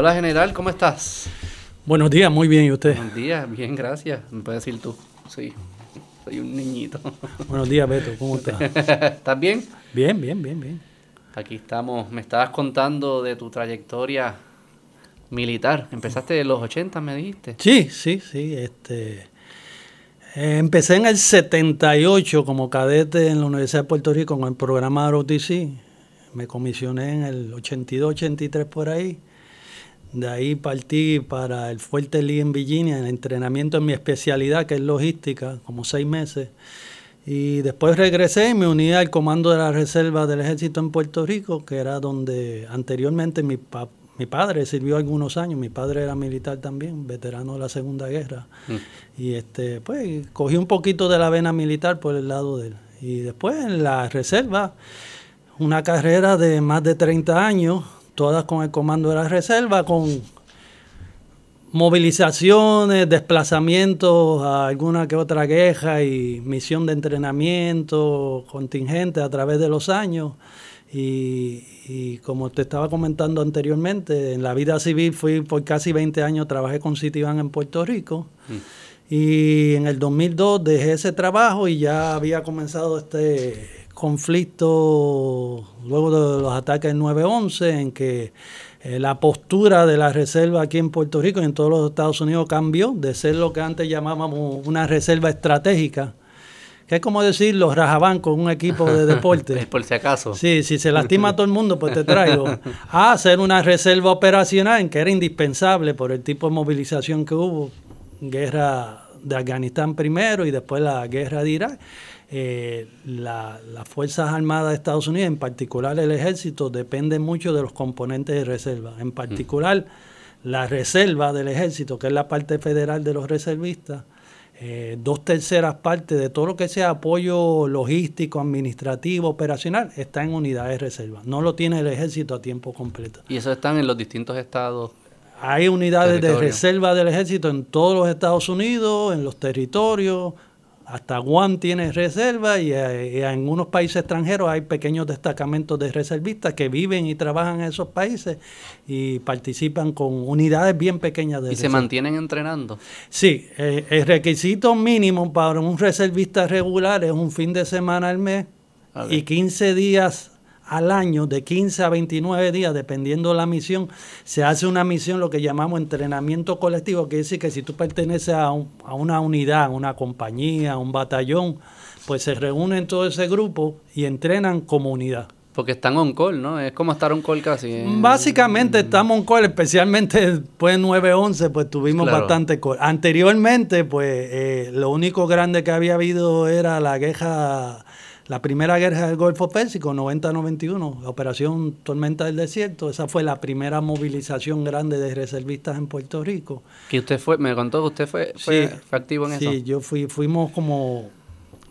Hola general, ¿cómo estás? Buenos días, muy bien, ¿y usted? Buenos días, bien, gracias. Me puedes decir tú. Sí, soy un niñito. Buenos días, Beto, ¿cómo estás? ¿Estás bien? Bien, bien, bien, bien. Aquí estamos. Me estabas contando de tu trayectoria militar. Empezaste en los 80, me dijiste. Sí, sí, sí. Este, eh, empecé en el 78 como cadete en la Universidad de Puerto Rico con el programa ROTC. Me comisioné en el 82, 83 por ahí. De ahí partí para el Fuerte Lee en Virginia, en entrenamiento en mi especialidad, que es logística, como seis meses. Y después regresé y me uní al comando de la Reserva del Ejército en Puerto Rico, que era donde anteriormente mi, mi padre sirvió algunos años. Mi padre era militar también, veterano de la Segunda Guerra. Mm. Y este, pues cogí un poquito de la vena militar por el lado de él. Y después en la Reserva, una carrera de más de 30 años todas con el comando de la reserva, con movilizaciones, desplazamientos a alguna que otra queja y misión de entrenamiento contingente a través de los años. Y, como te estaba comentando anteriormente, en la vida civil fui por casi 20 años, trabajé con Citibank en Puerto Rico. Mm. Y en el 2002 dejé ese trabajo y ya había comenzado este conflicto luego de los ataques del 9-11, en que eh, la postura de la reserva aquí en Puerto Rico y en todos los Estados Unidos cambió de ser lo que antes llamábamos una reserva estratégica, que es como decir los rajabancos, un equipo de deporte. Por si acaso. Sí, si se lastima a todo el mundo, pues te traigo. A ser una reserva operacional, en que era indispensable por el tipo de movilización que hubo, guerra de Afganistán primero y después la guerra de Irak eh, las Fuerzas Armadas de Estados Unidos, en particular el ejército, dependen mucho de los componentes de reserva. En particular, la reserva del ejército, que es la parte federal de los reservistas, eh, dos terceras partes de todo lo que sea apoyo logístico, administrativo, operacional, está en unidades de reserva. No lo tiene el ejército a tiempo completo. ¿Y eso están en los distintos estados? Hay unidades de reserva del ejército en todos los Estados Unidos, en los territorios, hasta Guam tiene reserva y, eh, en unos países extranjeros hay pequeños destacamentos de reservistas que viven y trabajan en esos países y participan con unidades bien pequeñas de ¿Y se mantienen entrenando? Sí, eh, el requisito mínimo para un reservista regular es un fin de semana al mes y 15 días al año, de 15 a 29 días, dependiendo la misión, se hace una misión, lo que llamamos entrenamiento colectivo, que decir que si tú perteneces a, a una unidad, a una compañía, a un batallón, pues se reúnen todo ese grupo y entrenan como unidad. Porque están on call, ¿no? Es como estar on call casi. Básicamente estamos on call, especialmente después de 9-11, pues tuvimos bastante call. Anteriormente, pues eh, lo único grande que había habido era la queja la primera guerra del Golfo Pérsico, 90-91, la operación Tormenta del Desierto, esa fue la primera movilización grande de reservistas en Puerto Rico. Que usted fue, me contó que usted fue, fue, activo en eso. Sí, yo fui, fuimos como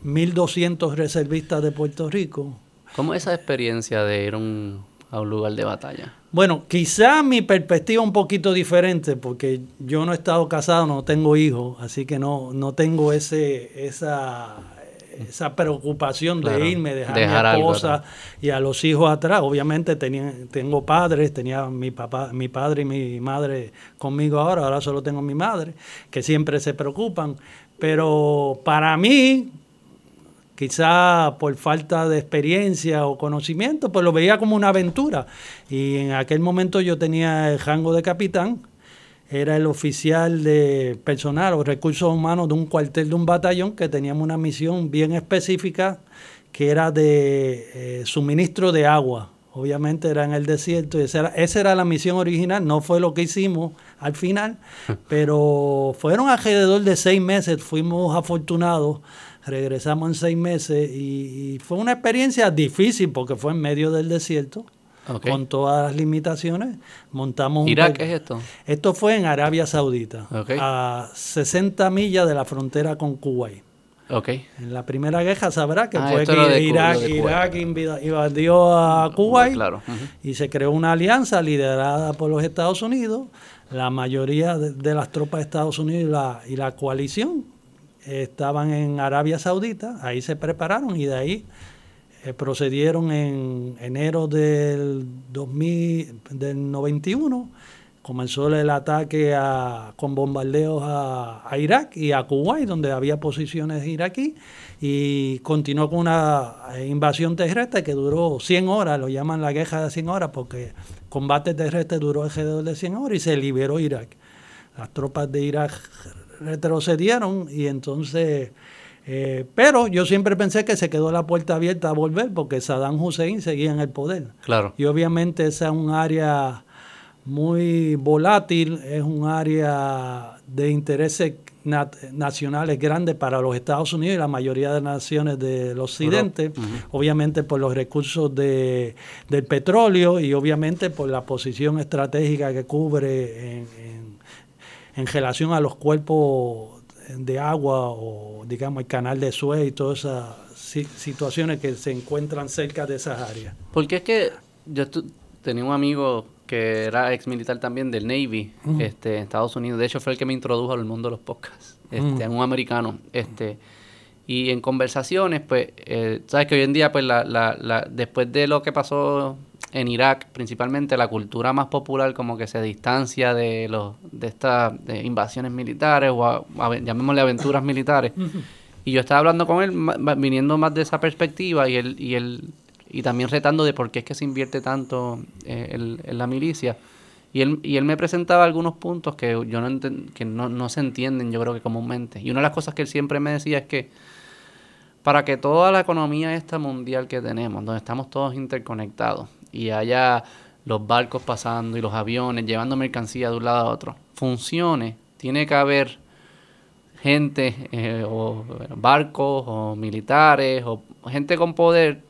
1.200 reservistas de Puerto Rico. ¿Cómo es esa experiencia de ir a un lugar de batalla? Bueno, quizá mi perspectiva un poquito diferente, porque yo no he estado casado, no tengo hijos, así que no, no tengo ese, esa esa preocupación de irme, dejar, a mi esposa y a los hijos atrás. Obviamente tenía, tengo padres, tenía mi papá, mi padre y mi madre conmigo ahora, ahora solo tengo mi madre, que siempre se preocupan. Pero para mí, quizá por falta de experiencia o conocimiento, pues lo veía como una aventura. Y en aquel momento yo tenía el rango de capitán era el oficial de personal o recursos humanos de un cuartel de un batallón que teníamos una misión bien específica que era de eh, suministro de agua. Obviamente era en el desierto y esa era, esa era la misión original, no fue lo que hicimos al final, pero fueron alrededor de seis meses, fuimos afortunados, regresamos en seis meses y fue una experiencia difícil porque fue en medio del desierto con todas las limitaciones. Montamos ¿Irak es esto? Esto fue en Arabia Saudita, a 60 millas de la frontera con Kuwait. Okay. En la primera guerra sabrá que ah, fue que Irak, Irak invadió a Kuwait y se creó una alianza liderada por los Estados Unidos. La mayoría de, las tropas de Estados Unidos y la, y la coalición estaban en Arabia Saudita, ahí se prepararon y de ahí eh, procedieron en enero del, 2000, del 91 comenzó el ataque con bombardeos a, Irak y a Kuwait, donde había posiciones iraquí, y continuó con una invasión terrestre que duró 100 horas, lo llaman la guerra de 100 horas, porque combate terrestre duró alrededor de 100 horas y se liberó Irak. Las tropas de Irak retrocedieron y entonces... Eh, pero yo siempre pensé que se quedó la puerta abierta a volver porque Saddam Hussein seguía en el poder. Claro. Y obviamente esa es un área muy volátil, es un área de intereses nacionales grandes para los Estados Unidos y la mayoría de las naciones del occidente, obviamente por los recursos de, del petróleo y obviamente por la posición estratégica que cubre en, en, relación a los cuerpos de agua o digamos el canal de Suez y todas esas situaciones que se encuentran cerca de esas áreas. Porque es que yo tenía un amigo que era ex militar también del Navy, este, en Estados Unidos. De hecho, fue el que me introdujo al mundo de los podcasts, este, un americano. Este, y en conversaciones, pues, eh, sabes que hoy en día, pues, la, la, después de lo que pasó en Irak, principalmente la cultura más popular como que se distancia de los de estas invasiones militares o llamémosle aventuras militares. Y yo estaba hablando con él, viniendo más de esa perspectiva, y él, y él y también retando de por qué es que se invierte tanto eh, en, la milicia. Y él, y él me presentaba algunos puntos que, yo no, que no, no se entienden, yo creo que comúnmente. Y una de las cosas que él siempre me decía es que para que toda la economía esta mundial que tenemos, donde estamos todos interconectados y haya los barcos pasando y los aviones llevando mercancía de un lado a otro, funcione, tiene que haber gente eh, o barcos o militares o gente con poder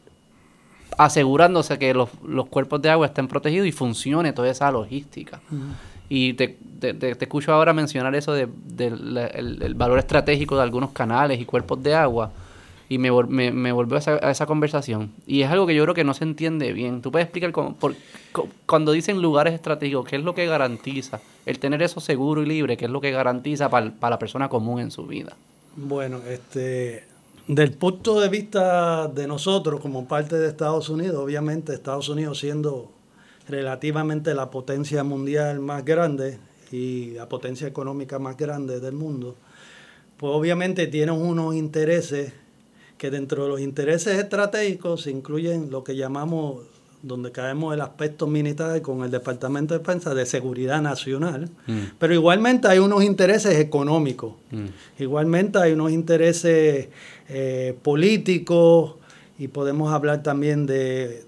asegurándose que los, cuerpos de agua estén protegidos y funcione toda esa logística. Y te, escucho ahora mencionar eso del de, valor estratégico de algunos canales y cuerpos de agua y me, volvió a esa, conversación. Y es algo que yo creo que no se entiende bien. ¿Tú puedes explicar cómo, cuando dicen lugares estratégicos, qué es lo que garantiza? El tener eso seguro y libre, ¿qué es lo que garantiza para, para la persona común en su vida? Bueno, este, del punto de vista de nosotros como parte de Estados Unidos, obviamente Estados Unidos siendo relativamente la potencia mundial más grande y la potencia económica más grande del mundo, pues obviamente tienen unos intereses que dentro de los intereses estratégicos se incluyen lo que llamamos donde caemos el aspecto militar con el Departamento de Defensa de Seguridad Nacional, mm. pero igualmente hay unos intereses económicos, mm. igualmente hay unos intereses eh, políticos y podemos hablar también de,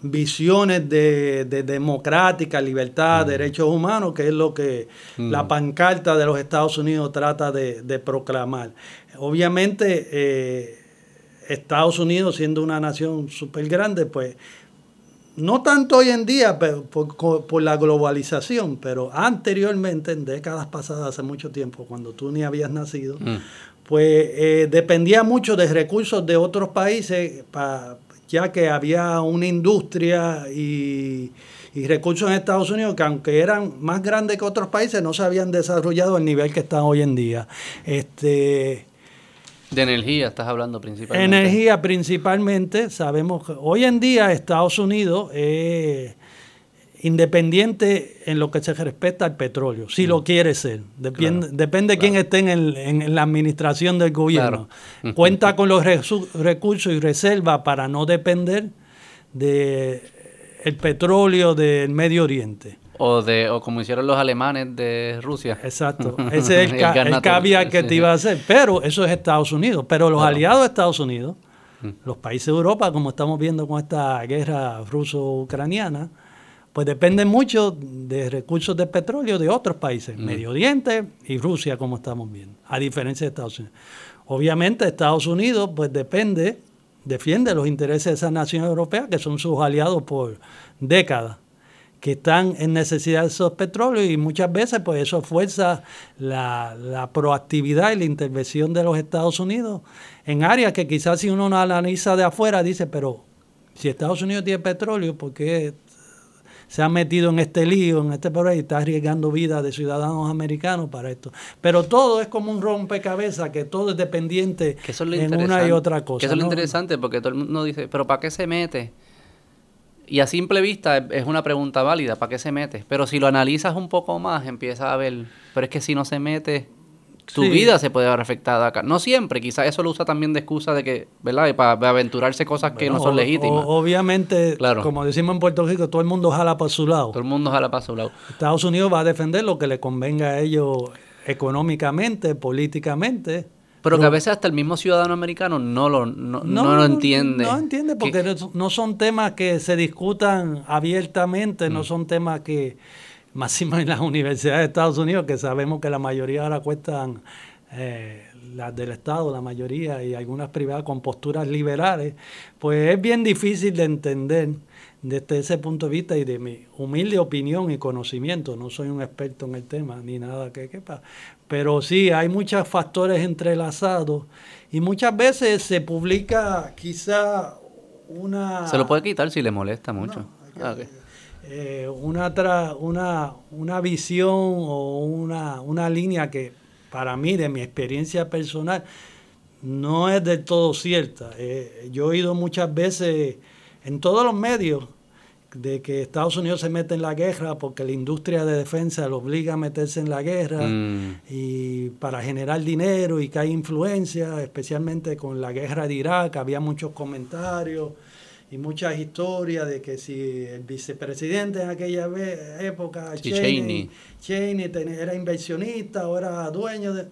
visiones de, democrática, libertad, mm. derechos humanos, que es lo que la pancarta de los Estados Unidos trata de, proclamar. Obviamente, eh, Estados Unidos siendo una nación súper grande, pues no tanto hoy en día por, la globalización, pero anteriormente, en décadas pasadas, hace mucho tiempo, cuando tú ni habías nacido, mm. pues eh, dependía mucho de recursos de otros países, ya que había una industria y, y, recursos en Estados Unidos que aunque eran más grandes que otros países, no se habían desarrollado al nivel que están hoy en día. Este, de energía estás hablando principalmente. Energía principalmente. Sabemos que hoy en día Estados Unidos es independiente en lo que se respecta al petróleo, si lo mm. quiere ser. Depende, depende de quién esté en, la administración del gobierno. Cuenta con los recursos y reservas para no depender del el petróleo del Medio Oriente. O, de, o como hicieron los alemanes de Rusia. Exacto. Ese es el, el, que te iba a hacer. Pero eso es Estados Unidos. Pero los aliados de Estados Unidos, mm. los países de Europa, como estamos viendo con esta guerra ruso-ucraniana, pues dependen mucho de recursos de petróleo de otros países, mm. Medio Oriente y Rusia, como estamos viendo, a diferencia de Estados Unidos. Obviamente Estados Unidos pues depende, defiende los intereses de esas naciones europeas, que son sus aliados por décadas que están en necesidad de esos petróleos y muchas veces pues eso fuerza la, proactividad y la intervención de los Estados Unidos en áreas que quizás si uno no analiza de afuera dice, pero si Estados Unidos tiene petróleo, ¿por qué se ha metido en este lío, en este problema y está arriesgando vidas de ciudadanos americanos para esto? Pero todo es como un rompecabezas, que todo es dependiente en una y otra cosa. Que eso es lo interesante porque todo el mundo dice, pero ¿para qué se mete? Y a simple vista es una pregunta válida, ¿para qué se mete? Pero si lo analizas un poco más, empiezas a ver, pero es que si no se mete, tu vida se puede ver afectada acá. No siempre, quizás eso lo usa también de excusa de que, ¿verdad? Para, aventurarse cosas que no son legítimas. obviamente, como decimos en Puerto Rico, todo el mundo jala para su lado. Todo el mundo jala para su lado. Estados Unidos va a defender lo que le convenga a ellos económicamente, políticamente. Pero que a veces hasta el mismo ciudadano americano no lo, no, lo entiende. No entiende porque no son temas que se discutan abiertamente, no mm. son temas que máximo en las universidades de Estados Unidos, que sabemos que la mayoría ahora cuestan eh, las del Estado, la mayoría, y algunas privadas con posturas liberales, pues es bien difícil de entender desde ese punto de vista y de mi humilde opinión y conocimiento. No soy un experto en el tema ni nada que quepa, pero sí hay muchos factores entrelazados y muchas veces se publica quizá una... Se lo puede quitar si le molesta mucho. Eh, una, una, una visión o una, una línea que para mí, de mi experiencia personal, no es del todo cierta. Eh, yo he oído muchas veces en todos los medios de que Estados Unidos se mete en la guerra porque la industria de defensa lo obliga a meterse en la guerra mm. y para generar dinero y que hay influencia, especialmente con la guerra de Irak, había muchos comentarios y muchas historias de que si el vicepresidente en aquella época, Cheney, Cheney. era inversionista o era dueño de...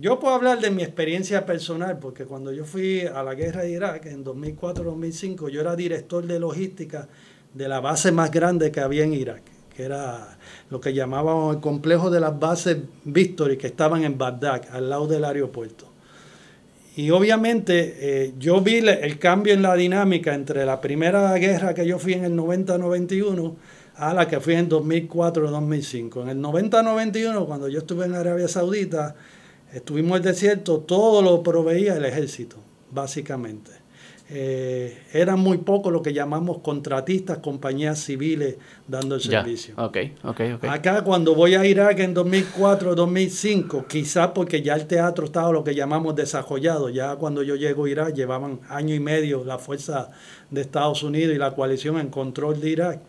Yo puedo hablar de mi experiencia personal, porque cuando yo fui a la guerra de Irak en 2004-2005, yo era director de logística de la base más grande que había en Irak, que era lo que llamábamos el complejo de las bases Victory, que estaban en Bagdad, al lado del aeropuerto. Y obviamente eh, yo vi el cambio en la dinámica entre la primera guerra que yo fui en el 90-91 a la que fui en 2004-2005. En el 90-91, cuando yo estuve en Arabia Saudita, estuvimos en el desierto, todo lo proveía el ejército, básicamente eh, eran muy pocos lo que llamamos contratistas, compañías civiles dando el servicio. Okay, okay, okay. Acá cuando voy a Irak en 2004, 2005, quizás porque ya el teatro estaba lo que llamamos desarrollado, ya cuando yo llego a Irak llevaban año y medio la fuerza de Estados Unidos y la coalición en control de Irak,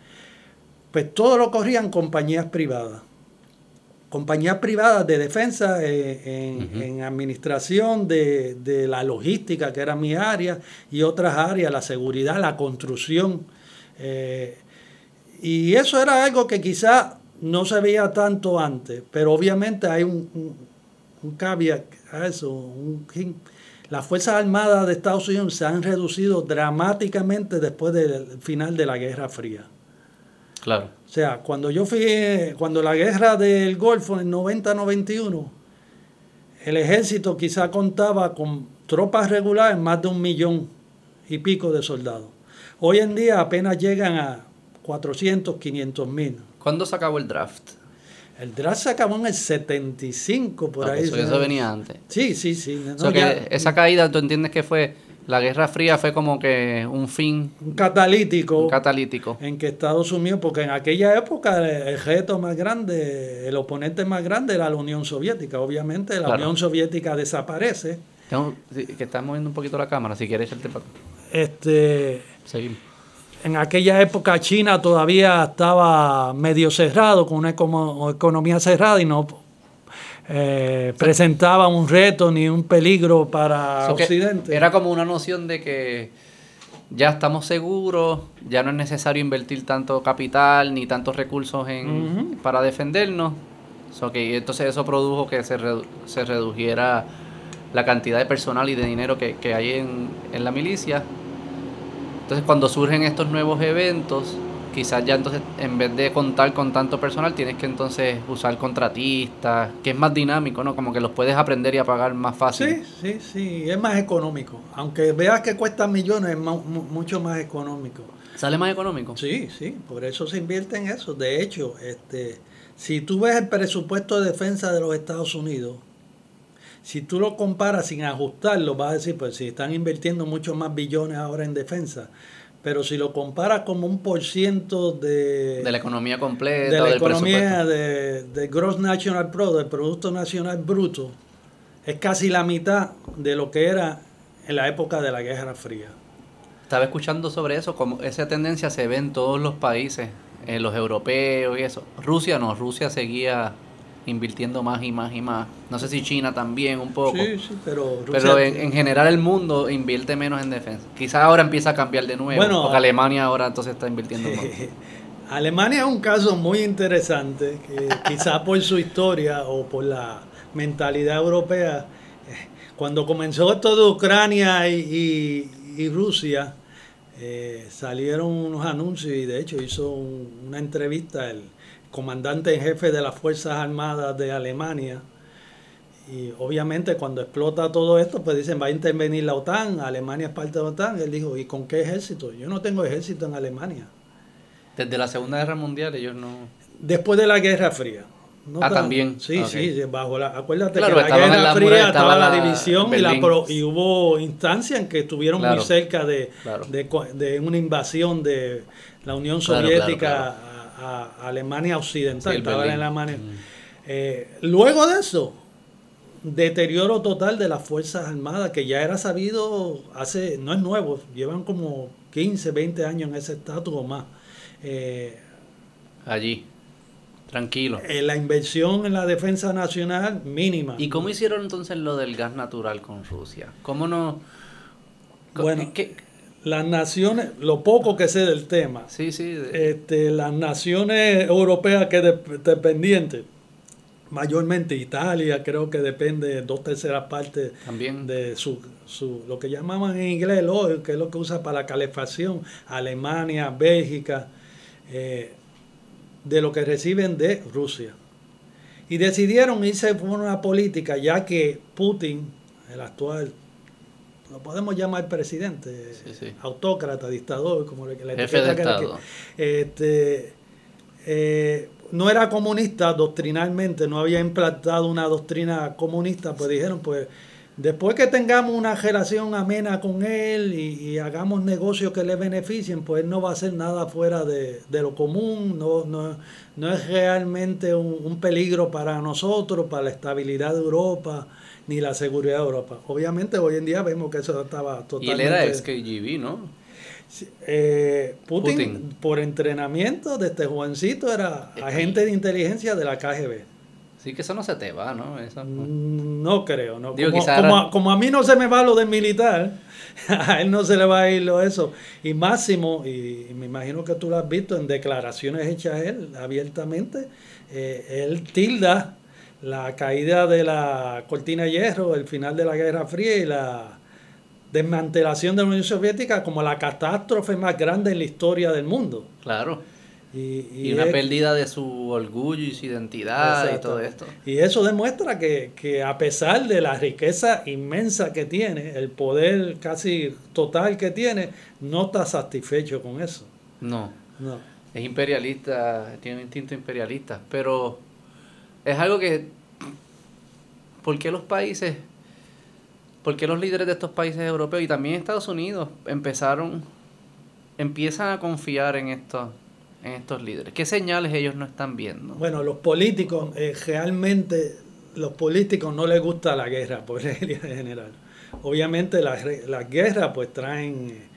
pues todo lo corrían compañías privadas compañías privadas de defensa eh, en, administración de, la logística, que era mi área, y otras áreas, la seguridad, la construcción. Eh, y eso era algo que quizá no se veía tanto antes, pero obviamente hay un, un, caveat a eso. las Fuerzas Armadas de Estados Unidos se han reducido dramáticamente después del final de la Guerra Fría. Claro. O sea, cuando yo fui, cuando la guerra del Golfo en 90-91, el ejército quizá contaba con tropas regulares más de un millón y pico de soldados. Hoy en día apenas llegan a 400, 500 mil. ¿Cuándo se acabó el draft? El draft se acabó en el 75, por ahí. Eso, venía antes. Sí, sí, sí. esa caída, ¿tú entiendes que fue la Guerra Fría fue como que un fin. Un catalítico. Un catalítico. En que Estados Unidos, porque en aquella época el reto más grande, el oponente más grande era la Unión Soviética. Obviamente la Unión Soviética desaparece. que estás moviendo un poquito la cámara, si quieres echarte para Este. Seguimos. En aquella época China todavía estaba medio cerrado, con una economía cerrada y no eh, presentaba un reto ni un peligro para Occidente. Era como una noción de que ya estamos seguros, ya no es necesario invertir tanto capital ni tantos recursos en, para defendernos. entonces eso produjo que se, se, redujera la cantidad de personal y de dinero que, que hay en, en la milicia. Entonces cuando surgen estos nuevos eventos, quizás ya entonces en vez de contar con tanto personal tienes que entonces usar contratistas, que es más dinámico, ¿no? Como que los puedes aprender y apagar más fácil. Sí, sí, sí, es más económico. Aunque veas que cuesta millones, es mucho más económico. ¿Sale más económico? Sí, sí, por eso se invierte en eso. De hecho, este, si tú ves el presupuesto de defensa de los Estados Unidos, si tú lo comparas sin ajustarlo, vas a decir, pues si están invirtiendo muchos más billones ahora en defensa, pero si lo comparas como un por ciento de... De la economía completa. De la economía de, de, Gross National Product, del Producto Nacional Bruto, es casi la mitad de lo que era en la época de la Guerra Fría. Estaba escuchando sobre eso, como esa tendencia se ve en todos los países, en los europeos y eso. Rusia no, Rusia seguía invirtiendo más y más y más. No sé si China también un poco. Sí, sí, pero Pero en, general el mundo invierte menos en defensa. Quizás ahora empieza a cambiar de nuevo, bueno, porque Alemania ahora entonces está invirtiendo más. Alemania es un caso muy interesante, que quizás por su historia o por la mentalidad europea, eh, cuando comenzó esto de Ucrania y, Rusia, eh, salieron unos anuncios y de hecho hizo una entrevista el comandante en jefe de las Fuerzas Armadas de Alemania. Y obviamente cuando explota todo esto, pues dicen, va a intervenir la OTAN, Alemania es parte de la OTAN. Él dijo, ¿y con qué ejército? Yo no tengo ejército en Alemania. Desde la Segunda Guerra Mundial ellos no... Después de la Guerra Fría. ah, también. Sí, sí, bajo la, acuérdate que la Guerra Fría estaba, la, división y, la y hubo instancias en que estuvieron muy cerca de, de, una invasión de la Unión Soviética a, Alemania Occidental, estaba en Alemania. Mm. Eh, luego de eso, deterioro total de las Fuerzas Armadas, que ya era sabido hace, no es nuevo, llevan como 15, 20 años en ese estatus o más. Eh, Allí, tranquilo. Eh, la inversión en la defensa nacional mínima. ¿Y cómo hicieron entonces lo del gas natural con Rusia? ¿Cómo no...? Bueno, las naciones, lo poco que sé del tema, sí, sí, este, las naciones europeas que dependientes, mayormente Italia, creo que depende dos terceras partes También. de su, su, lo que llamaban en inglés el oil, que es lo que usa para la calefacción, Alemania, Bélgica, eh, de lo que reciben de Rusia. Y decidieron irse por una política, ya que Putin, el actual lo podemos llamar presidente, autócrata, dictador, como le, le Jefe de Estado. este, eh, no era comunista doctrinalmente, no había implantado una doctrina comunista, pues dijeron, pues después que tengamos una relación amena con él y, hagamos negocios que le beneficien, pues él no va a hacer nada fuera de, lo común, no, no, no es realmente un, un peligro para nosotros, para la estabilidad de Europa ni la seguridad de Europa. Obviamente hoy en día vemos que eso estaba totalmente... Y él era ex KGB, ¿no? Eh, Putin, por entrenamiento desde jovencito era eh, agente de inteligencia de la KGB. Sí, que eso no se te va, ¿no? Mm, no creo, ¿no? como, a, mí no se me va lo de militar, a él no se le va a ir lo eso. Y Máximo, y, me imagino que tú lo has visto en declaraciones hechas a él abiertamente, eh, él tilda la caída de la cortina de hierro, el final de la Guerra Fría y la desmantelación de la Unión Soviética como la catástrofe más grande en la historia del mundo. Claro. Y, una pérdida de su orgullo y su identidad y todo esto. Y eso demuestra que, que, a pesar de la riqueza inmensa que tiene, el poder casi total que tiene, no está satisfecho con eso. No. No. Es imperialista, tiene un instinto imperialista, pero es algo que, ¿por qué los países, por qué los líderes de estos países europeos y también Estados Unidos empezaron, empiezan a confiar en estos, en estos líderes? ¿Qué señales ellos no están viendo? Bueno, los políticos, eh, realmente, los políticos no les gusta la guerra, por regla general. Obviamente las, las guerras pues traen...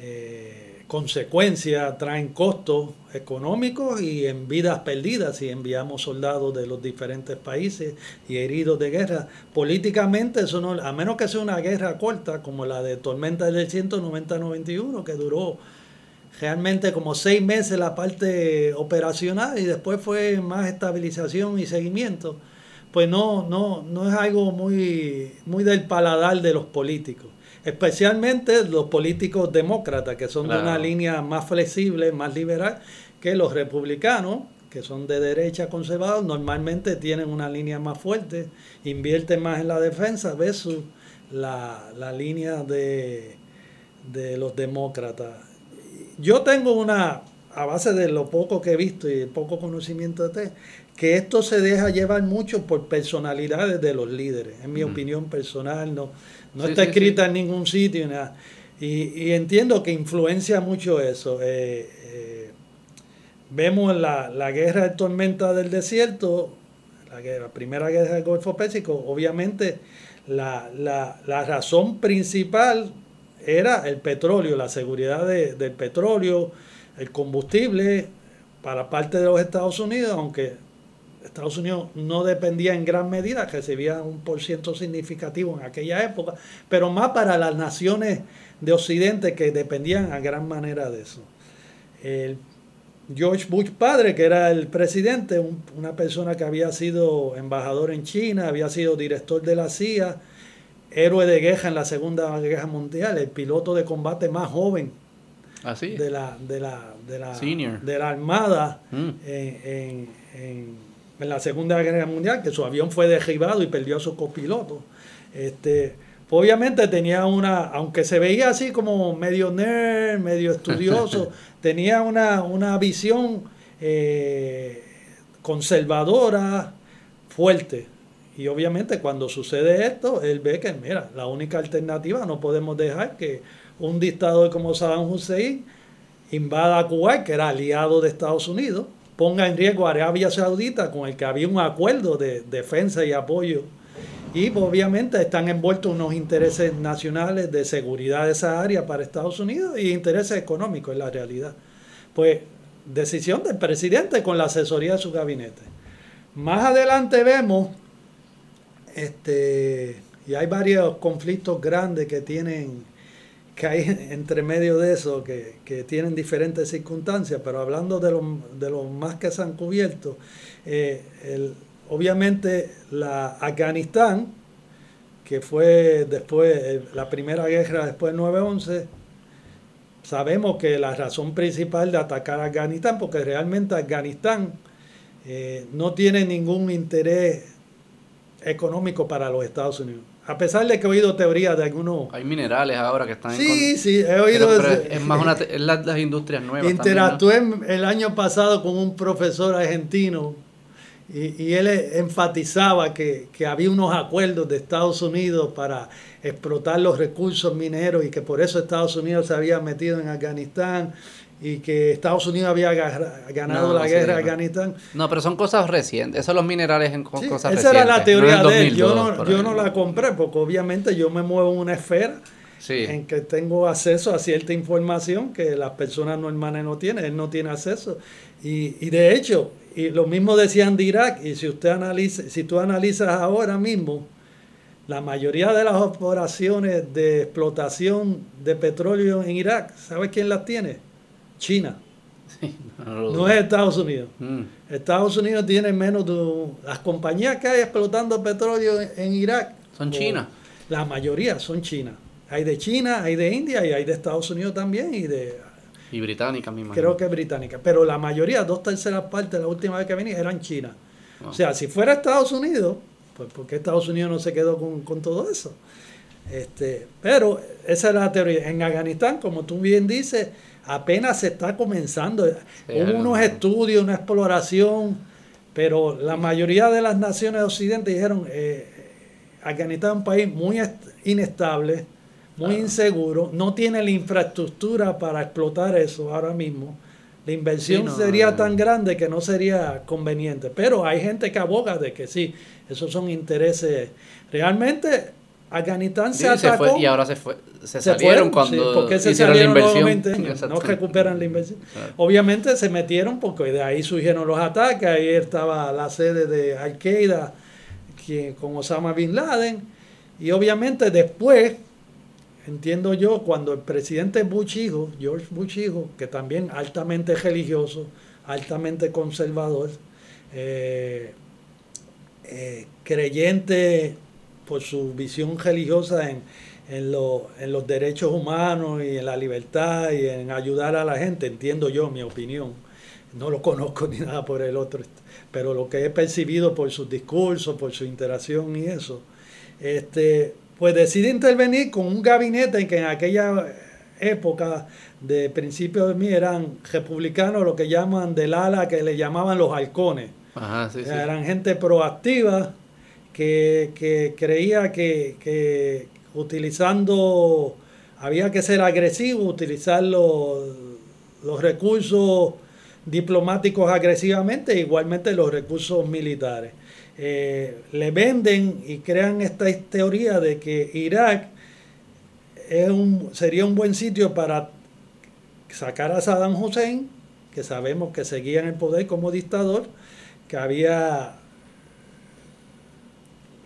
Eh, consecuencias, traen costos económicos y en vidas perdidas si enviamos soldados de los diferentes países y heridos de guerra. Políticamente, eso no, a menos que sea una guerra corta como la de Tormenta del 190-91, que duró realmente como seis meses la parte operacional y después fue más estabilización y seguimiento, pues no, no, no es algo muy, muy del paladar de los políticos especialmente los políticos demócratas, que son de una línea más flexible, más liberal, que los republicanos, que son de derecha conservados, normalmente tienen una línea más fuerte, invierten más en la defensa versus la, la línea de, de los demócratas. Yo tengo una, a base de lo poco que he visto y el poco conocimiento de que esto se deja llevar mucho por personalidades de los líderes, en mi opinión personal, no, no está escrita en ningún sitio. Nada. Y, entiendo que influencia mucho eso. Eh, eh, vemos la, la, guerra de tormenta del desierto, la, primera guerra del Golfo Pérsico, obviamente la, la razón principal era el petróleo, la seguridad del petróleo, el combustible para parte de los Estados Unidos, aunque Estados Unidos no dependía en gran medida, recibía un por ciento significativo en aquella época, pero más para las naciones de Occidente que dependían a gran manera de eso. El George Bush padre, que era el presidente, una persona que había sido embajador en China, había sido director de la CIA, héroe de guerra en la Segunda Guerra Mundial, el piloto de combate más joven ¿Ah, de, la, de, la, de, la, de la Armada mm. en, en, la Segunda Guerra Mundial, que su avión fue derribado y perdió a su copiloto. Este, obviamente tenía una, aunque se veía así como medio nerd, medio estudioso, tenía una, una visión eh, conservadora fuerte. Y obviamente cuando sucede esto, él ve que, mira, la única alternativa, no podemos dejar que un dictador como Saddam Hussein invada a Kuwait, que era aliado de Estados Unidos, ponga en riesgo a Arabia Saudita, con el que había un acuerdo de defensa y apoyo. Y obviamente están envueltos unos intereses nacionales de seguridad de esa área para Estados Unidos y intereses económicos en la realidad. Pues decisión del presidente con la asesoría de su gabinete. Más adelante vemos, este, y hay varios conflictos grandes que tienen que hay entre medio de eso, que, tienen diferentes circunstancias, pero hablando de los de lo más que se han cubierto, eh, obviamente la Afganistán, que fue después, eh, la primera guerra después del 9-11, sabemos que la razón principal de atacar a Afganistán, porque realmente Afganistán eh, no tiene ningún interés económico para los Estados Unidos. A pesar de que he oído teorías de algunos... Hay minerales ahora que están Sí, sí, he oído... es más una es las, industrias nuevas. Interactué el año pasado con un profesor argentino y, y él enfatizaba que, que, había unos acuerdos de Estados Unidos para explotar los recursos mineros y que por eso Estados Unidos se había metido en Afganistán y que Estados Unidos había ganado la guerra en Afganistán. No, pero son cosas recientes. Esos los minerales en cosas esa recientes. Esa era la teoría de él. Yo, no, yo no la compré porque obviamente yo me muevo en una esfera en que tengo acceso a cierta información que las personas normales no tienen. Él no tiene acceso. Y, y de hecho, y lo mismo decían de Irak. Y si usted analiza, si tú analizas ahora mismo, la mayoría de las operaciones de explotación de petróleo en Irak, ¿sabes quién las tiene? China. no, es Estados Unidos. Mm. Estados Unidos tiene menos de... Las compañías que hay explotando petróleo en, Irak... Son China. La mayoría son China. Hay de China, hay de India y hay de Estados Unidos también y de... Y británica misma. Creo que británica. Pero la mayoría, dos terceras partes, la última vez que venía, eran China. O sea, si fuera Estados Unidos, pues ¿por qué Estados Unidos no se quedó con, con todo eso? Este, pero esa es la teoría. En Afganistán, como tú bien dices, apenas se está comenzando. Hubo unos estudios, una exploración, pero la mayoría de las naciones de Occidente dijeron, eh, Afganistán es un país muy inestable, muy inseguro, no tiene la infraestructura para explotar eso ahora mismo. La inversión sería tan grande que no sería conveniente. Pero hay gente que aboga de que sí, esos son intereses. Realmente Afganistán se atacó. y ahora se fue. Se, salieron cuando se hicieron la inversión. no recuperan la inversión. Obviamente se metieron porque de ahí surgieron los ataques. Ahí estaba la sede de Al Qaeda con Osama Bin Laden. Y obviamente después, entiendo yo, cuando el presidente Bush hijo, George Bush hijo, que también altamente religioso, altamente conservador, eh, eh, creyente por su visión religiosa en, en, los derechos humanos y en la libertad y en ayudar a la gente, entiendo yo mi opinión. No lo conozco ni nada por el otro, pero lo que he percibido por sus discursos, por su interacción y eso, este, pues decide intervenir con un gabinete en que en aquella época de principios de mí eran republicanos, lo que llaman del ala, que le llamaban los halcones. Eran gente proactiva, que, creía que, utilizando, había que ser agresivo, utilizar los, recursos diplomáticos agresivamente, igualmente los recursos militares. Eh, le venden y crean esta teoría de que Irak es un, sería un buen sitio para sacar a Saddam Hussein, que sabemos que seguía en el poder como dictador, que había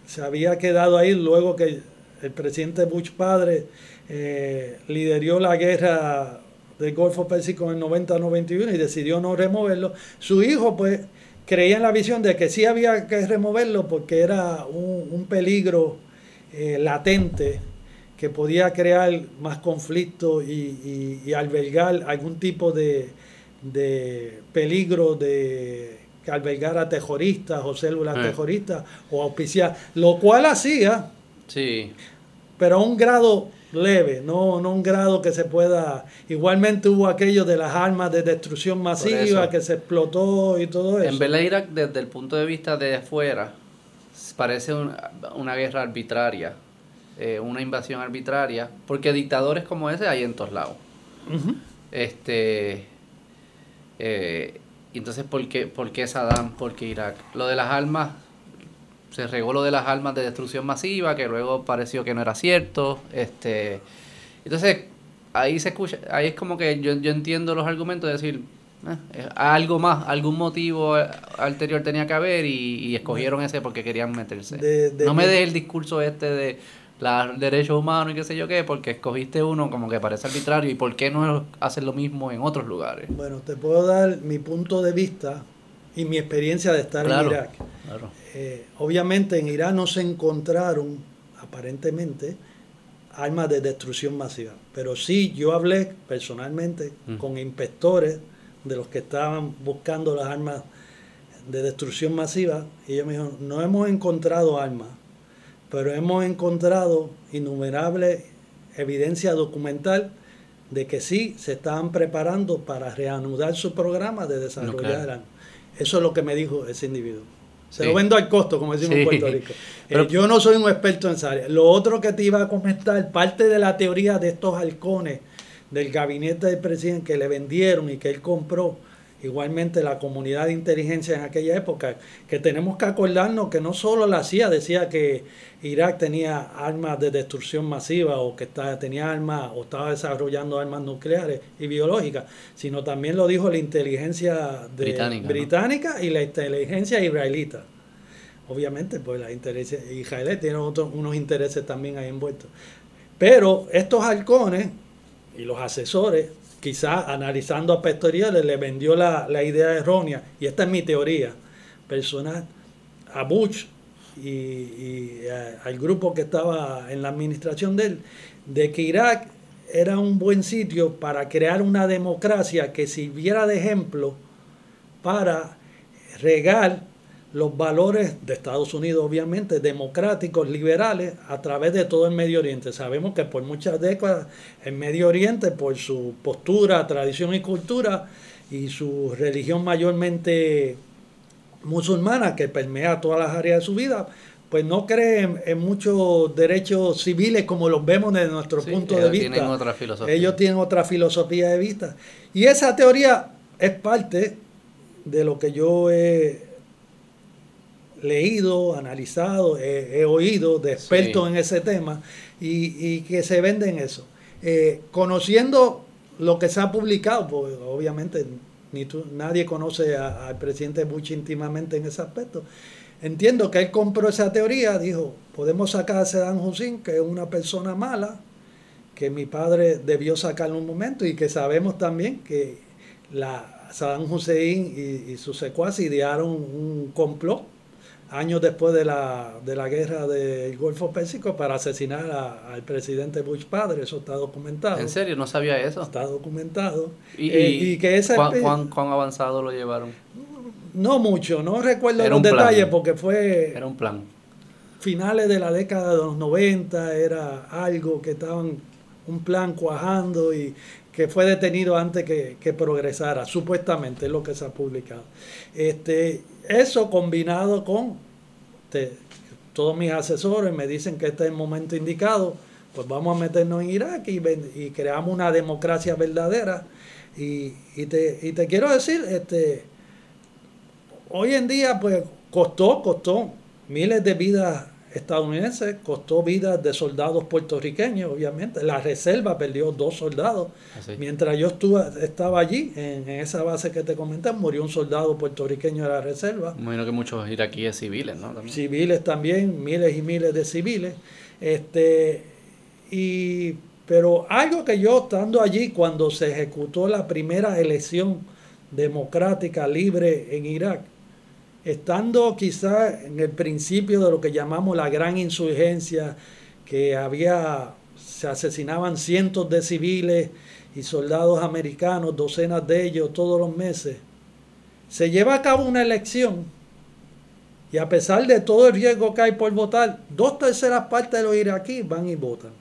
se había quedado ahí luego que el presidente Bush padre eh, lideró la guerra del Golfo Pérsico en 90-91 y decidió no removerlo. Su hijo pues creía en la visión de que sí había que removerlo porque era un, peligro eh, latente que podía crear más conflicto y, albergar algún tipo de, de peligro de albergar a terroristas o células eh. terroristas o auspiciar, lo cual hacía, sí. pero a un grado leve, no, no un grado que se pueda... Igualmente hubo aquello de las armas de destrucción masiva que se explotó y todo eso. En verdad Irak desde el punto de vista de afuera parece una guerra arbitraria, eh, una invasión arbitraria, porque dictadores como ese hay en todos lados. Este... Eh, entonces, ¿por qué, ¿por qué Saddam? ¿Por qué Irak? Lo de las armas, se regó lo de las armas de destrucción masiva, que luego pareció que no era cierto. Este, entonces, ahí se escucha, ahí es como que yo, yo entiendo los argumentos de decir, eh, algo más, algún motivo anterior tenía que haber y, escogieron ese porque querían meterse. no me dé el discurso este de los derechos humanos y qué sé yo qué, porque escogiste uno como que parece arbitrario y por qué no hacer lo mismo en otros lugares. Bueno, te puedo dar mi punto de vista y mi experiencia de estar en Irak. Eh, obviamente en Irak no se encontraron, aparentemente, armas de destrucción masiva, pero sí yo hablé personalmente mm. con inspectores de los que estaban buscando las armas de destrucción masiva y ellos me dijeron, no hemos encontrado armas pero hemos encontrado innumerable evidencia documental de que sí se estaban preparando para reanudar su programa de desarrollar Eso es lo que me dijo ese individuo. Se lo vendo al costo, como decimos en Puerto Rico. Eh, yo no soy un experto en esa área. Lo otro que te iba a comentar, parte de la teoría de estos halcones del gabinete del presidente que le vendieron y que él compró, igualmente la comunidad de inteligencia en aquella época, que tenemos que acordarnos que no solo la CIA decía que Irak tenía armas de destrucción masiva o que estaba, tenía armas o estaba desarrollando armas nucleares y biológicas, sino también lo dijo la inteligencia británica, y la inteligencia israelita. Obviamente, pues la inteligencia israelí tiene otros, unos intereses también ahí envueltos. Pero estos halcones y los asesores quizás analizando aspectos le vendió la, idea errónea, y esta es mi teoría personal, a Bush y, al grupo que estaba en la administración de él, de que Irak era un buen sitio para crear una democracia que sirviera de ejemplo para regar los valores de Estados Unidos, obviamente, democráticos, liberales, a través de todo el Medio Oriente. Sabemos que por muchas décadas el Medio Oriente, por su postura, tradición y cultura, y su religión mayormente musulmana, que permea todas las áreas de su vida, pues no cree en, muchos derechos civiles como los vemos desde nuestro punto de vista. Tienen otra filosofía. Ellos tienen otra filosofía de vista. Y esa teoría es parte de lo que yo he leído, analizado, he, oído de expertos en ese tema y, que se venden eso. Eh, conociendo lo que se ha publicado, pues obviamente ni tú, nadie conoce al presidente Bush íntimamente en ese aspecto. Entiendo que él compró esa teoría, dijo, podemos sacar a Saddam Hussein, que es una persona mala, que mi padre debió sacar en un momento y que sabemos también que la Saddam Hussein y, y sus secuaces idearon un complot años después de la, de la guerra del Golfo Pérsico para asesinar al presidente Bush padre, eso está documentado. ¿En serio? No sabía eso. Está documentado. ¿Y, eh, que ese ¿cuán, cuán, avanzado lo llevaron? No mucho, no recuerdo los detalles porque fue... Era un plan. Finales de la década de los 90, era algo que estaban, un plan cuajando y que fue detenido antes que, que progresara, supuestamente es lo que se ha publicado. Este, eso combinado con todos mis asesores me dicen que este es el momento indicado, pues vamos a meternos en Irak y, creamos una democracia verdadera. Y, te, te quiero decir, este, hoy en día pues costó, costó miles de vidas estadounidense costó vidas de soldados puertorriqueños, obviamente. La reserva perdió dos soldados. Así. Mientras yo estuve, estaba allí, en, en esa base que te comenté, murió un soldado puertorriqueño de la reserva. Imagino que muchos iraquíes civiles, ¿no? También. civiles también, miles y miles de civiles. Este, y, pero algo que yo estando allí cuando se ejecutó la primera elección democrática libre en Irak, estando quizá en el principio de lo que llamamos la gran insurgencia, que había, se asesinaban cientos de civiles y soldados americanos, docenas de ellos todos los meses, se lleva a cabo una elección y a pesar de todo el riesgo que hay por votar, dos terceras partes de los iraquíes van y votan.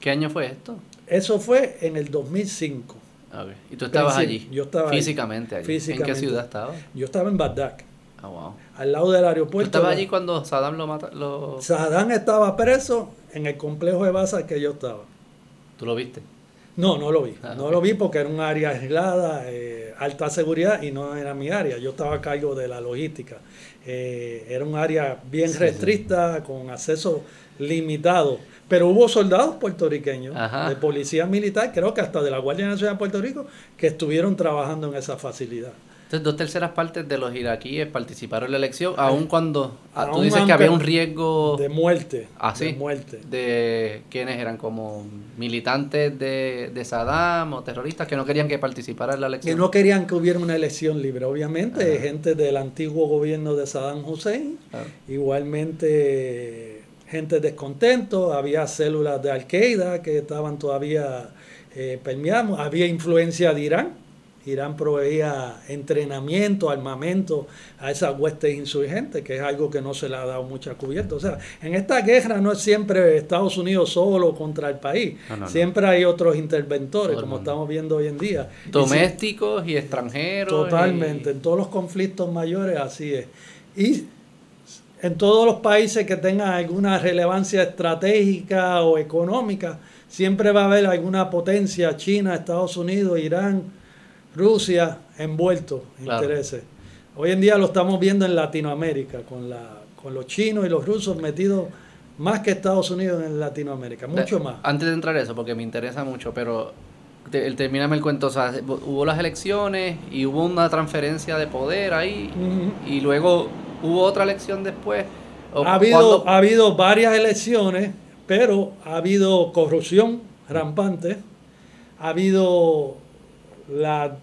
¿Qué año fue esto? Eso fue en el 2005. A ver. ¿Y tú estabas allí? yo estaba. Físicamente allí. ¿En qué ciudad estabas? Yo estaba en Bagdad, Ah, wow. al lado del ¿Tú aeropuerto. estabas allí cuando Saddam lo mata? Lo... Saddam estaba preso en el complejo de bases que yo estaba. ¿Tú lo viste? No, no lo vi. Ah, no lo vi porque era un área aislada, eh, alta seguridad y no era mi área. Yo estaba a cargo de la logística. Eh, era un área bien Sí, sí. restricta, con acceso limitado. Pero hubo soldados puertorriqueños, Ajá. de policía militar, creo que hasta de la Guardia Nacional de Puerto Rico, que estuvieron trabajando en esa facilidad. Entonces, dos terceras partes de los iraquíes participaron en la elección, aun cuando ah, tú Aún dices que había un riesgo De muerte. Ah, sí. De muerte. de quiénes eran como militantes de, de Saddam o terroristas que no querían que participara en la Que elección. no querían que hubiera una elección libre. Obviamente, Ajá. gente del antiguo gobierno de Saddam Hussein, igualmente gente descontento, había células de Al-Qaeda que estaban todavía eh, había influencia de Irán. Irán proveía entrenamiento, armamento a esas huestes insurgentes, que es algo que no se le ha dado mucha cubierta. O sea, en esta guerra no es siempre Estados Unidos solo contra el país, No, no, no. siempre hay otros interventores, Todo como estamos viendo hoy en día. Y Domésticos y extranjeros. Totalmente, y- en todos los conflictos mayores así es. Y en todos los países que tengan alguna relevancia estratégica o económica, siempre va a haber alguna potencia, China, Estados Unidos, Irán, Rusia, envueltos en Claro. intereses. Hoy en día lo estamos viendo en Latinoamérica, con, la, con los chinos y los rusos metidos más que Estados Unidos en Latinoamérica, mucho De- más. Antes de entrar a eso, porque me interesa mucho, pero te- el- termíname el cuento. O sea, hubo las elecciones y hubo una transferencia de poder ahí y luego hubo otra elección después. ¿O Ha habido, ha habido varias elecciones, pero ha habido corrupción rampante, ha habido la,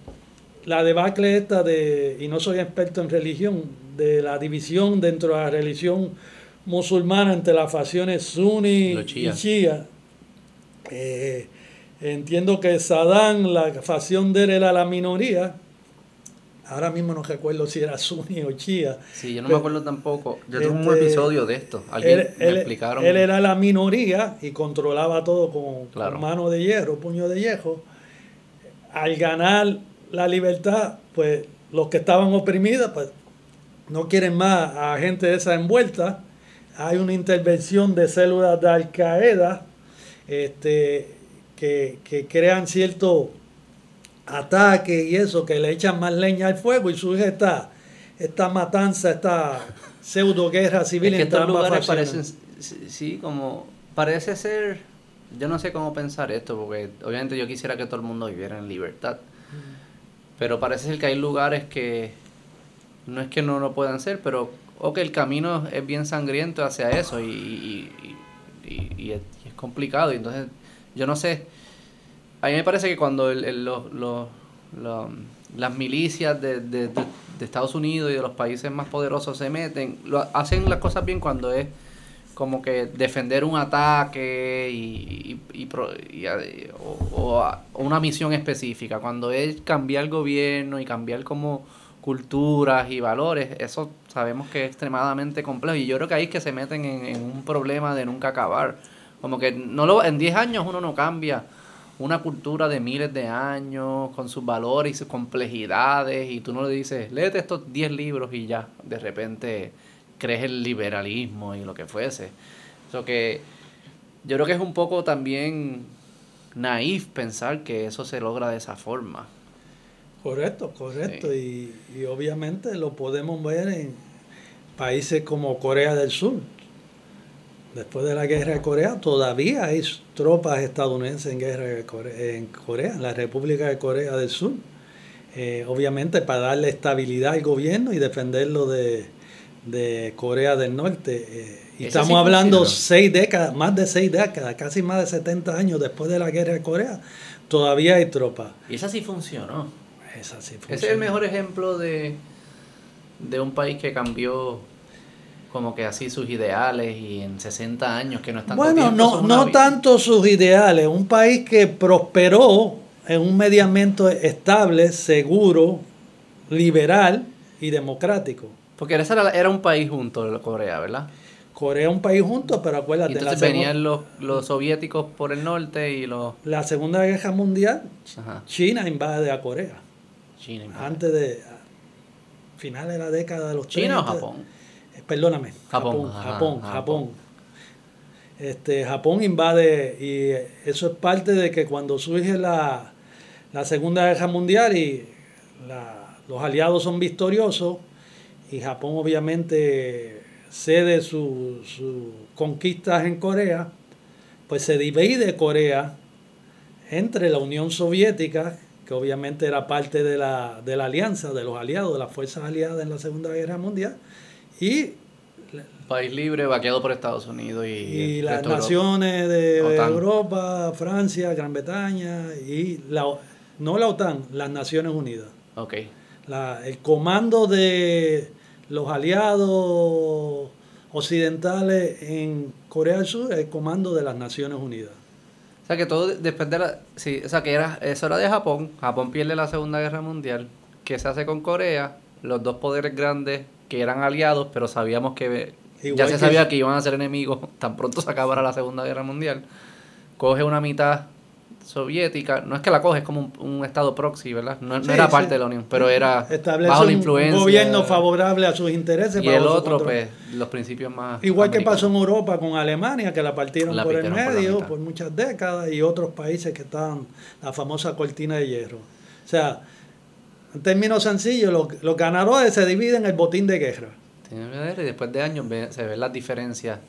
la debacle esta de, y no soy experto en religión, de la división dentro de la religión musulmana entre las facciones suní y shia. Eh, entiendo que Saddam, la facción de él era la minoría. Ahora mismo no recuerdo si era suní o chía. Sí, yo no me acuerdo tampoco. Yo tuve un Este, episodio de esto. Alguien él, me él- explicaron. él era la minoría y controlaba todo con, Claro. con mano de hierro, puño de hierro. Al ganar la libertad, pues los que estaban oprimidos, pues no quieren más a gente de esa envuelta. Hay una intervención de células de Al Qaeda este, que, que crean cierto ataque y eso, que le echan más leña al fuego y surge esta, esta matanza, esta pseudo guerra civil Es que entre estos lugares parecen, sí, como, parece ser, yo no sé cómo pensar esto, porque obviamente yo quisiera que todo el mundo viviera en libertad, pero parece ser que hay lugares que no es que no lo puedan ser, pero o que el camino es bien sangriento hacia eso y, y, y- y- y es, es complicado, y entonces yo no sé, a mí me parece que cuando el- el- los- los- los- las milicias de, de- de- de Estados Unidos y de los países más poderosos se meten, lo, hacen las cosas bien cuando es como que defender un ataque y, y- y a- o, o una misión específica. Cuando es cambiar gobierno y cambiar como culturas y valores, eso sabemos que es extremadamente complejo. Y yo creo que ahí es que se meten en, en un problema de nunca acabar. Como que no lo, en 10 años uno no cambia una cultura de miles de años, con sus valores y sus complejidades, y tú no le dices, léete estos 10 libros y ya, de repente crees el liberalismo y lo que fuese. Eso que yo creo que es un poco también naif pensar que eso se logra de esa forma. Correcto, correcto. Y, y obviamente lo podemos ver en países como Corea del Sur, después de la guerra de Corea, todavía hay tropas estadounidenses en guerra en Corea, en la República de Corea del Sur. Eh, obviamente para darle estabilidad al gobierno y defenderlo de, Corea del Norte. Eh, y estamos hablando seis décadas, más de seis décadas, casi más de 70 años después de la guerra de Corea, todavía hay tropas. Y esa sí funcionó. Esa sí funcionó. Ese es el mejor ejemplo de, de un país que cambió como que así sus ideales y en 60 años que no están Bueno, no, no tanto sus ideales, un país que prosperó en un mediamento estable, seguro, liberal y democrático. Porque era, era un país junto, Corea, ¿verdad? Corea un país junto, pero acuérdate. entonces venían los, los, soviéticos por el norte y los... La Segunda Guerra Mundial, China invade a Corea. China invade. Antes de... Finales de la década de los ¿China o Japón? Eh, perdóname. Japón. Japón, Japón, Este, Japón invade y eso es parte de que cuando surge la, la Segunda Guerra Mundial y los aliados son victoriosos y Japón obviamente cede sus conquistas en Corea, pues se divide Corea entre la Unión Soviética, que obviamente era parte de la, de la alianza, de los aliados, de las fuerzas aliadas en la Segunda Guerra Mundial, y país libre vaqueado por Estados Unidos y, y las naciones de Europa, Francia, Gran Bretaña y la, no la OTAN, las Naciones Unidas. Ok. el comando de los aliados occidentales en Corea del Sur es el comando de las Naciones Unidas. O sea que todo después de la... Sí, o sea que era, eso era de Japón. Japón pierde la Segunda Guerra Mundial. ¿Qué se hace con Corea? Los dos poderes grandes que eran aliados, pero sabíamos que... ya se sabía que iban a ser enemigos tan pronto se acabara la Segunda Guerra Mundial. Coge una mitad soviética, no es que la coge, es como un, estado proxy, ¿verdad? No, era parte de la Unión, pero era bajo la influencia. Un gobierno favorable a sus intereses. Y el otro, pues, los principios más. Igual que pasó en Europa con Alemania, que la partieron por el medio por, muchas décadas, y otros países que estaban, la famosa cortina de hierro. O sea, en términos sencillos, los, los ganadores se dividen en el botín de guerra. Y después de años se ven las diferencias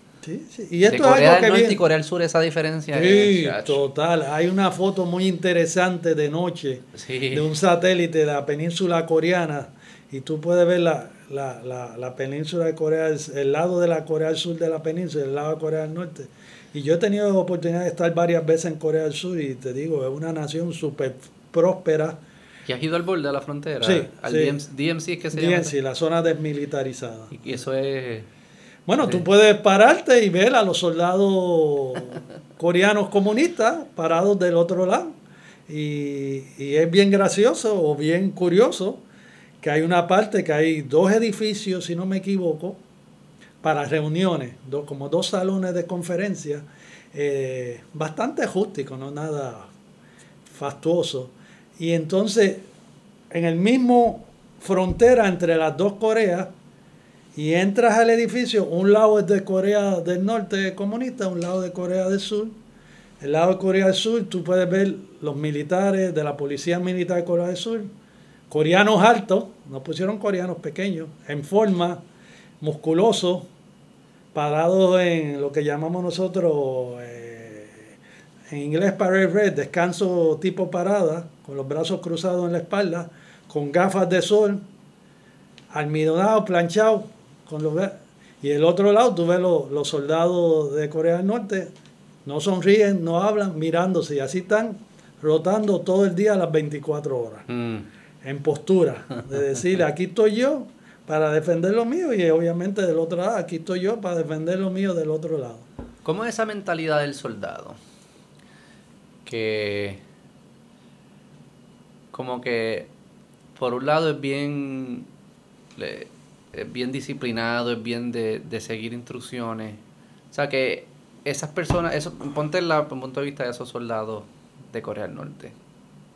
y esto de Corea del Norte y Corea del Sur, esa diferencia. Sí, total. Hay una foto muy interesante de noche de un satélite de la península coreana y tú puedes ver la, la, la, la península de Corea, el lado de la Corea del Sur de la península, el lado de Corea del Norte. Y yo he tenido la oportunidad de estar varias veces en Corea del Sur y te digo, es una nación súper próspera. ¿Y has ido al borde de la frontera? Sí. Al DMC, es que se llama. DMC, la zona desmilitarizada. Y eso es bueno, tú puedes pararte y ver a los soldados coreanos comunistas parados del otro lado. Y, es bien gracioso o bien curioso que hay una parte que hay dos edificios, si no me equivoco, para reuniones, como dos salones de conferencia, eh, bastante rústico, no nada fastuoso. Y entonces, en el mismo frontera entre las dos Coreas, y entras al edificio, un lado es de Corea del Norte comunista, un lado de Corea del Sur. El lado de Corea del Sur tú puedes ver los militares de la Policía Militar de Corea del Sur, coreanos altos, no pusieron coreanos pequeños, en forma, musculosos, parados en lo que llamamos nosotros eh, en inglés parade red, descanso tipo parada, con los brazos cruzados en la espalda, con gafas de sol, almidonados, planchados, con los, y el otro lado tú ves los, soldados de Corea del Norte, no sonríen, no hablan, mirándose y así están rotando todo el día a las 24 horas. Mm. En postura, de decir, aquí estoy yo para defender lo mío y obviamente del otro lado, aquí estoy yo para defender lo mío del otro lado. ¿Cómo es esa mentalidad del soldado? Que como que por un lado es bien es bien disciplinado, es bien de, seguir instrucciones. O sea que esas personas, eso, ponte en el punto de vista de esos soldados de Corea del Norte.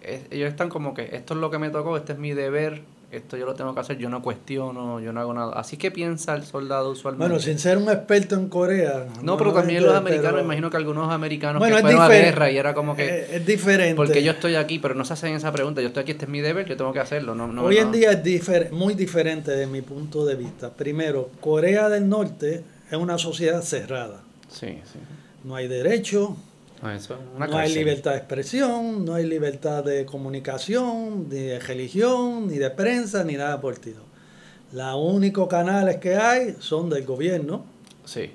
ellos están como que esto es lo que me tocó, este es mi deber, esto yo lo tengo que hacer, yo no cuestiono, yo no hago nada. Así que piensa el soldado usualmente. Bueno, sin ser un experto en Corea. No, pero también los americanos, imagino que algunos americanos que fueron a guerra y era como que... Es, diferente. Porque yo estoy aquí, pero no se hacen esa pregunta, yo estoy aquí, este es mi deber, yo tengo que hacerlo. No, Hoy en día es muy diferente de mi punto de vista. Primero, Corea del Norte es una sociedad cerrada. Sí, sí. No hay derecho, no, no hay libertad de expresión, no hay libertad de comunicación, ni de religión, ni de prensa, ni nada por el Los únicos canales que hay son del gobierno. Sí.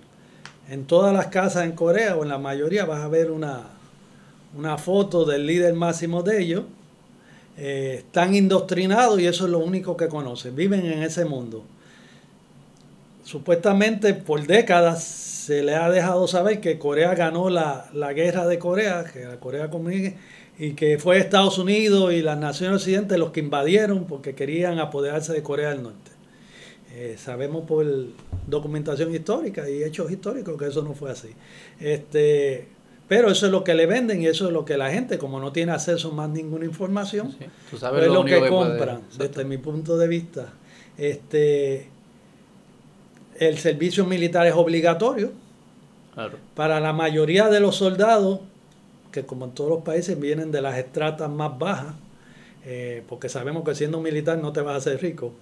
En todas las casas en Corea, o en la mayoría, vas a ver una, una foto del líder máximo de ellos. Eh, están indoctrinados y eso es lo único que conocen. Viven en ese mundo. Supuestamente por décadas se le ha dejado saber que Corea ganó la, guerra de Corea, que la Corea comunista, y que fue Estados Unidos y las naciones occidentales los que invadieron porque querían apoderarse de Corea del Norte. Eh, sabemos por documentación histórica y hechos históricos que eso no fue así. Este, pero eso es lo que le venden y eso es lo que la gente, como no tiene acceso a más ninguna información, es lo, que, compran, desde mi punto de vista. Este, el servicio militar es obligatorio. Para la mayoría de los soldados, que como en todos los países vienen de las estratas más bajas, eh, porque sabemos que siendo militar no te vas a hacer rico,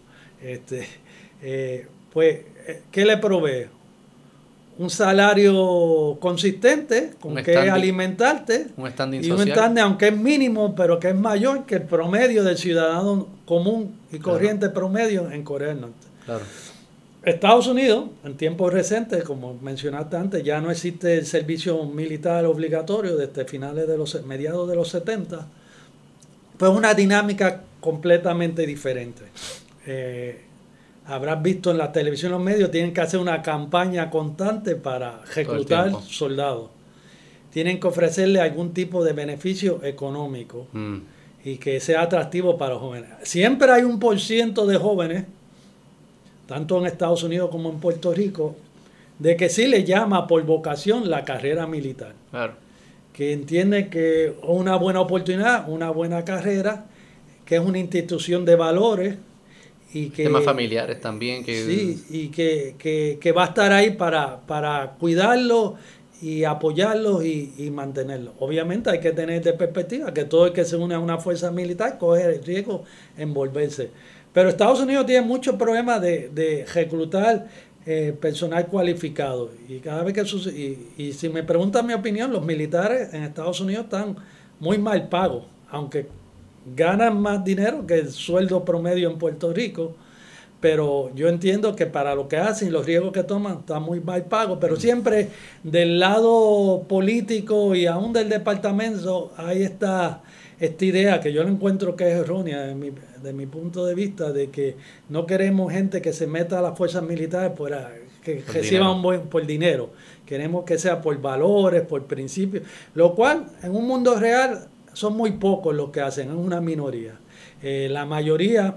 este, eh, pues, eh, ¿qué le provee? Un salario consistente con que alimentarte un standing y un standing, aunque es mínimo, pero que es mayor que el promedio del ciudadano común y corriente promedio en Corea del Norte. Claro. Estados Unidos, en tiempos recientes, como mencionaste antes, ya no existe el servicio militar obligatorio desde finales de los mediados de los 70. Pues una dinámica completamente diferente. Eh, habrás visto en la televisión los medios, tienen que hacer una campaña constante para reclutar soldados. Tienen que ofrecerle algún tipo de beneficio económico mm. y que sea atractivo para los jóvenes. Siempre hay un por ciento de jóvenes tanto en Estados Unidos como en Puerto Rico, de que sí le llama por vocación la carrera militar. Claro. Que entiende que es una buena oportunidad, una buena carrera, que es una institución de valores y que... Temas familiares también. Que... Sí, y que, va a estar ahí para, para cuidarlo y apoyarlos y, y mantenerlos. Obviamente hay que tener de perspectiva que todo el que se une a una fuerza militar coge el riesgo en volverse. Pero Estados Unidos tiene muchos problemas de, reclutar eh, personal cualificado. Y cada vez que y, y si me preguntan mi opinión, los militares en Estados Unidos están muy mal pagos, aunque ganan más dinero que el sueldo promedio en Puerto Rico. Pero yo entiendo que para lo que hacen y los riesgos que toman está muy mal pago. Pero siempre del lado político y aún del departamento, ahí está esta idea que yo no encuentro que es errónea de mi, de mi punto de vista, de que no queremos gente que se meta a las fuerzas militares por, que reciba un buen por dinero. Queremos que sea por valores, por principios, lo cual en un mundo real son muy pocos los que hacen, es una minoría. Eh, la mayoría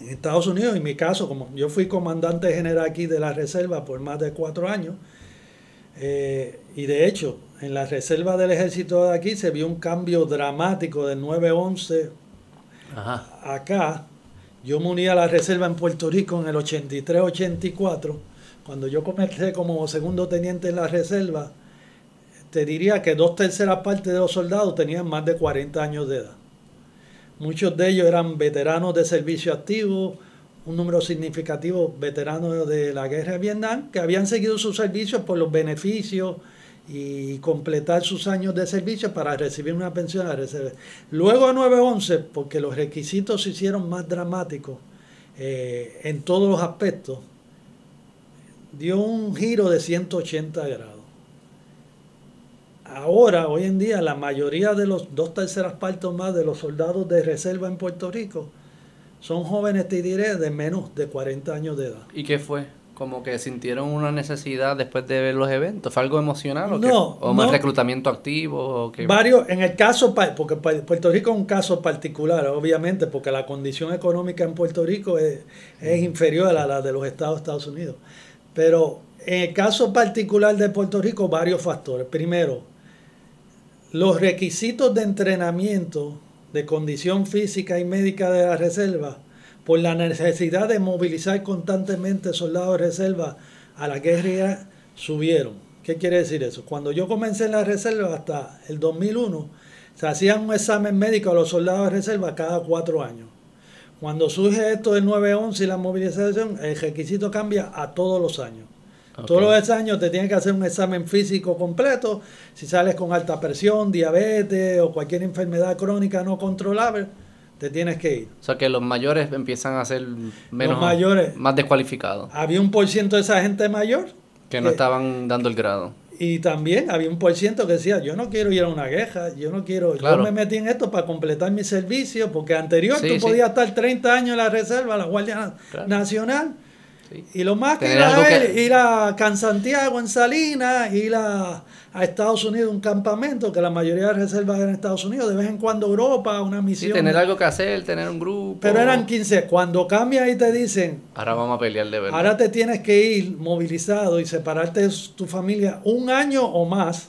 en Estados Unidos, en mi caso, como yo fui comandante general aquí de la reserva por más de cuatro años, eh, y de hecho, en la reserva del ejército de aquí se vio un cambio dramático del 9-11 acá. Yo me uní a la reserva en Puerto Rico en el 83-84. Cuando yo comencé como segundo teniente en la reserva, te diría que dos terceras partes de los soldados tenían más de 40 años de edad. Muchos de ellos eran veteranos de servicio activo, un número significativo veteranos de la guerra de Vietnam, que habían seguido sus servicios por los beneficios y completar sus años de servicio para recibir una pensión a. Luego de 9-11, porque los requisitos se hicieron más dramáticos eh, en todos los aspectos, dio un giro de 180 grados. Ahora, hoy en día, la mayoría de los dos terceras partes más de los soldados de reserva en Puerto Rico son jóvenes, te diré, de menos de 40 años de edad. ¿Y qué fue? Como que sintieron una necesidad después de ver los eventos? ¿Fue algo emocional o, no, ¿O más reclutamiento activo? Varios, en el caso, porque Puerto Rico es un caso particular, obviamente, porque la condición económica en Puerto Rico es, inferior a la de los Estados Estados Unidos. Pero en el caso particular de Puerto Rico, varios factores. Primero, los requisitos de entrenamiento de condición física y médica de la reserva por la necesidad de movilizar constantemente soldados de reserva a la guerra subieron. ¿Qué quiere decir eso? Cuando yo comencé en la reserva hasta el 2001, se hacían un examen médico a los soldados de reserva cada cuatro años. Cuando surge esto del 911 y la movilización, el requisito cambia a todos los años. Todos los años te tienen que hacer un examen físico completo. Si sales con alta presión, diabetes o cualquier enfermedad crónica no controlable, te tienes que ir. O sea que los mayores empiezan a ser menos mayores, más descualificados. Había un por ciento de esa gente mayor que no estaban dando el grado. Y también había un por ciento que decía, yo no quiero ir a una queja, yo no quiero, yo me metí en esto para completar mi servicio, porque anterior tú podías estar 30 años en la reserva, la Guardia Nacional, y lo más que ir ir a Can Santiago en Salinas, ir a, Estados Unidos un campamento, que la mayoría de reservas eran en Estados Unidos, de vez en cuando Europa, una misión. tener algo que hacer, tener un grupo. Pero eran 15. Cuando cambia y te dicen. Ahora vamos a pelear de verdad. Ahora te tienes que ir movilizado y separarte de tu familia un año o más,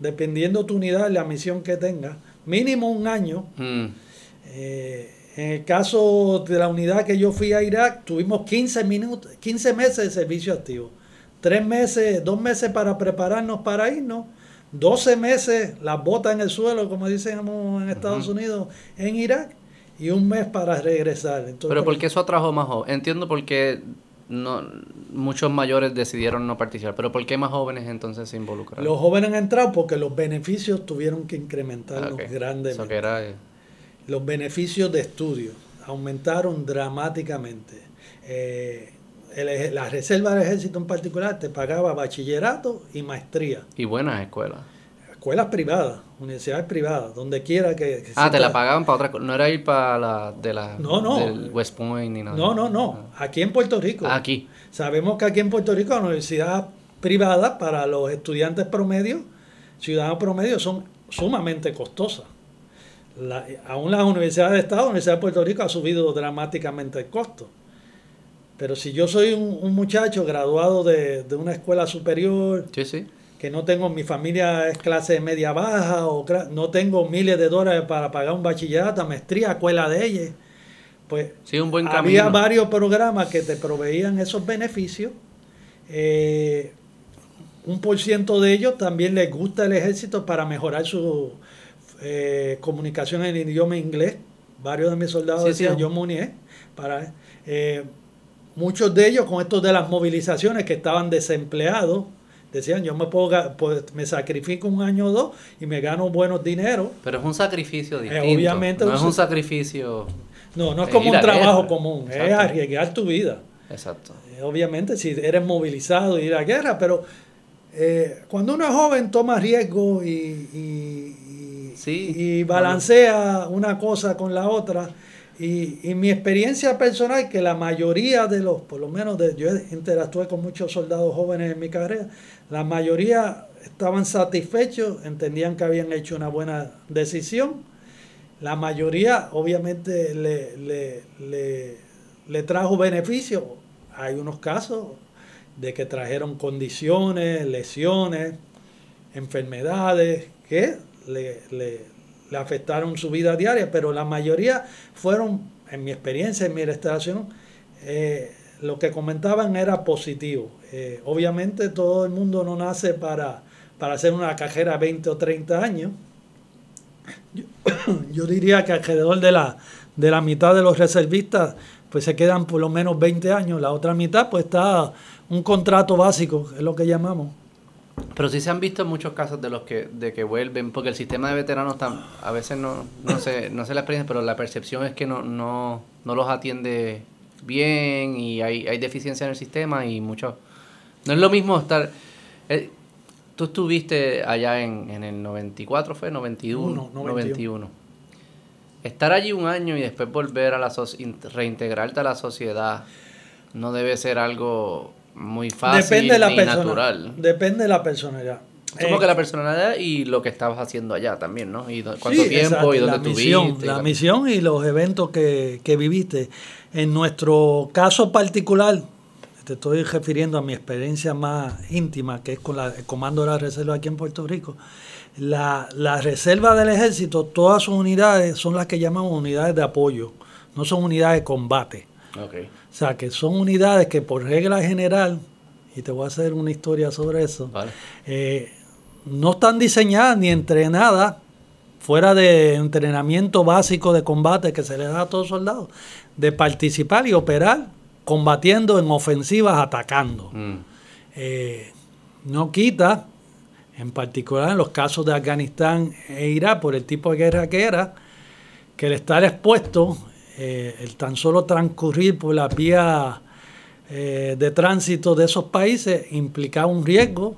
dependiendo tu unidad y la misión que tengas. Mínimo un año. Mm. Eh, en el caso de la unidad que yo fui a Irak, tuvimos 15, minutos, 15 meses de servicio activo. Tres meses, dos meses para prepararnos para irnos. 12 meses las botas en el suelo, como dicen en Estados Unidos, en Irak. Y un mes para regresar. Pero ¿por qué eso atrajo más jóvenes? Entiendo por qué no, muchos mayores decidieron no participar, pero ¿por qué más jóvenes entonces se involucraron? Los jóvenes han entrado porque los beneficios tuvieron que incrementar okay. grandemente. era, eh, los beneficios de estudio aumentaron dramáticamente. Eh, la reserva del ejército en particular te pagaba bachillerato y maestría. Y buenas escuelas. Escuelas privadas, universidades privadas, donde quiera que... ah, te la pagaban para otra cosa. No era ir para la de la no, no. del West Point ni nada. No, no, no. Ah. Aquí en Puerto Rico. Ah, aquí. Sabemos que aquí en Puerto Rico la universidad privada para los estudiantes promedio, ciudadanos promedio, son sumamente costosas aún las universidades de Estado, la Universidad de Puerto Rico ha subido dramáticamente el costo. Pero si yo soy un, muchacho graduado de, una escuela superior, que no tengo, mi familia es clase media baja, o no tengo miles de dólares para pagar un bachillerato, maestría, escuela de ellos, pues había varios programas que te proveían esos beneficios. Eh, un por ciento de ellos también les gusta el ejército para mejorar su, eh, comunicación en el idioma inglés. Varios de mis soldados decían, yo me para... Eh, muchos de ellos con esto de las movilizaciones que estaban desempleados, decían, yo me puedo, pues, me sacrifico un año o dos y me gano buenos dineros. Pero es un sacrificio eh, distinto. obviamente no es un sacrificio... No, no es como un trabajo común, es arriesgar tu vida. Exacto. obviamente si eres movilizado ir a guerra, pero cuando uno es joven toma riesgo y, y balancea una cosa con la otra. Y, mi experiencia personal, que la mayoría de los, por lo menos de, yo interactué con muchos soldados jóvenes en mi carrera, la mayoría estaban satisfechos, entendían que habían hecho una buena decisión. La mayoría obviamente le, le, le trajo beneficios. Hay unos casos de que trajeron condiciones, lesiones, enfermedades, que le, le, afectaron su vida diaria, pero la mayoría fueron, en mi experiencia, en mi restauración, eh, lo que comentaban era positivo. Eh, obviamente todo el mundo no nace para, para hacer una cajera 20 o 30 años. Yo, diría que alrededor de la, de la mitad de los reservistas pues se quedan por lo menos 20 años, la otra mitad pues está un contrato básico, es lo que llamamos. Pero sí se han visto muchos casos de los que, de que vuelven, porque el sistema de veteranos a veces no, no se, no se la experiencia, pero la percepción es que no, no, no los atiende bien y hay, hay deficiencia en el sistema y mucho. No es lo mismo estar. Eh, tú estuviste allá en, en el 94, ¿fue? 91. 91. Estar allí un año y después volver a la reintegrarte a la sociedad no debe ser algo muy fácil Depende de la y natural. Depende de la personalidad. Supongo que la personalidad y lo que estabas haciendo allá también, ¿no? Y cuánto tiempo y dónde la misión, La, misión y los eventos que, que viviste. En nuestro caso particular, te estoy refiriendo a mi experiencia más íntima, que es con la, el Comando de la Reserva aquí en Puerto Rico. La, la reserva del ejército, todas sus unidades son las que llamamos unidades de apoyo, no son unidades de combate. Okay. O sea, que son unidades que por regla general, y te voy a hacer una historia sobre eso, eh, no están diseñadas ni entrenadas fuera de entrenamiento básico de combate que se le da a todos los soldados, de participar y operar combatiendo en ofensivas, atacando. Mm. Eh, no quita, en particular en los casos de Afganistán e Irak, por el tipo de guerra que era, que el estar expuesto, eh, el tan solo transcurrir por la vía eh, de tránsito de esos países implicaba un riesgo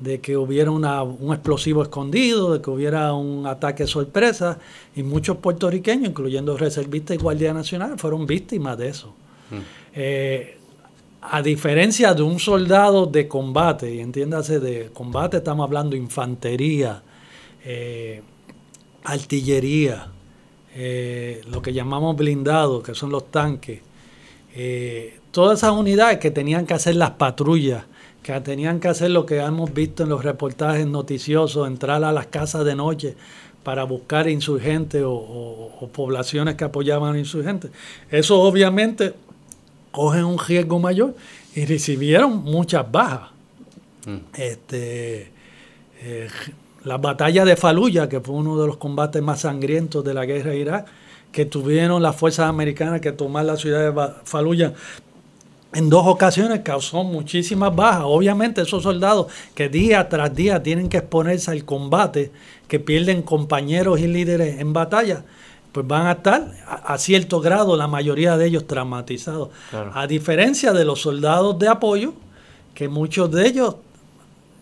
de que hubiera un explosivo escondido, de que hubiera un ataque sorpresa, y muchos puertorriqueños, incluyendo reservistas y guardias nacionales, fueron víctimas de eso. Mm. Eh, a diferencia de un soldado de combate, y entiéndase de combate, estamos hablando de infantería, eh, artillería, eh, lo que llamamos blindados, que son los tanques, todas esas unidades que tenían que hacer las patrullas, que tenían que hacer lo que hemos visto en los reportajes noticiosos, entrar a las casas de noche para buscar insurgentes o, poblaciones que apoyaban a insurgentes. Eso obviamente coge un riesgo mayor y recibieron muchas bajas. Mm. Este, eh, la batalla de Faluya, que fue uno de los combates más sangrientos de la guerra de Irak, que tuvieron las fuerzas americanas que tomar la ciudad de Faluya en dos ocasiones causó muchísimas bajas. Obviamente esos soldados que día tras día tienen que exponerse al combate, que pierden compañeros y líderes en batalla, pues van a estar a, cierto grado, la mayoría de ellos traumatizados. A diferencia de los soldados de apoyo, que muchos de ellos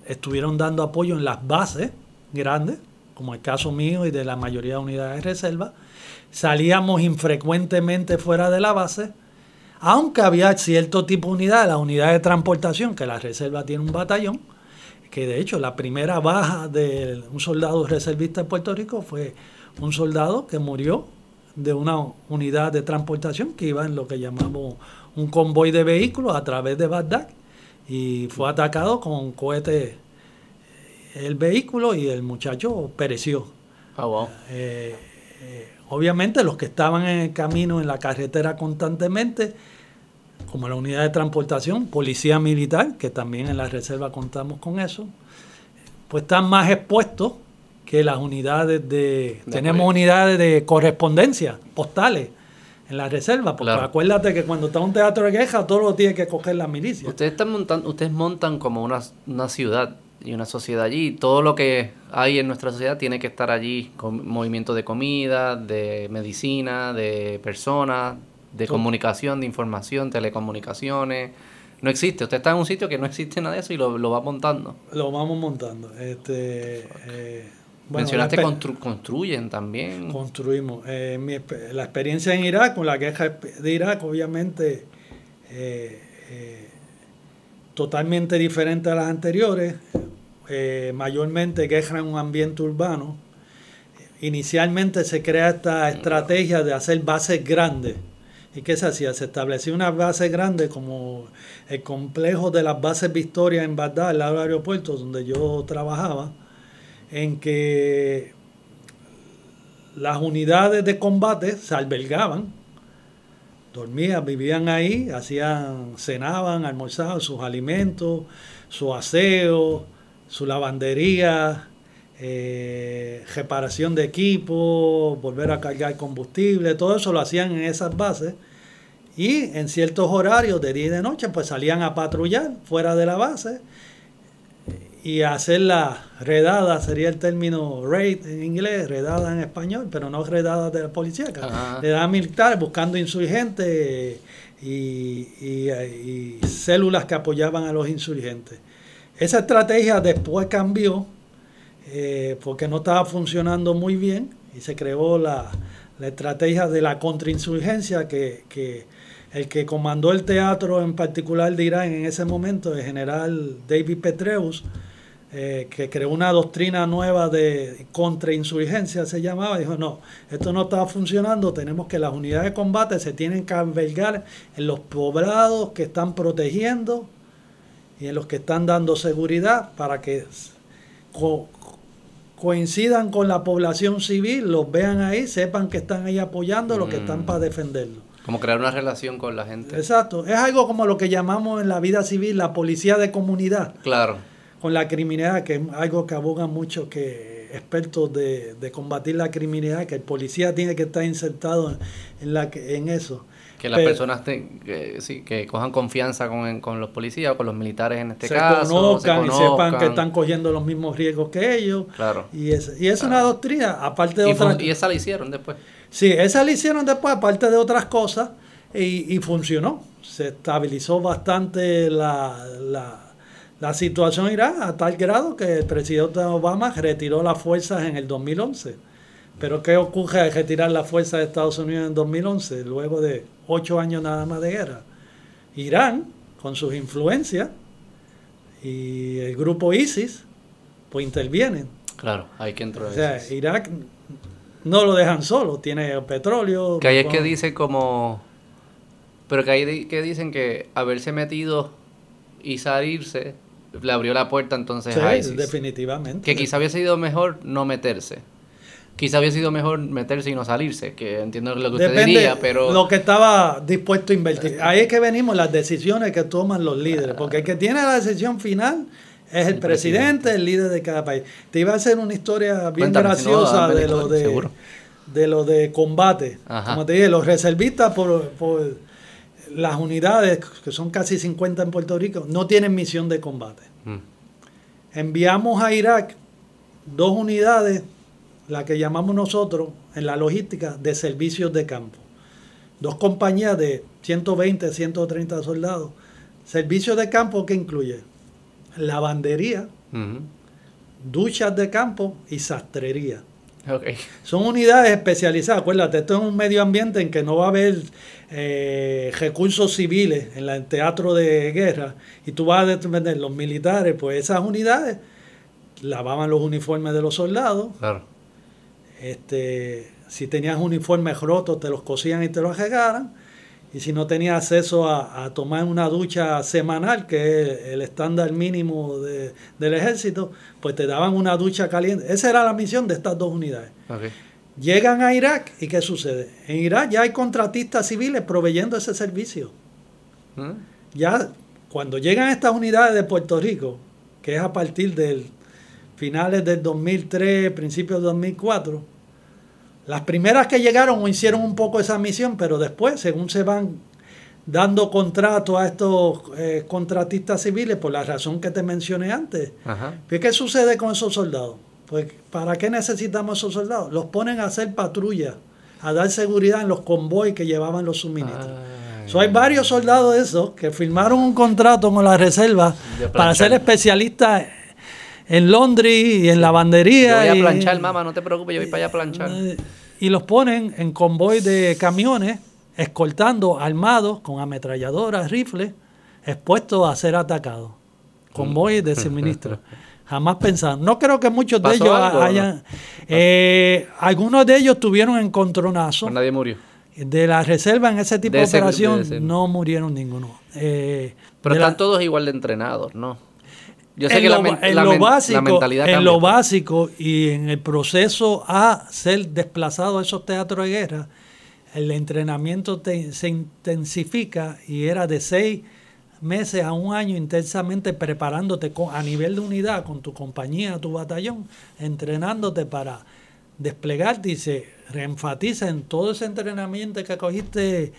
estuvieron dando apoyo en las bases grandes, como el caso mío y de la mayoría de unidades de reserva, salíamos infrecuentemente fuera de la base aunque había cierto tipo de unidad, la unidad de transportación, que la reserva tiene un batallón, que de hecho la primera baja de un soldado reservista de Puerto Rico fue un soldado que murió de una unidad de transportación que iba en lo que llamamos un convoy de vehículos a través de Bagdad y fue atacado con cohete el vehículo y el muchacho pereció. Oh, Obviamente los que estaban en el camino, en la carretera constantemente, como la unidad de transportación, policía militar, que también en la reserva contamos con eso, pues están más expuestos que las unidades de... tenemos unidades de correspondencia, postales, en la reserva, porque acuérdate que cuando está un teatro de queja, todo lo tiene que coger la milicia. Ustedes están montando, ustedes montan como una, una ciudad y una sociedad allí. Todo lo que hay en nuestra sociedad tiene que estar allí, con movimiento de comida, de medicina, de personas, de comunicación, de información, telecomunicaciones. No existe. Usted está en un sitio que no existe nada de eso y lo, lo va montando. Lo vamos montando. Este, eh, Mencionaste construyen también. Construimos. Eh, la experiencia en Irak, con la queja de Irak, obviamente, eh, totalmente diferente a las anteriores eh, mayormente quejan en un ambiente urbano. Inicialmente se crea esta estrategia de hacer bases grandes. ¿Y qué se hacía? Se establecía una base grande como el complejo de las bases Victoria en Bagdad, al lado del aeropuerto donde yo trabajaba, en que las unidades de combate se albergaban, dormían, vivían ahí, hacían, cenaban, almorzaban sus alimentos, su aseo, su lavandería, eh, reparación de equipo, volver a cargar combustible, todo eso lo hacían en esas bases. Y en ciertos horarios de día y de noche, pues salían a patrullar fuera de la base y hacer la redada, sería el término raid en inglés, redada en español, pero no redada de la policía, redada militar, buscando insurgentes y, y células que apoyaban a los insurgentes. Esa estrategia después cambió eh, porque no estaba funcionando muy bien y se creó la, estrategia de la contrainsurgencia que, el que comandó el teatro en particular de Irán en ese momento, el general David Petreus, eh, que creó una doctrina nueva de contrainsurgencia, se llamaba, dijo, no, esto no estaba funcionando, tenemos que las unidades de combate se tienen que albergar en los poblados que están protegiendo y en los que están dando seguridad para que coincidan con la población civil, los vean ahí, sepan que están ahí apoyando, los que están para defenderlo. Como crear una relación con la gente. Exacto. Es algo como lo que llamamos en la vida civil la policía de comunidad. Claro. Con la criminalidad, que es algo que abogan mucho que expertos de, combatir la criminalidad, que el policía tiene que estar insertado en, la, en eso. Que las personas que, sí, que cojan confianza con, con, los policías o con los militares en este se caso. Conozcan, se conozcan y sepan que están cogiendo los mismos riesgos que ellos. Claro. Y es, y es una doctrina, aparte de y otras... Y esa la hicieron después. Sí, esa la hicieron después, aparte de otras cosas, y, y funcionó. Se estabilizó bastante la, la, la situación Irak a tal grado que el presidente Obama retiró las fuerzas en el 2011. Pero ¿qué ocurre al retirar las fuerzas de Estados Unidos en 2011, luego de ocho años nada más de guerra? Irán, con sus influencias, y el grupo ISIS, pues intervienen. Claro, hay que entrar. O sea, Irak no lo dejan solo, tiene petróleo. Que ahí es que dice como... Pero que ahí que dicen que haberse metido y salirse le abrió la puerta entonces a ISIS. definitivamente. Que quizá hubiese sido mejor no meterse. Quizá hubiese sido mejor meterse y no salirse, que entiendo lo que usted diría, pero... Lo que estaba dispuesto a invertir. Ahí es que venimos las decisiones que toman los líderes, porque el que tiene la decisión final es el, presidente, el líder de cada país. Te iba a hacer una historia bien graciosa de, lo de, de lo de combate. Como te dije, los reservistas por, por las unidades, que son casi 50 en Puerto Rico, no tienen misión de combate. Mm. Enviamos a Irak dos unidades la que llamamos nosotros en la logística de servicios de campo. Dos compañías de 120, 130 soldados. Servicios de campo que incluye lavandería, duchas de campo y sastrería. Son unidades especializadas. Acuérdate, esto es un medio ambiente en que no va a haber eh, recursos civiles en el teatro de guerra y tú vas a defender los militares, pues esas unidades lavaban los uniformes de los soldados. Claro este, si tenías uniformes rotos, te los cosían y te los arreglaran. Y si no tenías acceso a, tomar una ducha semanal, que es el estándar mínimo del ejército, pues te daban una ducha caliente. Esa era la misión de estas dos unidades. Llegan a Irak y ¿qué sucede? En Irak ya hay contratistas civiles proveyendo ese servicio. ¿Mm? Ya cuando llegan estas unidades de Puerto Rico, que es a partir del finales del 2003, principios del 2004. Las primeras que llegaron hicieron un poco esa misión, pero después, según se van dando contratos a estos eh, contratistas civiles, por la razón que te mencioné antes, ¿qué sucede con esos soldados? Pues, ¿para qué necesitamos esos soldados? Los ponen a hacer patrulla, a dar seguridad en los convoys que llevaban los suministros. hay varios soldados de esos que firmaron un contrato con la reserva para ser especialistas en Londres y en lavandería. Yo voy a planchar, mamá, no te preocupes, yo voy para allá a planchar. Eh, y los ponen en convoy de camiones, escoltando, armados, con ametralladoras, rifles, expuestos a ser atacados. Convoy de suministro. Jamás pensaron. No creo que muchos de ellos hayan... Eh, algunos de ellos tuvieron encontronazos. Nadie murió. De la reserva en ese tipo de, operación no murieron ninguno. Eh, Pero están todos igual de entrenados, ¿no? Yo sé en que lo, la, en lo básico, mentalidad En lo básico y en el proceso a ser desplazado a esos teatros de guerra, el entrenamiento se intensifica y era de seis meses a un año intensamente preparándote a nivel de unidad con tu compañía, tu batallón, entrenándote para desplegarte y se reenfatiza en todo ese entrenamiento que cogiste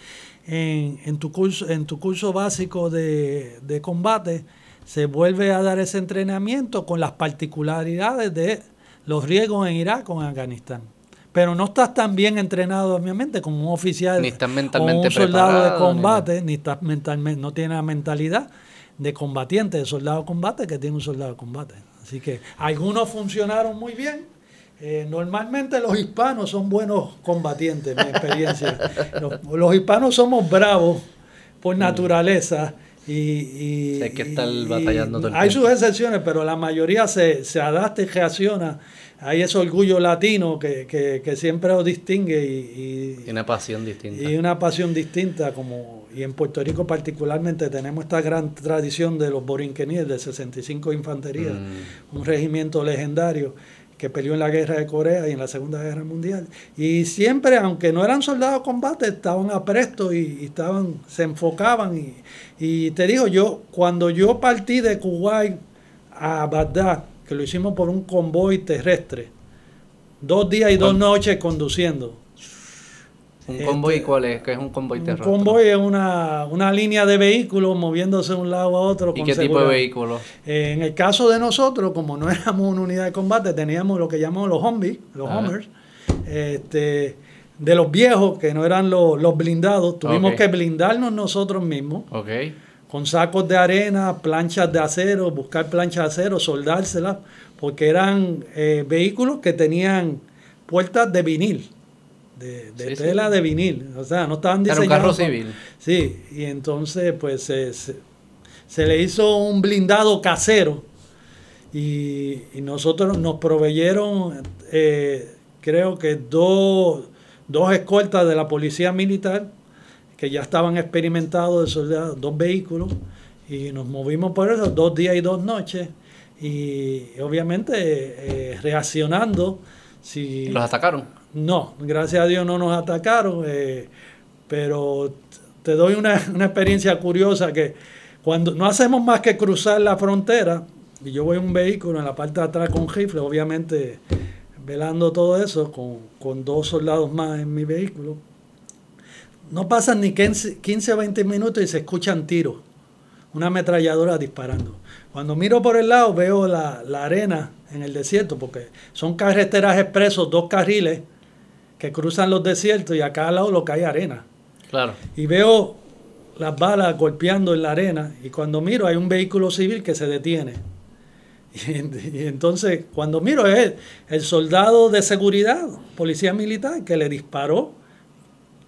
en, en, tu, curso, en tu curso básico de, de combate se vuelve a dar ese entrenamiento con las particularidades de los riesgos en Irak o en Afganistán. Pero no estás tan bien entrenado, obviamente, como un oficial ni estás mentalmente o un soldado de combate, ni, estás mentalmente, no tiene la mentalidad de combatiente, de soldado de combate que tiene un soldado de combate. Así que algunos funcionaron muy bien. Eh, normalmente los hispanos son buenos combatientes, mi experiencia. los, los hispanos somos bravos por mm. naturaleza y, que batallando todo el Hay sus excepciones, pero la mayoría se, se adapta y reacciona. Hay ese orgullo latino que, que, siempre lo distingue. Y, y, una pasión distinta. Y una pasión distinta, como y en Puerto Rico particularmente tenemos esta gran tradición de los borinqueníes, del 65 Infantería, mm. un regimiento legendario que peleó en la guerra de Corea y en la Segunda Guerra Mundial. Y siempre, aunque no eran soldados de combate, estaban aprestos y, y estaban, se enfocaban. Y, y, te digo, yo, cuando yo partí de Kuwait a Bagdad, que lo hicimos por un convoy terrestre, dos días y dos noches conduciendo. ¿Un convoy este, cuál es? ¿Qué es un convoy terrestre? Un convoy es una, línea de vehículos moviéndose de un lado a otro. ¿Y qué tipo de vehículos? Eh, en el caso de nosotros, como no éramos una unidad de combate, teníamos lo que llamamos los Humvees, los Hummers, este, de los viejos, que no eran los, blindados. Tuvimos que blindarnos nosotros mismos. Con sacos de arena, planchas de acero, buscar planchas de acero, soldárselas, porque eran eh, vehículos que tenían puertas de vinil de, tela de vinil. O sea, no estaban diseñados. Era un carro civil. Sí, y entonces pues se, le hizo un blindado casero y, nosotros nos proveyeron, eh, creo que dos, dos escoltas de la policía militar que ya estaban experimentados de dos vehículos y nos movimos por eso dos días y dos noches y obviamente eh, reaccionando. Si, ¿Los atacaron? No, gracias a Dios no nos atacaron, eh, pero te doy una, experiencia curiosa que cuando no hacemos más que cruzar la frontera, y yo voy en un vehículo en la parte de atrás con rifle, obviamente velando todo eso, con, dos soldados más en mi vehículo, no pasan ni 15, o 20 minutos y se escuchan tiros, una ametralladora disparando. Cuando miro por el lado veo la, la arena en el desierto, porque son carreteras expresos, dos carriles, que cruzan los desiertos y a cada lado lo que hay arena. Claro. Y veo las balas golpeando en la arena y cuando miro hay un vehículo civil que se detiene. Y, entonces cuando miro es el, soldado de seguridad, policía militar, que le disparó,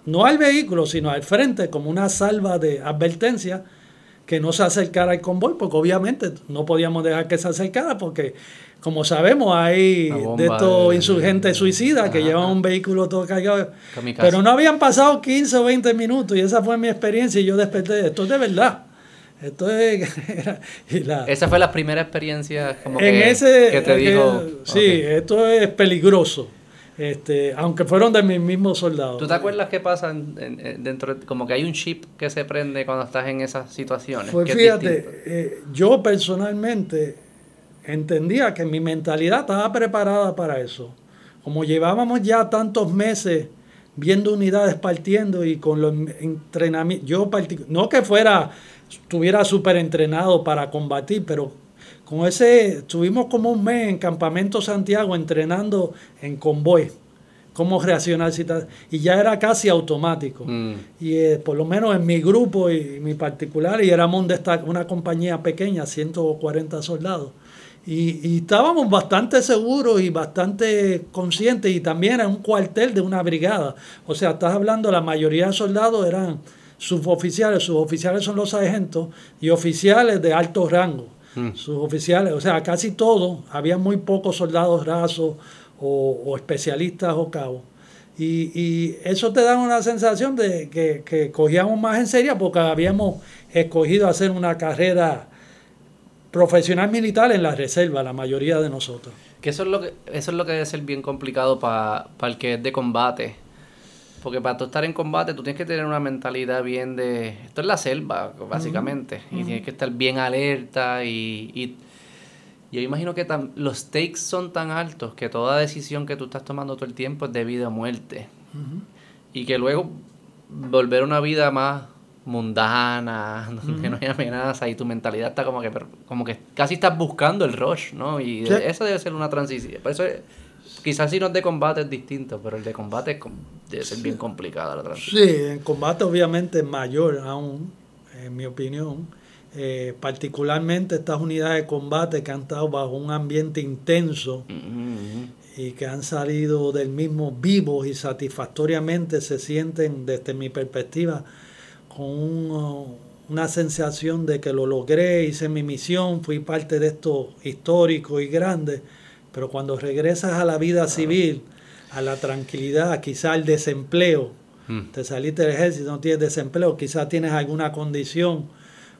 no al vehículo, sino al frente como una salva de advertencia que no se acercara al convoy, porque obviamente no podíamos dejar que se acercara porque como sabemos, hay de estos insurgentes suicidas que llevan un vehículo todo cargado. Pero no habían pasado 15 o 20 minutos y esa fue mi experiencia y yo desperté. Esto es de verdad. Esto es, esa fue la primera experiencia como en que, ese, te dijo. sí, esto es peligroso. Este, aunque fueron de mis mismos soldados. ¿Tú te acuerdas qué pasa dentro? Como que hay un chip que se prende cuando estás en esas situaciones. Pues fíjate, eh, yo personalmente entendía que mi mentalidad estaba preparada para eso. Como llevábamos ya tantos meses viendo unidades partiendo y con los entrenamientos, yo no que fuera, estuviera súper entrenado para combatir, pero con ese, estuvimos como un mes en Campamento Santiago entrenando en convoy, cómo reaccionar y ya era casi automático. Mm. Y eh, por lo menos en mi grupo y mi particular, y éramos una compañía pequeña, 140 soldados, y, estábamos bastante seguros y bastante conscientes y también era un cuartel de una brigada. O sea, estás hablando, la mayoría de soldados eran suboficiales, suboficiales son los sargentos y oficiales de alto rango. Mm. Suboficiales, o sea, casi todos, había muy pocos soldados rasos o, especialistas o cabos. Y, y, eso te da una sensación de que, que cogíamos más en serio porque habíamos escogido hacer una carrera profesional militar en la reserva, la mayoría de nosotros. Que eso es lo que, eso es lo que debe ser bien complicado para el que es de combate. Porque para tú estar en combate, tú tienes que tener una mentalidad bien de. Esto es la selva, básicamente. Y tienes que estar bien alerta. Y, y yo imagino que los stakes son tan altos que toda decisión que tú estás tomando todo el tiempo es de vida o muerte. Y que luego volver a una vida más mundana, donde no hay amenaza y tu mentalidad está como que como que casi estás buscando el rush, ¿no? Y eso debe ser una transición. Por eso quizás si no es de combate es distinto, pero el de combate es, debe ser bien complicada la transición. Sí, en combate obviamente es mayor aún, en mi opinión. Eh, particularmente estas unidades de combate que han estado bajo un ambiente intenso y que han salido del mismo vivos y satisfactoriamente se sienten desde mi perspectiva con una sensación de que lo logré, hice mi misión, fui parte de esto histórico y grande, pero cuando regresas a la vida civil, a la tranquilidad, quizá al desempleo, hmm. te saliste del ejército, no tienes desempleo, quizás tienes alguna condición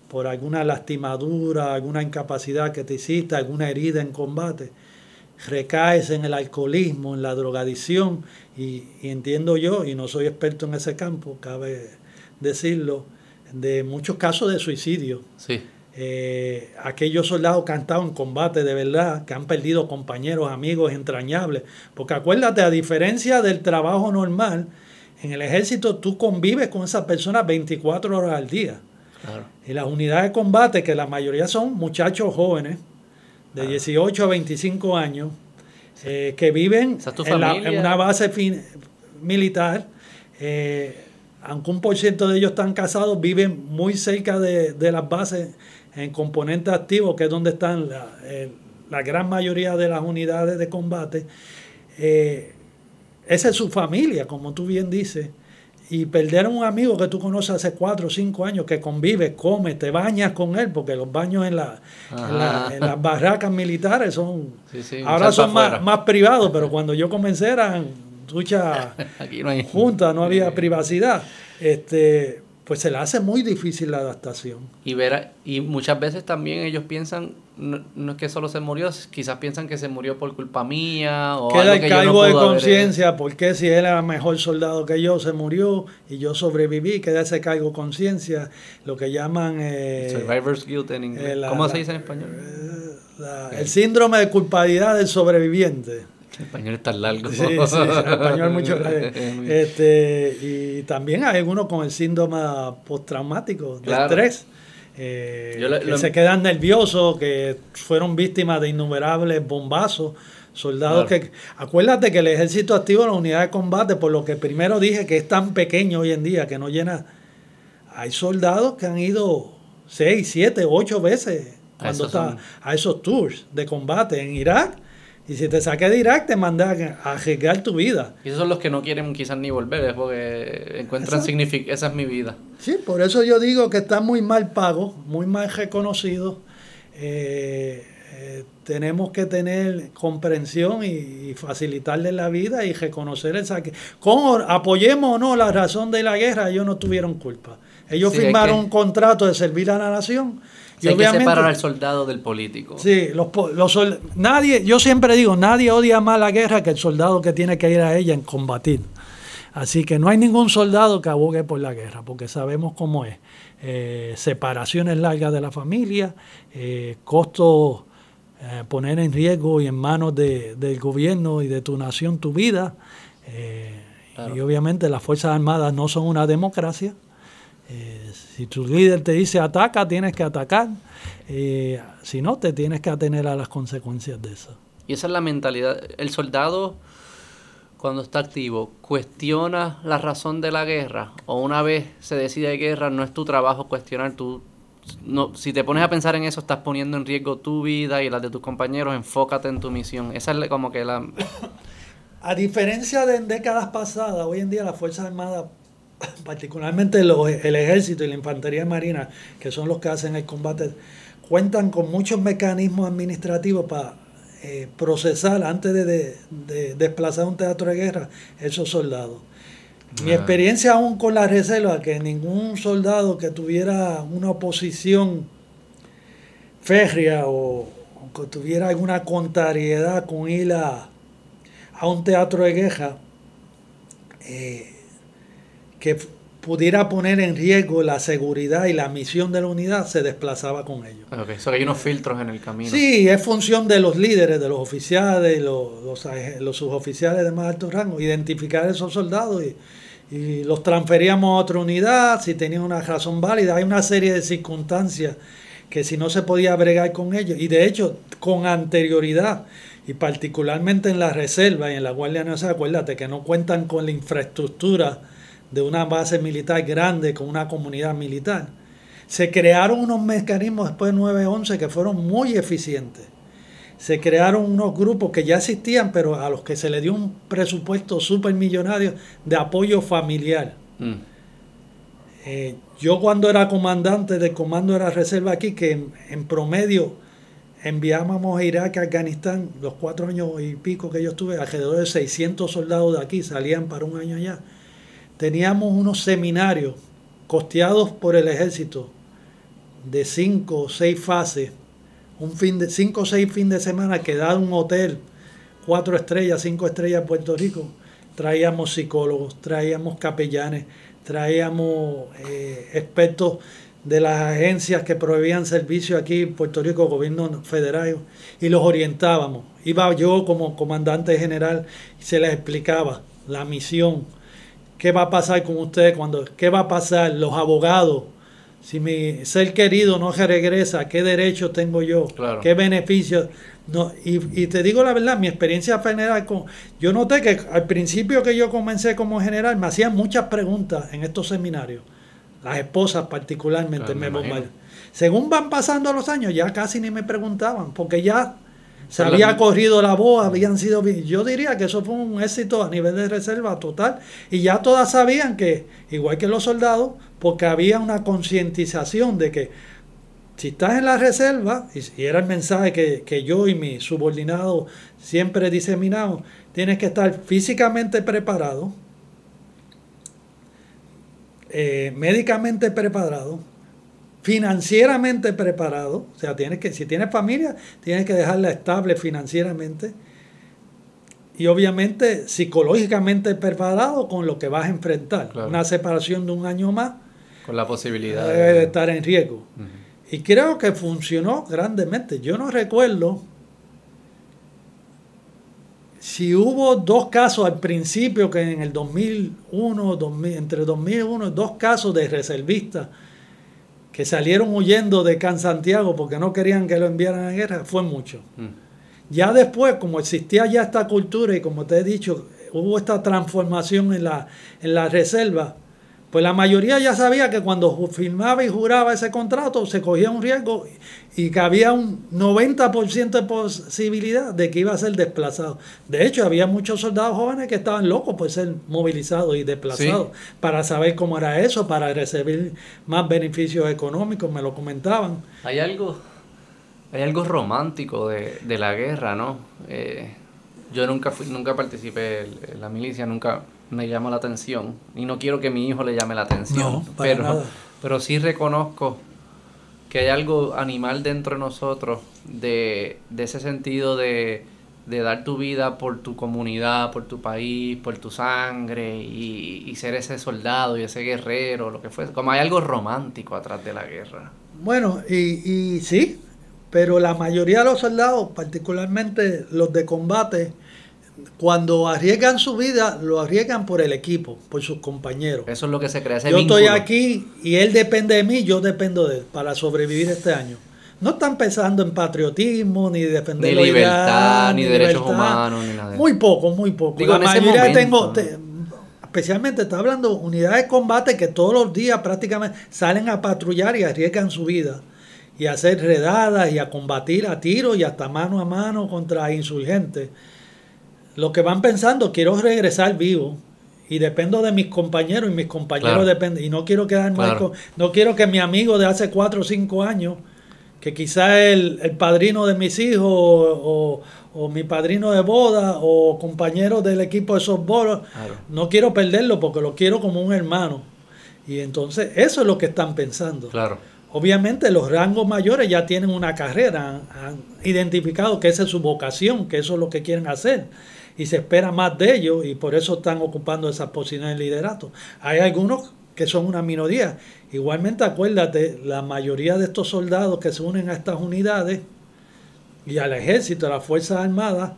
por alguna lastimadura, alguna incapacidad que te hiciste, alguna herida en combate, recaes en el alcoholismo, en la drogadicción, y, y entiendo yo, y no soy experto en ese campo, cabe decirlo, de muchos casos de suicidio. Sí. Eh, aquellos soldados que han estado en combate de verdad, que han perdido compañeros, amigos entrañables. Porque acuérdate, a diferencia del trabajo normal, En el ejército tú convives con esas personas 24 horas al día. Y las unidades de combate, que la mayoría son muchachos jóvenes, de 18 a 25 años, eh, que viven en, una base militar, eh, aunque un por ciento de ellos están casados, viven muy cerca de, las bases en componentes activos, que es donde están la, eh, gran mayoría de las unidades de combate. esa es su familia, como tú bien dices y perder a un amigo que tú conoces hace cuatro o cinco años, que convive, come, te bañas con él, porque los baños en, la, en, las barracas militares son, ahora son más, más, privados, pero cuando yo comencé eran duchas juntas, no había privacidad. Este, pues se le hace muy difícil la adaptación. Y, ver, y muchas veces también ellos piensan, no, es que solo se murió, quizás piensan que se murió por culpa mía. O Queda el cargo de conciencia, porque si él era mejor soldado que yo, se murió y yo sobreviví, queda ese cargo de conciencia, lo que llaman... Eh, Survivor's guilt en inglés. Eh, ¿Cómo se dice en español? Eh, el síndrome de culpabilidad del sobreviviente. El español es tan largo. Sí, sí, el español mucho. este, y también hay algunos con el síndrome postraumático de estrés. Eh, que se quedan nerviosos, que fueron víctimas de innumerables bombazos. Soldados que. Acuérdate que el ejército activo, la unidad de combate, por lo que primero dije que es tan pequeño hoy en día que no llena. Hay soldados que han ido seis, siete, ocho veces cuando está, a esos tours de combate en Irak y si te de Irak, te mandé a, arriesgar tu vida. Y esos son los que no quieren quizás ni volver, porque encuentran significado. Esa es mi vida. Sí, por eso yo digo que está muy mal pago, muy mal reconocido. Eh, eh, tenemos que tener comprensión y, facilitarle la vida y reconocer el saque. Con, apoyemos o no la razón de la guerra, ellos no tuvieron culpa. Ellos firmaron un contrato de servir a la nación hay que separar al soldado del político. Sí, los, los nadie, yo siempre digo, nadie odia más la guerra que el soldado que tiene que ir a ella en combatir. Así que no hay ningún soldado que abogue por la guerra, porque sabemos cómo es. Eh, separaciones largas de la familia, eh, costos, eh, poner en riesgo y en manos del gobierno y de tu nación tu vida. Y obviamente las Fuerzas Armadas no son una democracia, eh, si tu líder te dice ataca, tienes que atacar. Eh, si no, te tienes que atener a las consecuencias de eso. Y esa es la mentalidad. El soldado, cuando está activo, cuestiona la razón de la guerra. O una vez se decide guerra, no es tu trabajo cuestionar. No, si te pones a pensar en eso, estás poniendo en riesgo tu vida y la de tus compañeros. Enfócate en tu misión. Esa es como que la. A diferencia de en décadas pasadas, hoy en día las Fuerzas Armadas particularmente el ejército y la infantería marina, que son los que hacen el combate, cuentan con muchos mecanismos administrativos para eh, procesar antes de, desplazar un teatro de guerra esos soldados. Mi ah. experiencia aún con la reserva, que ningún soldado que tuviera una oposición férrea o, que tuviera alguna contrariedad con ir a, un teatro de guerra, eh, que pudiera poner en riesgo la seguridad y la misión de la unidad, se desplazaba con ellos. Ok, so hay unos filtros en el camino. Sí, es función de los líderes, de los oficiales, los, los, suboficiales de más alto rango, identificar esos soldados y, y los transferíamos a otra unidad si tenían una razón válida. Hay una serie de circunstancias que si no se podía bregar con ellos, y de hecho con anterioridad, y particularmente en la reserva y en la Guardia Nacional, acuérdate que no cuentan con la infraestructura de una base militar grande con una comunidad militar. Se crearon unos mecanismos después de 9-11 que fueron muy eficientes. Se crearon unos grupos que ya existían, pero a los que se le dio un presupuesto súper millonario de apoyo familiar. Mm. Eh, yo cuando era comandante del comando de la reserva aquí, que en, promedio enviábamos a Irak, a Afganistán, los cuatro años y pico que yo estuve, alrededor de 600 soldados de aquí salían para un año allá teníamos unos seminarios costeados por el ejército de cinco o seis fases, un fin de cinco o seis fines de semana que da un hotel, cuatro estrellas, cinco estrellas Puerto Rico. Traíamos psicólogos, traíamos capellanes, traíamos eh, expertos de las agencias que proveían servicio aquí en Puerto Rico, gobierno federal, y los orientábamos. Iba yo como comandante general y se les explicaba la misión, ¿Qué va a pasar con usted cuando, qué va a pasar los abogados? Si mi ser querido no regresa, ¿qué derechos tengo yo? ¿Qué beneficios? No, y, te digo la verdad, mi experiencia general con... Yo noté que al principio que yo comencé como general me hacían muchas preguntas en estos seminarios. Las esposas particularmente me, me Según van pasando los años, ya casi ni me preguntaban, porque ya se había corrido la voz, habían sido... Yo diría que eso fue un éxito a nivel de reserva total. Y ya todas sabían que, igual que los soldados, porque había una concientización de que si estás en la reserva, y, era el mensaje que, yo y mi subordinado siempre diseminamos, tienes que estar físicamente preparado, eh, médicamente preparado, financieramente preparado, o sea, tienes que, si tienes familia, tienes que dejarla estable financieramente y obviamente psicológicamente preparado con lo que vas a enfrentar. Una separación de un año más. Con la posibilidad de, estar en riesgo. Y creo que funcionó grandemente. Yo no recuerdo si hubo dos casos al principio que en el 2001, 2000, entre 2001, dos casos de reservistas que salieron huyendo de Can Santiago porque no querían que lo enviaran a guerra, fue mucho. Mm. Ya después, como existía ya esta cultura y como te he dicho, hubo esta transformación en la, en la reserva, pues la mayoría ya sabía que cuando firmaba y juraba ese contrato se cogía un riesgo y que había un 90% de posibilidad de que iba a ser desplazado. De hecho, había muchos soldados jóvenes que estaban locos por ser movilizados y desplazados para saber cómo era eso, para recibir más beneficios económicos, me lo comentaban. Hay algo, hay algo romántico de, de la guerra, ¿no? Eh, yo nunca fui, nunca participé en la milicia, nunca me llama la atención y no quiero que mi hijo le llame la atención, pero, pero sí reconozco que hay algo animal dentro de nosotros de, ese sentido de, dar tu vida por tu comunidad, por tu país, por tu sangre y, ser ese soldado y ese guerrero, lo que fue. Como hay algo romántico atrás de la guerra. Bueno, y, y sí, pero la mayoría de los soldados, particularmente los de combate, cuando arriesgan su vida, lo arriesgan por el equipo, por sus compañeros. Eso es lo que se crea. yo estoy aquí y él depende de mí, yo dependo de él para sobrevivir este año. No están pensando en patriotismo, ni defender ni libertad, ni, derechos humanos, ni nada. Muy poco, muy poco. la mayoría tengo, especialmente está hablando unidades de combate que todos los días prácticamente salen a patrullar y arriesgan su vida y a hacer redadas y a combatir a tiro y hasta mano a mano contra insurgentes lo que van pensando, quiero regresar vivo y dependo de mis compañeros y mis compañeros dependen. Y no quiero quedar no quiero que mi amigo de hace cuatro o cinco años que quizá el, el padrino de mis hijos o, mi padrino de boda o compañero del equipo de softball no quiero perderlo porque lo quiero como un hermano. Y entonces eso es lo que están pensando. Claro. Obviamente los rangos mayores ya tienen una carrera, han identificado que esa es su vocación, que eso es lo que quieren hacer y se espera más de ellos y por eso están ocupando esas posiciones de liderato. Hay algunos que son una minoría. Igualmente acuérdate, la mayoría de estos soldados que se unen a estas unidades y al ejército, a las Fuerzas Armadas,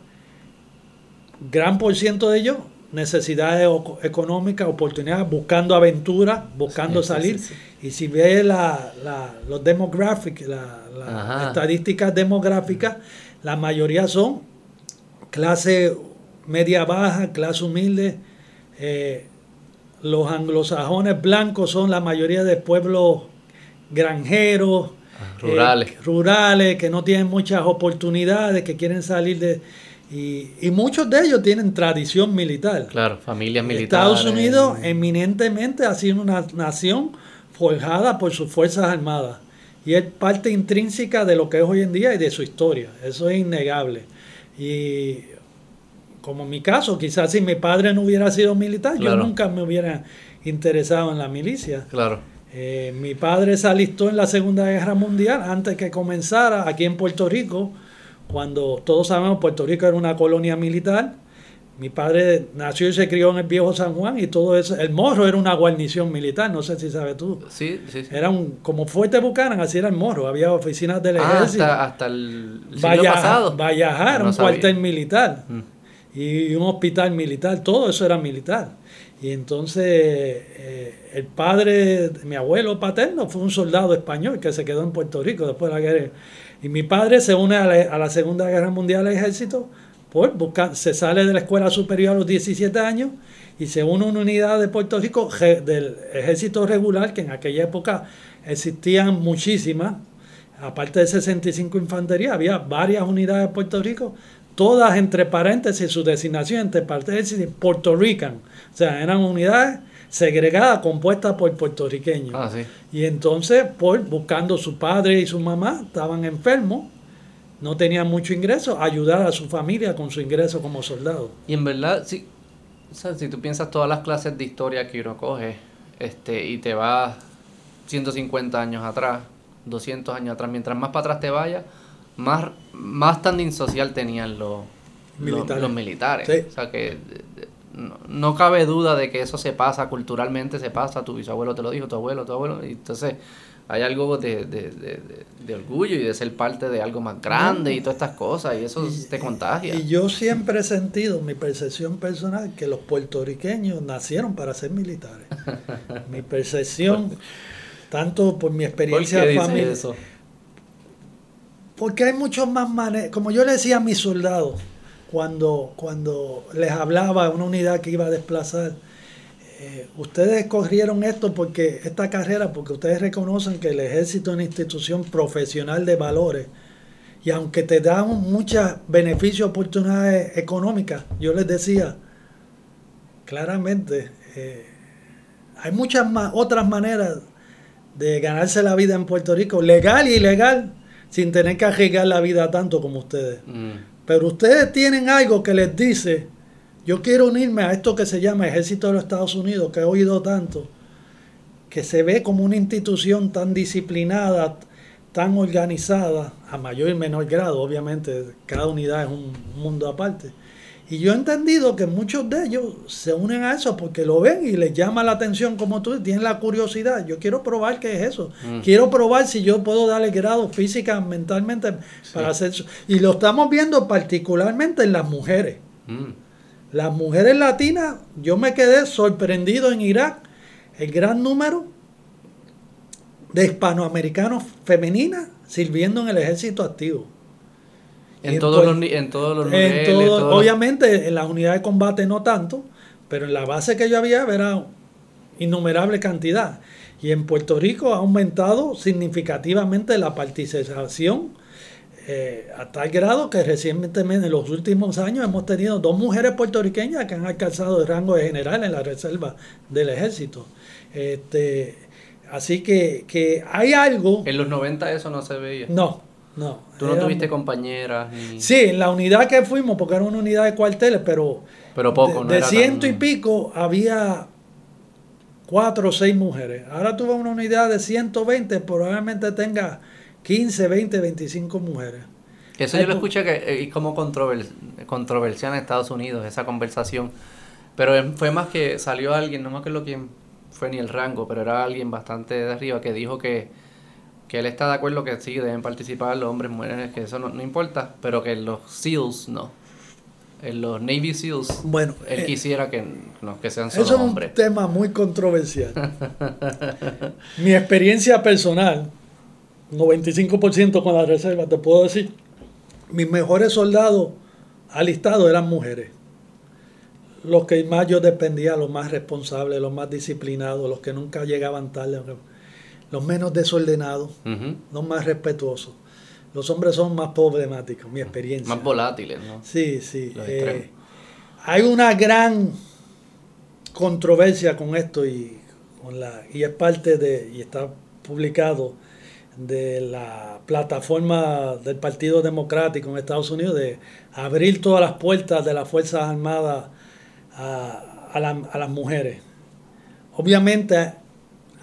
gran por ciento de ellos necesidades económicas, oportunidades, buscando aventuras, buscando salir. Y si ve la, la, los demographics, las estadísticas demográficas, la mayoría son clase media baja, clase humilde. Eh, los anglosajones blancos son la mayoría de pueblos granjeros, ah, rurales. Eh, rurales, que no tienen muchas oportunidades, que quieren salir de... Y, y, muchos de ellos tienen tradición militar. Claro, familias militares. Estados Unidos eminentemente ha sido una nación forjada por sus Fuerzas Armadas. Y es parte intrínseca de lo que es hoy en día y de su historia. Eso es innegable. Y como en mi caso, quizás si mi padre no hubiera sido militar, yo nunca me hubiera interesado en la milicia. Claro. Eh, mi padre se alistó en la Segunda Guerra Mundial antes que comenzara aquí en Puerto Rico, cuando todos sabemos Puerto Rico era una colonia militar. Mi padre nació y se crió en el viejo San Juan y todo eso. El Morro era una guarnición militar, no sé si sabes tú. Sí, sí, sí. Era un, como Fuerte Bucanan, así era el Morro. Había oficinas del ah, ejército. Hasta, hasta el siglo pasado. Vallajar, un cuartel militar. Mm y un hospital militar, todo eso era militar. Y entonces eh, el padre, mi abuelo paterno, fue un soldado español que se quedó en Puerto Rico después de la guerra. Y mi padre se une a la, Segunda Guerra Mundial al ejército, por buscar, se sale de la escuela superior a los 17 años y se une a una unidad de Puerto Rico del ejército regular, que en aquella época existían muchísimas, aparte de 65 infantería, había varias unidades de Puerto Rico, todas entre paréntesis, su designación entre paréntesis, Puerto Rican. O sea, eran unidades segregadas, compuestas por puertorriqueños. Ah, y entonces, por, buscando su padre y su mamá, estaban enfermos, no tenían mucho ingreso, ayudar a su familia con su ingreso como soldado. Y en verdad, si, si tú piensas todas las clases de historia que uno coge este, y te vas 150 años atrás, 200 años atrás, mientras más para atrás te vayas, más, más standing social tenían los militares. Los, militares. O sea que no, cabe duda de que eso se pasa culturalmente, se pasa, tu bisabuelo te lo dijo, tu abuelo, tu abuelo, y entonces hay algo de, de, orgullo y de ser parte de algo más grande y todas estas cosas, y eso te contagia. Y yo siempre he sentido, mi percepción personal, que los puertorriqueños nacieron para ser militares. mi percepción, tanto por mi experiencia familiar. Porque hay muchos más maneras, como yo le decía a mis soldados, cuando, cuando les hablaba una unidad que iba a desplazar, eh, ustedes corrieron esto porque esta carrera, porque ustedes reconocen que el ejército es una institución profesional de valores. Y aunque te dan muchos beneficios, oportunidades económicas, yo les decía claramente, eh, hay muchas más, otras maneras de ganarse la vida en Puerto Rico, legal y ilegal, sin tener que arriesgar la vida tanto como ustedes. Mm. Pero ustedes tienen algo que les dice, yo quiero unirme a esto que se llama Ejército de los Estados Unidos, que he oído tanto, que se ve como una institución tan disciplinada, tan organizada, a mayor y menor grado, obviamente, cada unidad es un mundo aparte. Y yo he entendido que muchos de ellos se unen a eso porque lo ven y les llama la atención como tú, tienen la curiosidad. Yo quiero probar qué es eso. Mm. Quiero probar si yo puedo darle grado física, mentalmente para hacer eso. Y lo estamos viendo particularmente en las mujeres. Mm. Las mujeres latinas, yo me quedé sorprendido en Irak, el gran número de hispanoamericanos femeninas sirviendo en el ejército activo. En, todos, los, en todos los niveles. obviamente en las unidades de combate no tanto, pero en la base que yo había era innumerable cantidad. Y en Puerto Rico ha aumentado significativamente la participación eh, a tal grado que recientemente en los últimos años hemos tenido dos mujeres puertorriqueñas que han alcanzado el rango de general en la reserva del ejército. Este, así que, que hay algo... En los 90 eso no se veía. No, no. ¿Tú no tuviste compañeras? Sí, en la unidad que fuimos, porque era una unidad de cuarteles, pero. Pero poco, De, de ciento y pico había cuatro o seis mujeres. Ahora tuve una unidad de 120, probablemente tenga 15, 20, 25 mujeres. Eso yo lo escuché que es como controversial en Estados Unidos, esa conversación. Pero fue más que salió alguien, no me acuerdo quién fue ni el rango, pero era alguien bastante de arriba que dijo que que él está de acuerdo que sí, deben participar los hombres, mujeres, que eso no, importa, pero que los SEALs no. En los Navy SEALs, bueno, él eh, quisiera que, no, que sean solo hombres. Eso es un tema muy controversial. Mi experiencia personal, 95% con la reserva, te puedo decir, mis mejores soldados alistados eran mujeres. Los que más yo dependía, los más responsables, los más disciplinados, los que nunca llegaban tarde los menos desordenados, los más respetuosos. Los hombres son más problemáticos, mi experiencia. Más volátiles, ¿no? Sí, sí. Eh, hay una gran controversia con esto y, con la, y es parte de, y está publicado, de la plataforma del Partido Democrático en Estados Unidos de abrir todas las puertas de las Fuerzas Armadas a, a las mujeres. Obviamente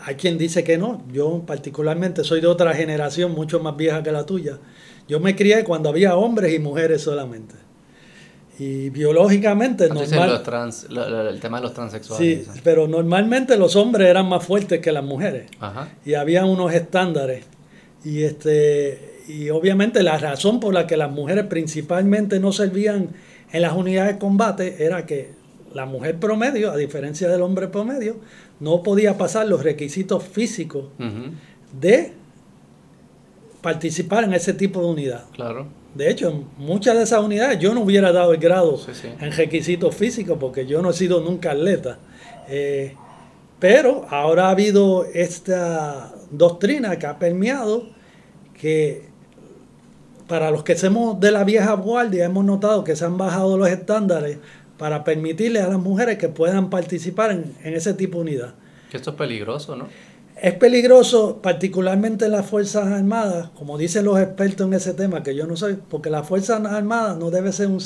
hay quien dice que no. Yo particularmente soy de otra generación mucho más vieja que la tuya. Yo me crié cuando había hombres y mujeres solamente. Y biológicamente normal, el tema de los transexuales. Sí, pero normalmente los hombres eran más fuertes que las mujeres. Y había unos estándares. Y este y obviamente la razón por la que las mujeres principalmente no servían en las unidades de combate era que la mujer promedio, a diferencia del hombre promedio, no podía pasar los requisitos físicos de participar en ese tipo de unidad. Claro. De hecho, en muchas de esas unidades yo no hubiera dado el grado en requisitos físicos porque yo no he sido nunca atleta. Eh, pero ahora ha habido esta doctrina que ha permeado que para los que somos de la vieja guardia hemos notado que se han bajado los estándares para permitirle a las mujeres que puedan participar en, ese tipo de unidad. Que esto es peligroso, ¿no? Es peligroso, particularmente en las Fuerzas Armadas, como dicen los expertos en ese tema, que yo no soy, porque las Fuerzas Armadas no debe ser un,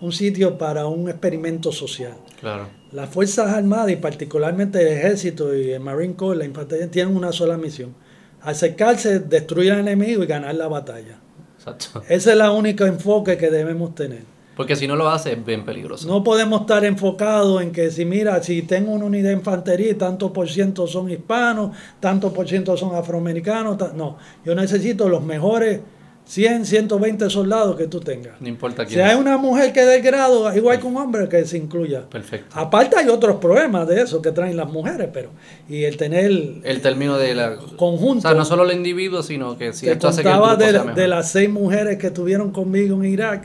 un sitio para un experimento social. Claro. Las Fuerzas Armadas y particularmente el Ejército y el Marine Corps, la infantería, tienen una sola misión. Acercarse, destruir al enemigo y ganar la batalla. Exacto. Ese es el único enfoque que debemos tener. Porque si no lo hace es bien peligroso. No podemos estar enfocados en que si mira, si tengo una unidad de infantería y tanto por ciento son hispanos, tanto por ciento son afroamericanos, no, yo necesito los mejores 100, 120 soldados que tú tengas. No importa quién. Si hay una mujer que dé grado, igual que un hombre, que se incluya. Perfecto. Aparte hay otros problemas de eso que traen las mujeres, pero y el tener el término de la conjunto. O sea, no solo el individuo, sino que si esto hace que el de, de las seis mujeres que estuvieron conmigo en Irak,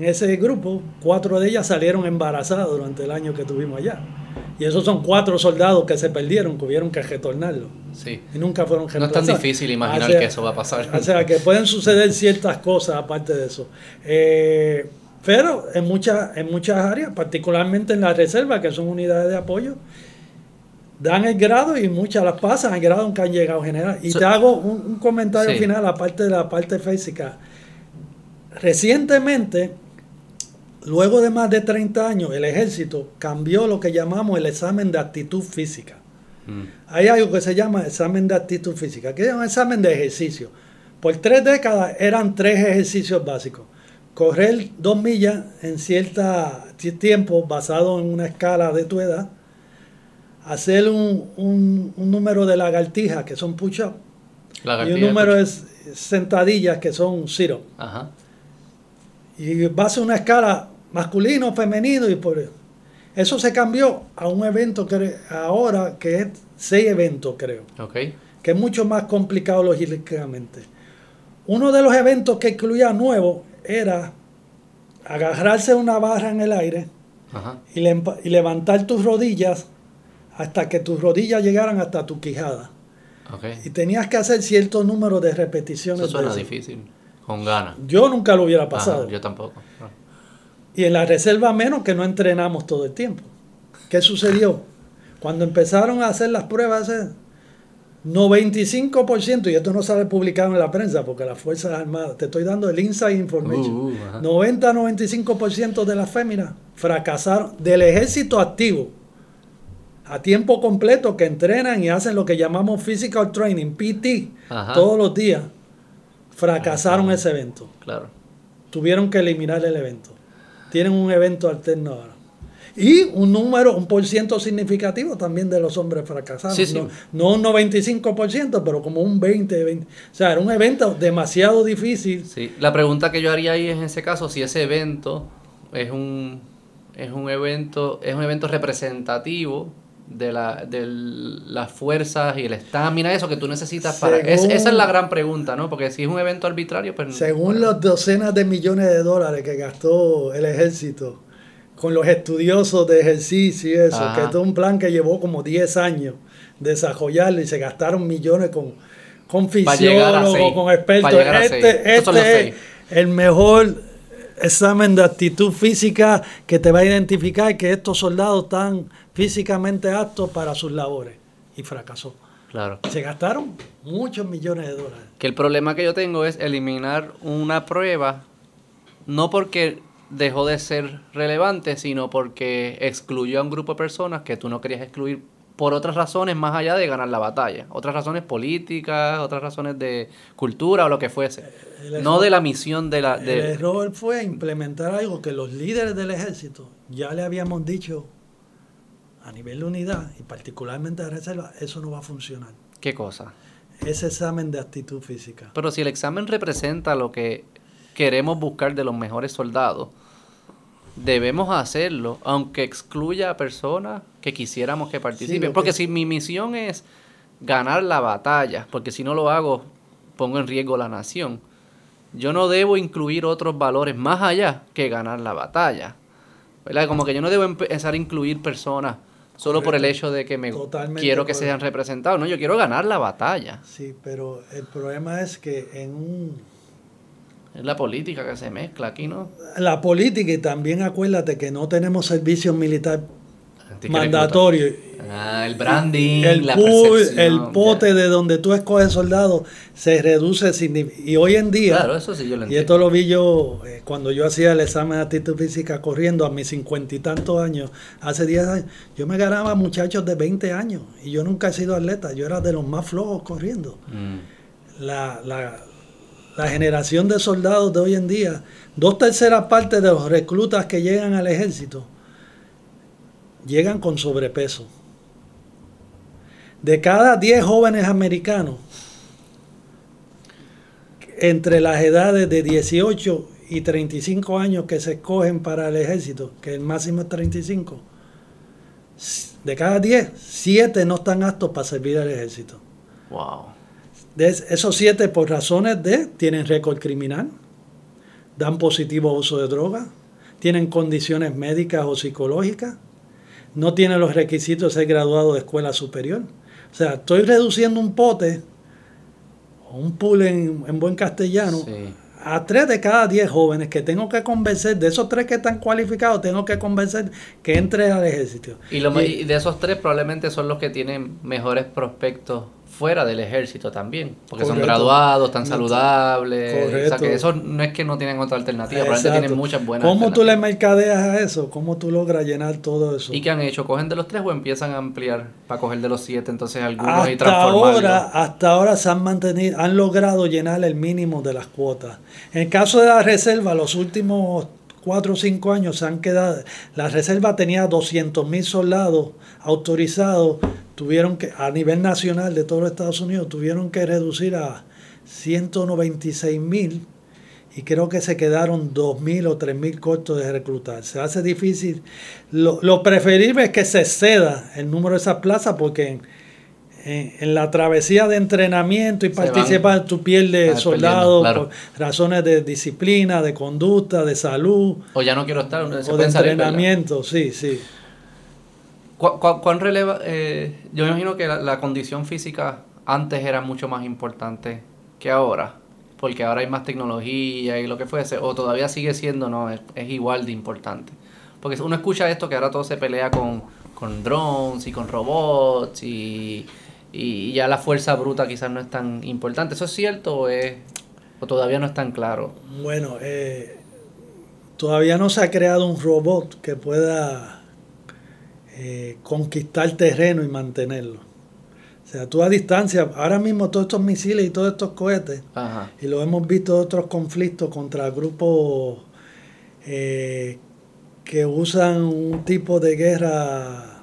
en ese grupo, cuatro de ellas salieron embarazadas durante el año que tuvimos allá. Y esos son cuatro soldados que se perdieron, que hubieron que retornarlo. Sí. Y nunca fueron No es tan difícil imaginar que eso va a pasar. O sea, que pueden suceder ciertas cosas aparte de eso. Eh, pero en muchas, en muchas áreas, particularmente en la reserva, que son unidades de apoyo, dan el grado y muchas las pasan el grado en que han llegado general. Y te hago un, comentario final, aparte de la parte física. Recientemente, luego de más de 30 años, el ejército cambió lo que llamamos el examen de actitud física. Mm. Hay algo que se llama examen de actitud física, que es un examen de ejercicio. Por tres décadas eran tres ejercicios básicos. Correr dos millas en cierto tiempo basado en una escala de tu edad. Hacer un, número de lagartijas, que son push-up. Y un número de sentadillas, que son sit-up. Y base una escala masculino, femenino y por eso. Eso se cambió a un evento que ahora que es seis eventos, creo. Okay. Que es mucho más complicado lógicamente. Uno de los eventos que incluía nuevo era agarrarse una barra en el aire Y, y, levantar tus rodillas hasta que tus rodillas llegaran hasta tu quijada. Okay. Y tenías que hacer cierto número de repeticiones. Eso suena difícil. Con ganas. Yo nunca lo hubiera pasado. yo tampoco. Y en la reserva menos que no entrenamos todo el tiempo. ¿Qué sucedió? Cuando empezaron a hacer las pruebas, 95%, y esto no sale publicado en la prensa porque las Fuerzas Armadas, te estoy dando el inside information, 90-95% uh, uh, de las féminas fracasaron del ejército activo a tiempo completo que entrenan y hacen lo que llamamos physical training, PT, todos los días fracasaron ese evento. Claro. Tuvieron que eliminar el evento. Tienen un evento alterno ahora. Y un número, un por ciento significativo también de los hombres fracasados. No, un 95%, pero como un 20, 20. O sea, era un evento demasiado difícil. Sí, la pregunta que yo haría ahí es en ese caso, si ese evento es un, es un evento, es un evento representativo de, la, de las fuerzas y el estamina, eso que tú necesitas para... esa es la gran pregunta, ¿no? Porque si es un evento arbitrario, pues... Según las docenas de millones de dólares que gastó el ejército con los estudiosos de ejercicio y eso, que es un plan que llevó como 10 años desarrollarlo y se gastaron millones con, con fisiólogos, con expertos. Este, este es el mejor examen de actitud física que te va a identificar que estos soldados están físicamente aptos para sus labores. Y fracasó. Claro. Se gastaron muchos millones de dólares. Que el problema que yo tengo es eliminar una prueba, no porque dejó de ser relevante, sino porque excluyó a un grupo de personas que tú no querías excluir por otras razones más allá de ganar la batalla. Otras razones políticas, otras razones de cultura o lo que fuese. no de la misión de la... De... El error fue implementar algo que los líderes del ejército ya le habíamos dicho a nivel de unidad y particularmente de reserva, eso no va a funcionar. ¿Qué cosa? Ese examen de actitud física. Pero si el examen representa lo que queremos buscar de los mejores soldados, debemos hacerlo, aunque excluya a personas que quisiéramos que participen. porque si mi misión es ganar la batalla, porque si no lo hago, pongo en riesgo la nación. Yo no debo incluir otros valores más allá que ganar la batalla. ¿verdad? Como que yo no debo empezar a incluir personas solo por el hecho de que me quiero que sean representados. No, yo quiero ganar la batalla. Sí, pero el problema es que en un... Es la política que se mezcla aquí, ¿no? La política y también acuérdate que no tenemos servicio militar mandatorio. Ah, el branding, el la el pote de donde tú escoges soldados se reduce y hoy en día claro, eso sí yo lo y esto lo vi yo eh, cuando yo hacía el examen de actitud física corriendo a mis cincuenta y tantos años hace 10 años yo me ganaba muchachos de 20 años y yo nunca he sido atleta yo era de los más flojos corriendo mm. la, la, la generación de soldados de hoy en día dos terceras partes de los reclutas que llegan al ejército llegan con sobrepeso. De cada 10 jóvenes americanos, entre las edades de 18 y 35 años que se escogen para el ejército, que el máximo es 35, de cada 10, 7 no están aptos para servir al ejército. Wow. De esos 7 por razones de, tienen récord criminal, dan positivo uso de drogas, tienen condiciones médicas o psicológicas, no tiene los requisitos de ser graduado de escuela superior. O sea, estoy reduciendo un pote, o un pool en, buen castellano, a tres de cada diez jóvenes que tengo que convencer, de esos tres que están cualificados, tengo que convencer que entre al ejército. Y, y de esos tres probablemente son los que tienen mejores prospectos fuera del ejército también, porque son graduados, están saludables, o sea que eso no es que no tienen otra alternativa, probablemente tienen muchas buenas ¿Cómo tú le mercadeas a eso? ¿Cómo tú logras llenar todo eso? ¿Y qué han hecho? ¿Cogen de los tres o empiezan a ampliar para coger de los siete entonces algunos hasta y transformarlos? Ahora, hasta ahora se han mantenido, han logrado llenar el mínimo de las cuotas. En el caso de la reserva, los últimos cuatro o cinco años se han quedado, la reserva tenía 200 mil soldados autorizados tuvieron que, a nivel nacional de todos los Estados Unidos, tuvieron que reducir a 196 mil y creo que se quedaron 2.000 o 3.000 cortos de reclutar. Se hace difícil. Lo, preferible es que se ceda el número de esas plazas porque en, la travesía de entrenamiento y participar tú pierdes soldados por razones de disciplina, de conducta, de salud. O ya no quiero estar. o de entrenamiento, sí, sí. ¿Cuán, releva? Eh, yo me imagino que la, condición física antes era mucho más importante que ahora, porque ahora hay más tecnología y lo que fuese, o todavía sigue siendo, no, es, igual de importante. Porque uno escucha esto que ahora todo se pelea con, con drones y con robots y, y ya la fuerza bruta quizás no es tan importante. ¿Eso es cierto o, es, o todavía no es tan claro? Bueno, eh, todavía no se ha creado un robot que pueda eh, conquistar terreno y mantenerlo. O sea, tú a distancia, ahora mismo todos estos misiles y todos estos cohetes, y lo hemos visto en otros conflictos contra grupos eh, que usan un tipo de guerra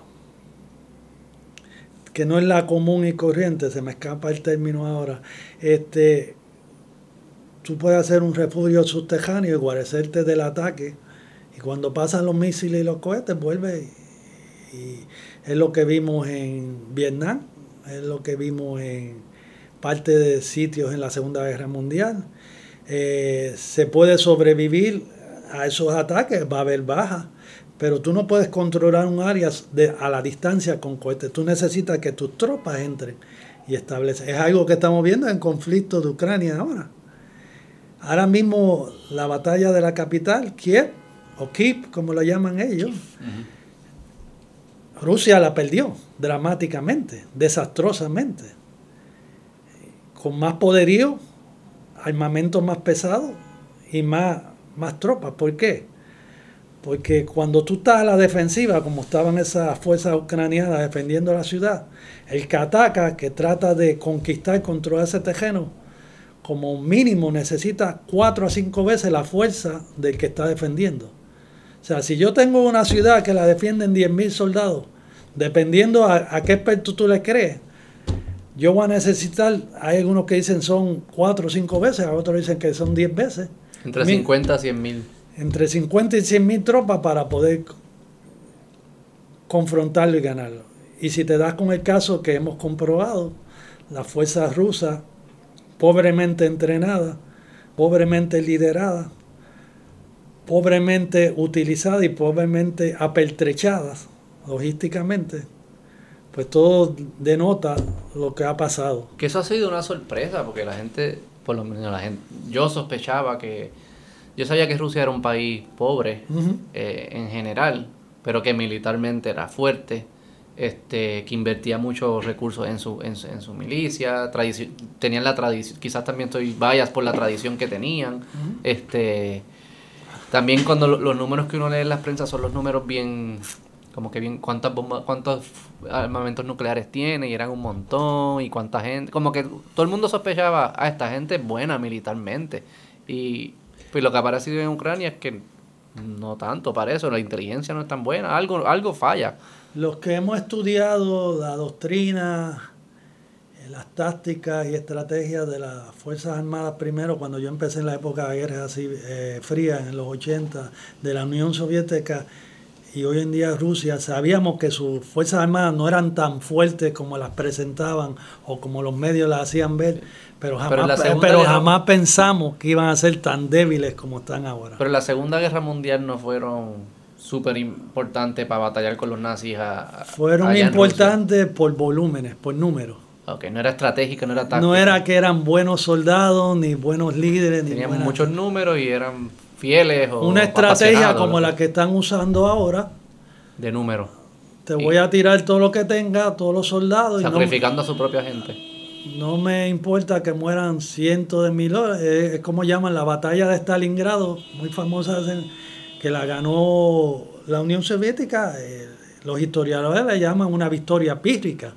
que no es la común y corriente, se me escapa el término ahora. Este, tú puedes hacer un refugio subterráneo y guarecerte del ataque, y cuando pasan los misiles y los cohetes, vuelve y es lo que vimos en Vietnam, es lo que vimos en parte de sitios en la Segunda Guerra Mundial. Eh, se puede sobrevivir a esos ataques, va a haber bajas, pero tú no puedes controlar un área a la distancia con cohetes. Tú necesitas que tus tropas entren y establecen. Es algo que estamos viendo en conflicto de Ucrania ahora. Ahora mismo la batalla de la capital, Kiev, o Kiev, como lo llaman ellos, Rusia la perdió dramáticamente, desastrosamente, con más poderío, armamento más pesado y más, más tropas. ¿Por qué? Porque cuando tú estás a la defensiva, como estaban esas fuerzas ucranianas defendiendo la ciudad, el que ataca, que trata de conquistar, controlar ese terreno, como mínimo necesita cuatro a cinco veces la fuerza del que está defendiendo. O sea, si yo tengo una ciudad que la defienden 10.000 soldados, dependiendo a, qué experto tú le crees, yo voy a necesitar, hay algunos que dicen son cuatro o cinco veces, otros dicen que son 10 veces. Entre 50 y 100 mil. entre 50 y 100 mil tropas para poder confrontarlo y ganarlo. Y si te das con el caso que hemos comprobado, las fuerzas rusas, pobremente entrenadas, pobremente lideradas, pobremente utilizadas y pobremente apertrechadas logísticamente, pues todo denota lo que ha pasado. Que eso ha sido una sorpresa, porque la gente, por lo menos la gente, yo sospechaba que, yo sabía que Rusia era un país pobre eh, en general, pero que militarmente era fuerte, este, que invertía muchos recursos en su, en, su milicia, tenían la tradición, quizás también estoy vayas por la tradición que tenían, este, también cuando los números que uno lee en las prensa son los números bien como que bien cuántas bombas, cuántos armamentos nucleares tiene y eran un montón y cuánta gente, como que todo el mundo sospechaba, a ah, esta gente buena militarmente y pues lo que ha aparecido en Ucrania es que no tanto para eso, la inteligencia no es tan buena, algo, algo falla. Los que hemos estudiado la doctrina, las tácticas y estrategias de las Fuerzas Armadas, primero cuando yo empecé en la época de guerra así eh, fría, en los 80, de la Unión Soviética, y hoy en día Rusia, sabíamos que sus Fuerzas Armadas no eran tan fuertes como las presentaban o como los medios las hacían ver, pero jamás, pero, jamás pensamos que iban a ser tan débiles como están ahora. Pero en la Segunda Guerra Mundial no fueron súper importantes para batallar con los nazis. fueron importantes por volúmenes, por números. Ok, no era estratégica, no era táctica. No era que eran buenos soldados, ni buenos líderes. Tenían muchos números y eran fieles o Una estrategia como la que están usando ahora. De número. Te voy a tirar todo lo que tenga, todos los soldados. Sacrificando a su propia gente. No me importa que mueran cientos de miles. Es, como llaman la batalla de Stalingrado, muy famosa, que la ganó la Unión Soviética. Eh, los historiadores la llaman una victoria pírrica,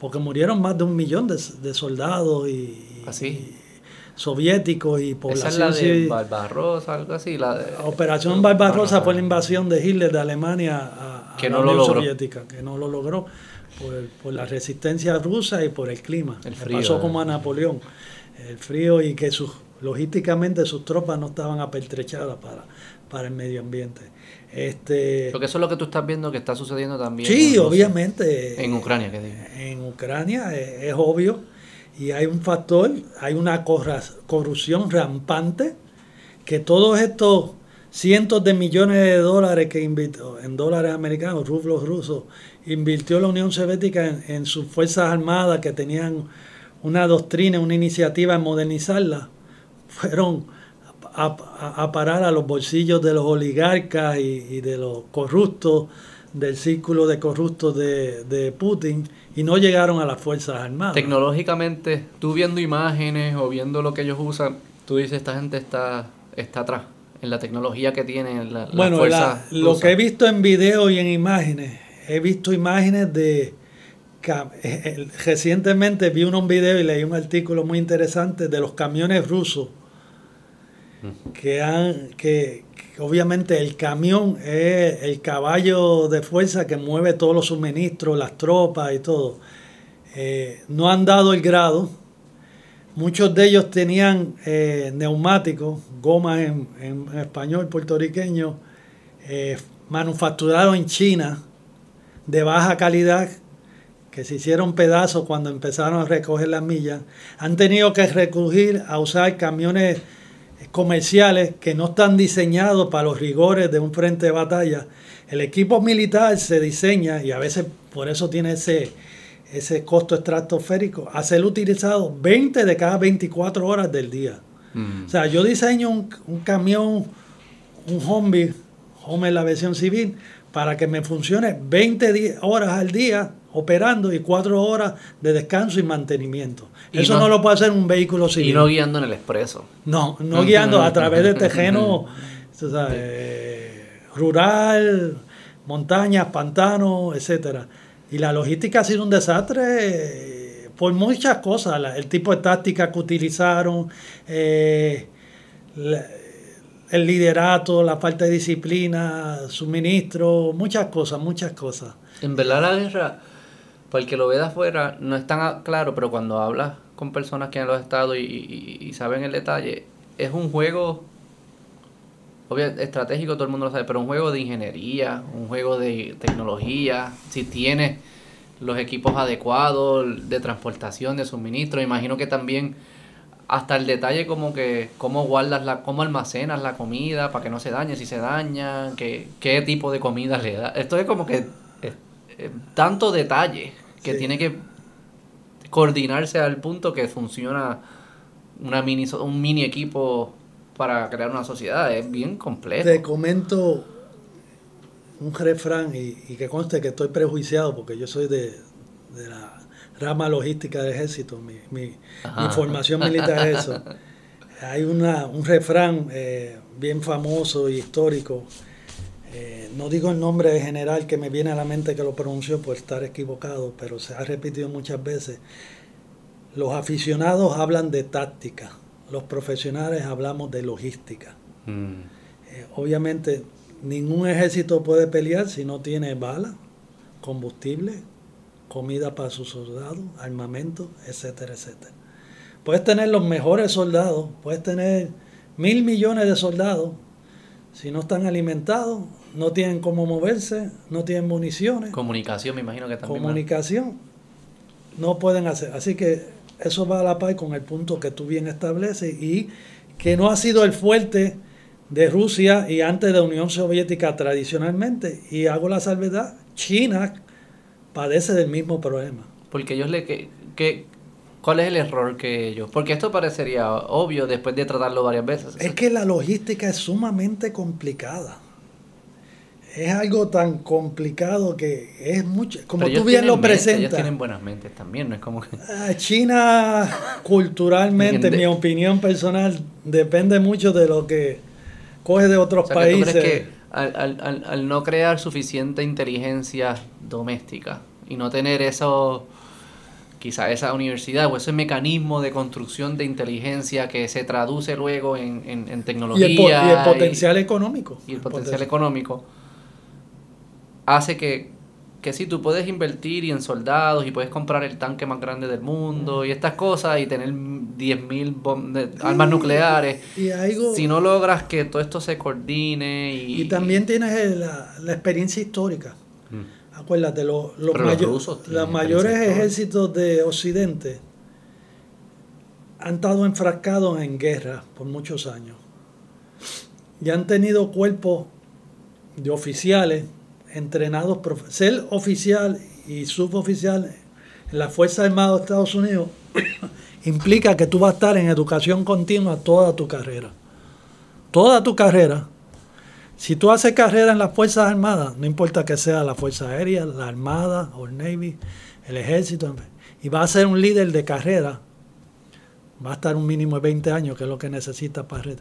porque murieron más de un millón de, soldados y, ¿Así? ¿Ah, soviéticos y población. Esa es la de Barbarossa, algo así. La Operación Barbarossa fue la invasión de Hitler de Alemania a, la Unión Soviética, que no lo logró por, la resistencia rusa y por el clima. El frío, pasó como a Napoleón. El frío y que sus, logísticamente sus tropas no estaban apertrechadas para, para el medio ambiente. Este, Porque eso es lo que tú estás viendo que está sucediendo también. Sí, obviamente. En Ucrania, ¿qué digo? En Ucrania es obvio y hay un factor, hay una corrupción rampante, que todos estos cientos de millones de dólares que invirtió, en dólares americanos, rublos rusos, invirtió la Unión Soviética en, sus Fuerzas Armadas que tenían una doctrina, una iniciativa en modernizarla, fueron a, parar a los bolsillos de los oligarcas y, de los corruptos, del círculo de corruptos de, de Putin y no llegaron a las Fuerzas Armadas. Tecnológicamente, tú viendo imágenes o viendo lo que ellos usan, tú dices, esta gente está, está atrás en la tecnología que tienen la, bueno, lo que he visto en video y en imágenes, he visto imágenes de... Eh, eh, recientemente vi un video y leí un artículo muy interesante de los camiones rusos que han que, obviamente el camión es el caballo de fuerza que mueve todos los suministros, las tropas y todo. Eh, no han dado el grado. Muchos de ellos tenían eh, neumáticos, gomas en, español puertorriqueño, eh, manufacturados en China, de baja calidad, que se hicieron pedazos cuando empezaron a recoger las millas. Han tenido que recurrir a usar camiones comerciales que no están diseñados para los rigores de un frente de batalla. El equipo militar se diseña y a veces por eso tiene ese, ese costo estratosférico a ser utilizado 20 de cada 24 horas del día. Mm. O sea, yo diseño un, un camión, un Humvee, Home en la versión civil, para que me funcione 20 horas al día operando y 4 horas de descanso y mantenimiento. Eso no, lo puede hacer un vehículo civil. Y no guiando en el expreso. No, no guiando a través de tejeno rural, montañas, pantanos, etcétera. Y la logística ha sido un desastre eh, por muchas cosas. el tipo de táctica que utilizaron, eh, el liderato, la falta de disciplina, suministro, muchas cosas, muchas cosas. En verdad la guerra, para el que lo ve de afuera, no es tan claro, pero cuando hablas con personas que han estado y, y, saben el detalle, es un juego estratégico todo el mundo lo sabe, pero un juego de ingeniería, un juego de tecnología, si tienes los equipos adecuados de transportación, de suministro, imagino que también hasta el detalle como que cómo guardas la, cómo almacenas la comida para que no se dañe, si se daña, que, qué tipo de comida le da. Esto es como que tanto detalle que tiene que coordinarse al punto que funciona una mini, un mini equipo para crear una sociedad. Es bien complejo. Te comento un refrán y, que conste que estoy prejuiciado porque yo soy de, la rama logística del ejército. Mi, mi, formación militar es eso. Hay una, un refrán eh, bien famoso y histórico. Eh, no digo el nombre de general que me viene a la mente que lo pronunció por estar equivocado, pero se ha repetido muchas veces. Los aficionados hablan de táctica, los profesionales hablamos de logística. Mm. Eh, obviamente ningún ejército puede pelear si no tiene balas, combustible, comida para sus soldados, armamento, etcétera, etcétera. Puedes tener los mejores soldados, puedes tener mil millones de soldados, si no están alimentados, no tienen cómo moverse, no tienen municiones. Comunicación, me imagino que también. Comunicación, no pueden hacer. Así que eso va a la par con el punto que tú bien estableces y que no ha sido el fuerte de Rusia y antes de la Unión Soviética tradicionalmente. Y hago la salvedad, China padece del mismo problema. Porque ellos le... Que, ¿Cuál es el error que ellos? Porque esto parecería obvio después de tratarlo varias veces. Es que la logística es sumamente complicada es algo tan complicado que es mucho, como tú bien lo presentas. Ellos tienen buenas mentes también, no es como que... Ah, China culturalmente, mi opinión personal, depende mucho de lo que coge de otros países. Que al, no crear suficiente inteligencia doméstica y no tener eso, quizá esa universidad o ese mecanismo de construcción de inteligencia que se traduce luego en, tecnología. Y el, potencial económico. Y el potencial económico hace que, que sí, tú puedes invertir y en soldados y puedes comprar el tanque más grande del mundo y estas cosas y tener 10.000 armas nucleares. Y si no logras que todo esto se coordine y... Y también tienes la, la experiencia histórica. Mm. Acuérdate, los, los, los mayores ejércitos de Occidente han estado enfrascados en guerra por muchos años. Y han tenido cuerpos de oficiales entrenados, ser oficial y suboficial en la Fuerza Armada de Estados Unidos implica que tú vas a estar en educación continua toda tu carrera. Toda tu carrera. Si tú haces carrera en las Fuerzas Armadas, no importa que sea la Fuerza Aérea, la Armada o el Navy, el Ejército, y vas a ser un líder de carrera, va a estar un mínimo de 20 años, que es lo que necesita para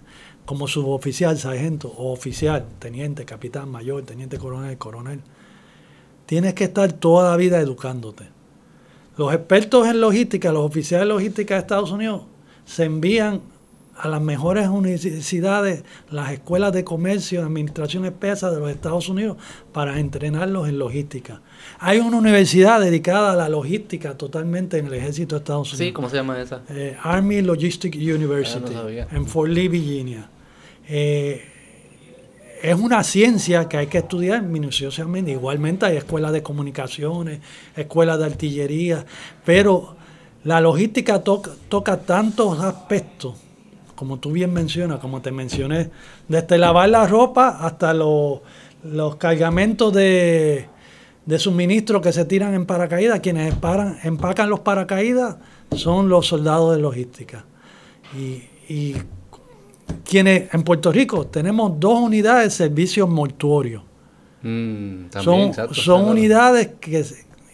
como suboficial, sargento o oficial, teniente, capitán, mayor, teniente coronel, coronel. Tienes que estar toda la vida educándote. Los expertos en logística, los oficiales de logística de Estados Unidos, se envían a las mejores universidades, las escuelas de comercio, de administración espesa de los Estados Unidos para entrenarlos en logística. Hay una universidad dedicada a la logística totalmente en el ejército de Estados Unidos. Sí, ¿cómo se llama esa? Eh, Army Logistic University, ah, en Fort Lee, Virginia. Eh, es una ciencia que hay que estudiar minuciosamente. Igualmente hay escuelas de comunicaciones, escuelas de artillería, pero la logística toca, tantos aspectos, como tú bien mencionas, como te mencioné, desde lavar la ropa hasta los, cargamentos de, de suministro que se tiran en paracaídas. Quienes empacan los paracaídas son los soldados de logística. Y quienes en Puerto Rico tenemos dos unidades de servicios mortuorios. Mm, son, son unidades que...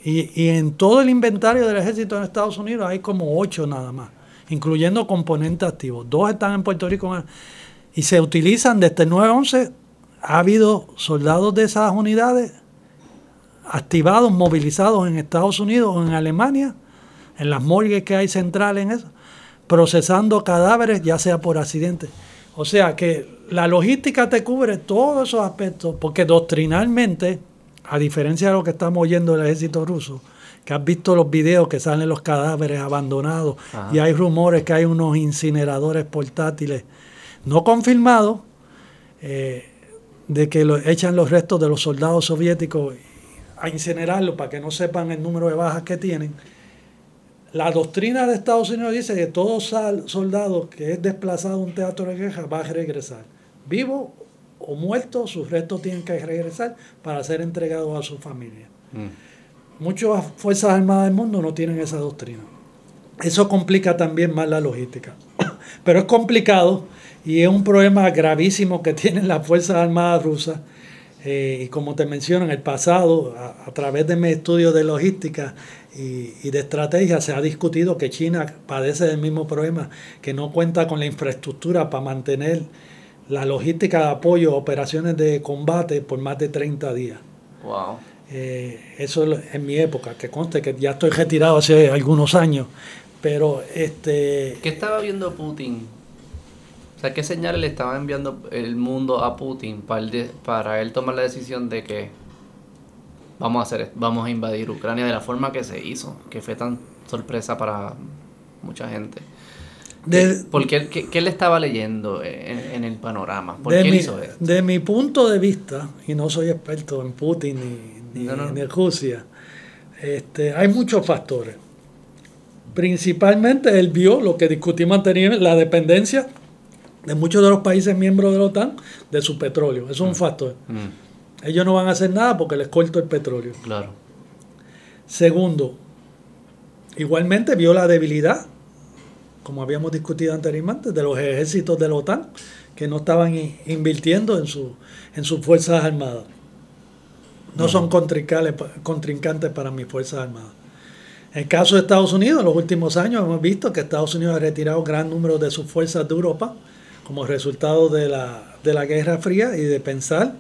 Y, en todo el inventario del ejército en Estados Unidos hay como ocho nada más, incluyendo componentes activos. Dos están en Puerto Rico y se utilizan desde el 911. Ha habido soldados de esas unidades activados, movilizados en Estados Unidos o en Alemania, en las morgues que hay centrales en eso, procesando cadáveres, ya sea por accidente. O sea que la logística te cubre todos esos aspectos, porque doctrinalmente, a diferencia de lo que estamos oyendo del ejército ruso, que has visto los videos que salen los cadáveres abandonados y hay rumores que hay unos incineradores portátiles no confirmados, eh, de que lo, echan los restos de los soldados soviéticos a incinerarlos para que no sepan el número de bajas que tienen. La doctrina de Estados Unidos dice que todo soldado que es desplazado a un teatro de guerra va a regresar. Vivo o muerto, sus restos tienen que regresar para ser entregados a su familia. Mm. Muchas Fuerzas Armadas del mundo no tienen esa doctrina. Eso complica también más la logística. Pero es complicado y es un problema gravísimo que tienen las Fuerzas Armadas rusas. Eh, y como te menciono, en el pasado, a, través de mi estudio de logística y, y, de estrategia, se ha discutido que China padece del mismo problema, que no cuenta con la infraestructura para mantener la logística de apoyo a operaciones de combate por más de 30 días. Wow. Eh, eso en mi época, que conste que ya estoy retirado hace algunos años, pero este... ¿Qué estaba viendo Putin? O sea, ¿qué señales le estaba enviando el mundo a Putin para, para él tomar la decisión de que vamos a hacer vamos a invadir Ucrania de la forma que se hizo, que fue tan sorpresa para mucha gente? De, ¿Por qué, qué, le estaba leyendo en, el panorama? ¿Por de qué mi, hizo esto? De mi punto de vista, y no soy experto en Putin ni, en Rusia, este, hay muchos factores. Principalmente él vio lo que discutimos anteriormente, la dependencia de muchos de los países miembros de la OTAN de su petróleo. Eso es un mm. factor. Mm. Ellos no van a hacer nada porque les corto el petróleo. Claro. Segundo, igualmente vio la debilidad como habíamos discutido anteriormente, de los ejércitos de la OTAN que no estaban invirtiendo en, su, en sus Fuerzas Armadas. No son contrincantes para mis Fuerzas Armadas. En el caso de Estados Unidos, en los últimos años hemos visto que Estados Unidos ha retirado gran número de sus fuerzas de Europa como resultado de la, de la Guerra Fría y de pensar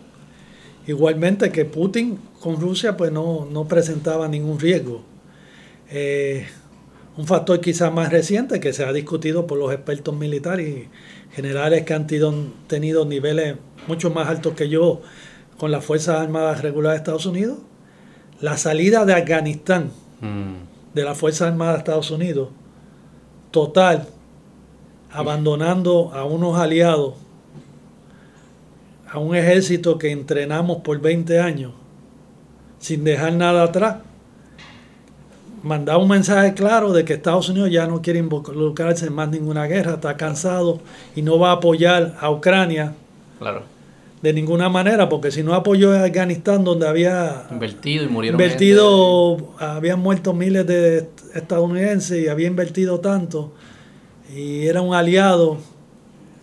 igualmente que Putin con Rusia pues no, no presentaba ningún riesgo. Eh, un factor quizás más reciente que se ha discutido por los expertos militares y generales que han tenido niveles mucho más altos que yo con las Fuerzas Armadas Regulares de Estados Unidos, la salida de Afganistán mm. de las Fuerzas Armadas de Estados Unidos, total, abandonando a unos aliados, a un ejército que entrenamos por 20 años, sin dejar nada atrás, mandaba un mensaje claro de que Estados Unidos ya no quiere involucrarse en más ninguna guerra, está cansado y no va a apoyar a Ucrania. Claro. De ninguna manera, porque si no apoyó a Afganistán, donde había invertido y murieron invertido, habían muerto miles de estadounidenses y había invertido tanto, y era un aliado,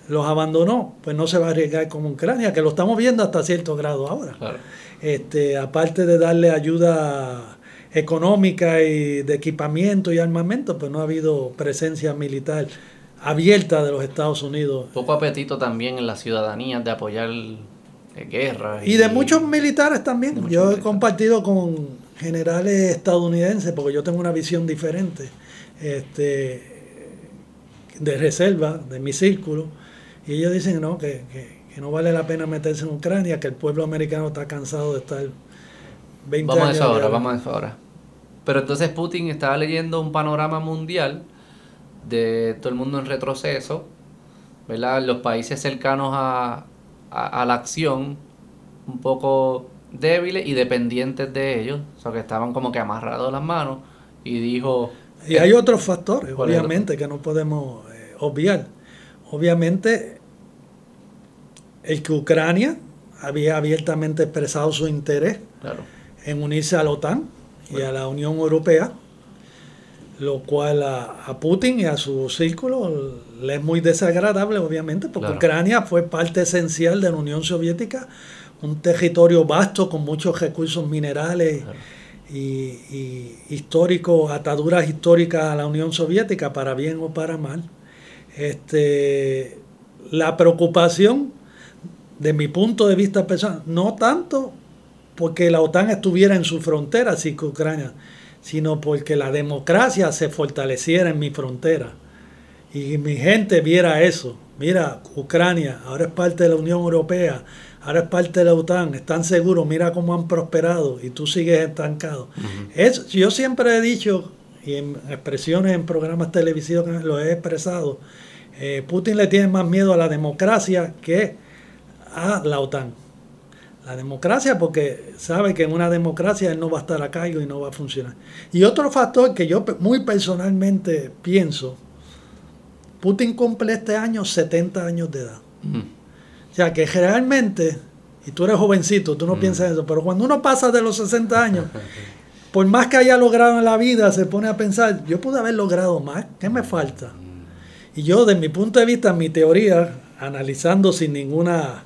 los abandonó, pues no se va a arriesgar con Ucrania, que lo estamos viendo hasta cierto grado ahora. Claro. Este, aparte de darle ayuda económica y de equipamiento y armamento, pues no ha habido presencia militar abierta de los Estados Unidos. Poco apetito también en la ciudadanía de apoyar guerras. Y, de muchos militares también. yo he compartido con generales estadounidenses, porque yo tengo una visión diferente este, de reserva, de mi círculo, y ellos dicen no, que, que, no vale la pena meterse en Ucrania, que el pueblo americano está cansado de estar vamos a eso ahora, vamos a eso ahora. Pero entonces Putin estaba leyendo un panorama mundial de todo el mundo en retroceso, ¿verdad? Los países cercanos a, la acción, un poco débiles y dependientes de ellos, o sea, que estaban como que amarrados las manos, y dijo... Y hay otros factores, obviamente, que no podemos eh, obviar. Obviamente, el que Ucrania había abiertamente expresado su interés claro. en unirse a la OTAN y a la Unión Europea, lo cual a, Putin y a su círculo le es muy desagradable, obviamente, porque Ucrania fue parte esencial de la Unión Soviética, un territorio vasto con muchos recursos minerales y, históricos, ataduras históricas a la Unión Soviética, para bien o para mal. Este, la preocupación, de mi punto de vista personal, no tanto porque la OTAN estuviera en su frontera, Ucrania, sino porque la democracia se fortaleciera en mi frontera y mi gente viera eso. Mira, Ucrania ahora es parte de la Unión Europea, ahora es parte de la OTAN, están seguros, mira cómo han prosperado y tú sigues estancado. yo siempre he dicho, y en expresiones en programas televisivos lo he expresado, eh, Putin le tiene más miedo a la democracia que a la OTAN. La democracia porque sabe que en una democracia él no va a estar a cargo y no va a funcionar. Y otro factor que yo muy personalmente pienso, Putin cumple este año 70 años de edad. O sea que realmente, y tú eres jovencito, tú no piensas eso, pero cuando uno pasa de los 60 años, por más que haya logrado en la vida, se pone a pensar, yo pude haber logrado más, ¿qué me falta? Y yo, desde mi punto de vista, mi teoría, analizando sin ninguna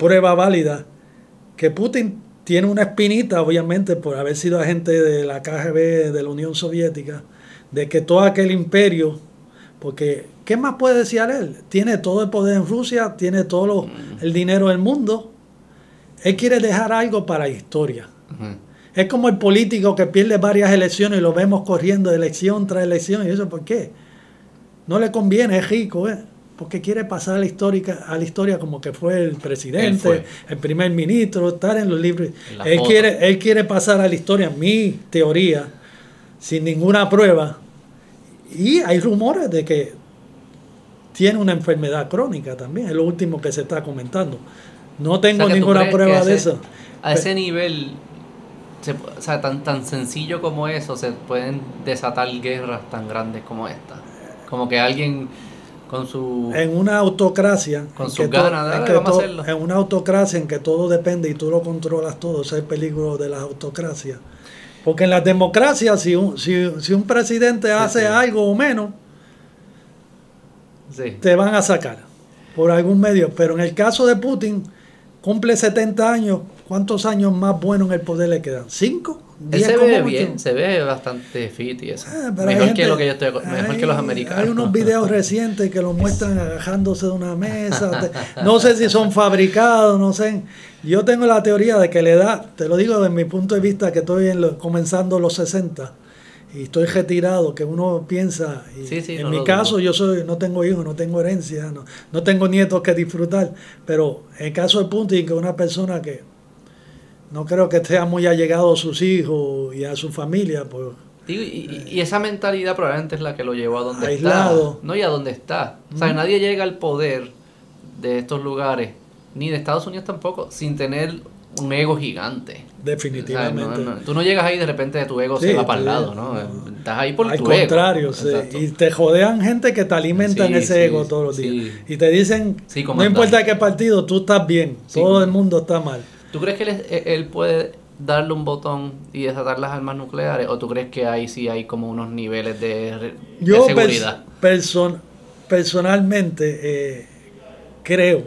prueba válida, que Putin tiene una espinita, obviamente, por haber sido agente de la KGB de la Unión Soviética, de que todo aquel imperio, porque ¿qué más puede decir él? Tiene todo el poder en Rusia, tiene todo el dinero del mundo. Él quiere dejar algo para la historia. Es como el político que pierde varias elecciones y lo vemos corriendo elección tras elección. ¿Y eso por qué? No le conviene, es rico, ¿eh? Porque quiere pasar a la, histórica, a la historia como que fue el presidente, el primer ministro, estar en los libros. él quiere, él quiere pasar a la historia, mi teoría, sin ninguna prueba. Y hay rumores de que tiene una enfermedad crónica también, es lo último que se está comentando. No tengo ninguna prueba de eso. A ese nivel o sea, tan, tan sencillo como eso, se pueden desatar guerras tan grandes como esta. Como que alguien con su... En una autocracia... Con sus ganas, de vamos hacerlo. En una autocracia en que todo depende y tú lo controlas todo, ese es el peligro de la autocracia. Porque en la democracia, si un, si, si un presidente hace algo o menos, te van a sacar por algún medio. Pero en el caso de Putin, cumple 70 años, ¿cuántos años más buenos en el poder le quedan? ¿Cinco? Él se ve bien, se ve bastante fit y eso. Ah, mejor que lo que yo estoy, mejor que los americanos. Hay unos videos recientes que lo muestran agajándose de una mesa. no sé si son fabricados, no sé. Yo tengo la teoría de que la edad, te lo digo desde mi punto de vista que estoy comenzando los 60 y estoy retirado, que uno piensa, en mi caso yo soy no tengo hijos, no tengo herencia, no, no tengo nietos que disfrutar, pero en el caso de Putin, que una persona que no creo que esté muy allegado a sus hijos y a su familia, pues... y, esa mentalidad probablemente es la que lo llevó a donde aislado. está. No, y a donde está. O sea, nadie llega al poder de estos lugares, ni de Estados Unidos tampoco, sin tener un ego gigante. Definitivamente. tú no llegas ahí de repente tu ego se va para el lado, ¿no? Estás ahí por Al tu contrario, sí. y te jodean gente que te alimentan ese ego todos los días. Y te dicen, no importa qué partido, tú estás bien, todo el mundo está mal. ¿Tú crees que e, él, puede darle un botón y desatar las armas nucleares? ¿O tú crees que ahí sí hay como unos niveles de, Yo seguridad? Yo personalmente eh, creo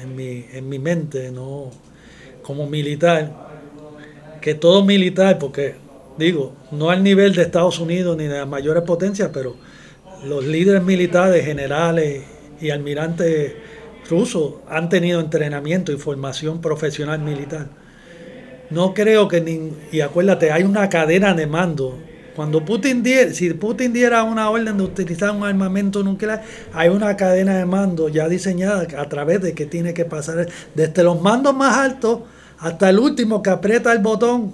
en mi, en mi mente, no como militar, que todo militar, porque digo, no al nivel de Estados Unidos ni de las mayores potencias, pero los líderes militares, generales y almirantes rusos han tenido entrenamiento y formación profesional militar. No creo que, ni, y acuérdate, hay una cadena de mando cuando Putin diera, si Putin diera una orden de utilizar un armamento nuclear, hay una cadena de mando ya diseñada a través de que tiene que pasar desde los mandos más altos hasta el último que aprieta el botón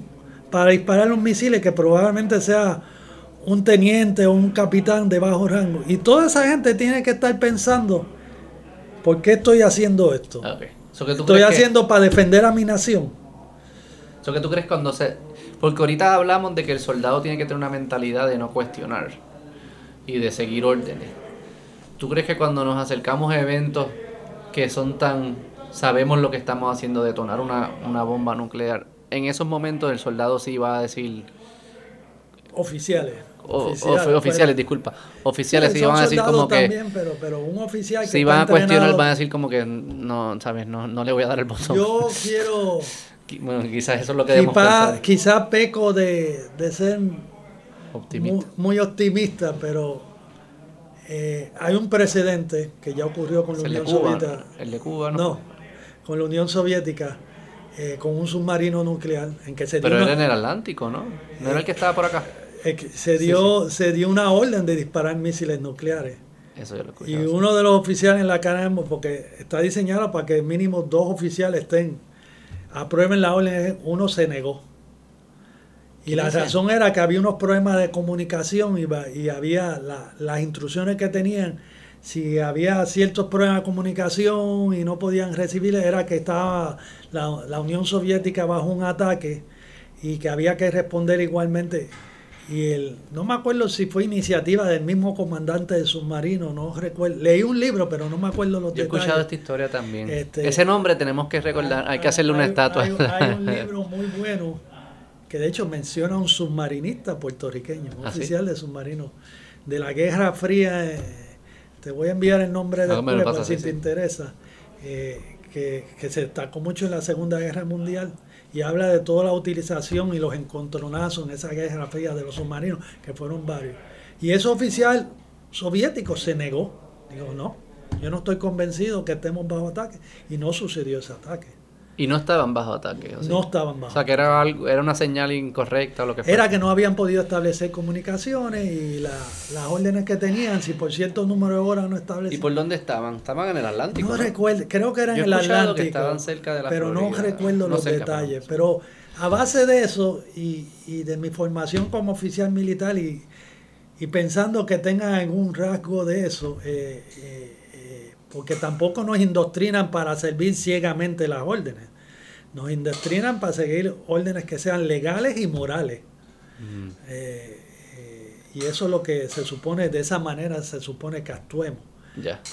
para disparar los misiles, que probablemente sea un teniente o un capitán de bajo rango. Y toda esa gente tiene que estar pensando, ¿por qué estoy haciendo esto? estoy haciendo para defender a mi nación. ¿Eso que tú crees cuando se, porque ahorita hablamos de que el soldado tiene que tener una mentalidad de no cuestionar y de seguir órdenes. ¿Tú crees que cuando nos acercamos a eventos que son tan... sabemos lo que estamos haciendo, detonar una, una bomba nuclear, en esos momentos el soldado sí va a decir... Oficiales. Oficiales, disculpa. Oficiales sí, van a decir como que. Pero, pero un oficial que Si van a cuestionar, van a decir como que no, ¿sabes? No, no le voy a dar el botón. Yo quiero bueno, quizás eso es lo que debemos pensar. Quizás peco de, ser Muy, optimista, pero eh, hay un precedente que ya ocurrió con la Unión Soviética. El de Cuba, ¿no? No, con la Unión Soviética, eh, con un submarino nuclear en que se Pero era en el Atlántico, ¿no? No era el que estaba por acá. Se dio, se dio una orden de disparar misiles nucleares. Eso yo lo Y uno de los oficiales en la cara, porque está diseñado para que mínimo dos oficiales estén aprueben la orden, uno se negó. Y la razón era que había unos problemas de comunicación y, y había las instrucciones que tenían, si había ciertos problemas de comunicación y no podían recibir, era que estaba la, la Unión Soviética bajo un ataque y que había que responder igualmente y el, no me acuerdo si fue iniciativa del mismo comandante del submarino, no recuerdo. Leí un libro, pero no me acuerdo los Yo he escuchado esta historia también. Este, Ese nombre tenemos que recordar, hay, que hacerle una estatua. Hay, un libro muy bueno que de hecho menciona a un submarinista puertorriqueño, un ¿Ah, oficial de submarino de la Guerra Fría. Eh, te voy a enviar el nombre de después, si te interesa. Eh, que, que se destacó mucho en la Segunda Guerra Mundial y habla de toda la utilización y los encontronazos en esa guerra fría de los submarinos, que fueron varios. Y ese oficial soviético se negó. Digo, no, yo no estoy convencido que estemos bajo ataque. Y no sucedió ese ataque. Y no estaban bajo ataque. No estaban bajo. O sea, que era, algo, era una señal incorrecta o lo que fuera. Era que no habían podido establecer comunicaciones y las órdenes que tenían, si por cierto número de horas no establecían. ¿Y por dónde estaban? ¿Estaban en el Atlántico? No, recuerdo, creo que eran en el Atlántico. estaban cerca de la Pero no recuerdo los detalles. Pero a base de eso y, y, de mi formación como oficial militar y, y pensando que tengan algún rasgo de eso, eh, eh, porque tampoco nos indoctrinan para servir ciegamente las órdenes. Nos indoctrinan para seguir órdenes que sean legales y morales. Mm. Eh, eh, y eso es lo que se supone, de esa manera se supone que actuemos.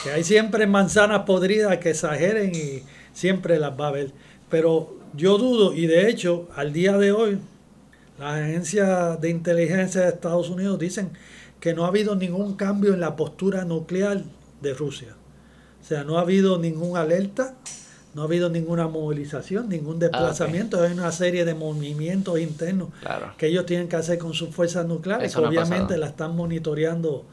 Que hay siempre manzanas podridas que exageren y siempre las va a haber. Pero yo dudo, y de hecho, al día de hoy, las agencias de inteligencia de Estados Unidos dicen que no ha habido ningún cambio en la postura nuclear de Rusia. O sea, no ha habido ninguna alerta, no ha habido ninguna movilización, ningún ah, desplazamiento. Hay una serie de movimientos internos que ellos tienen que hacer con sus fuerzas nucleares. obviamente la están monitoreando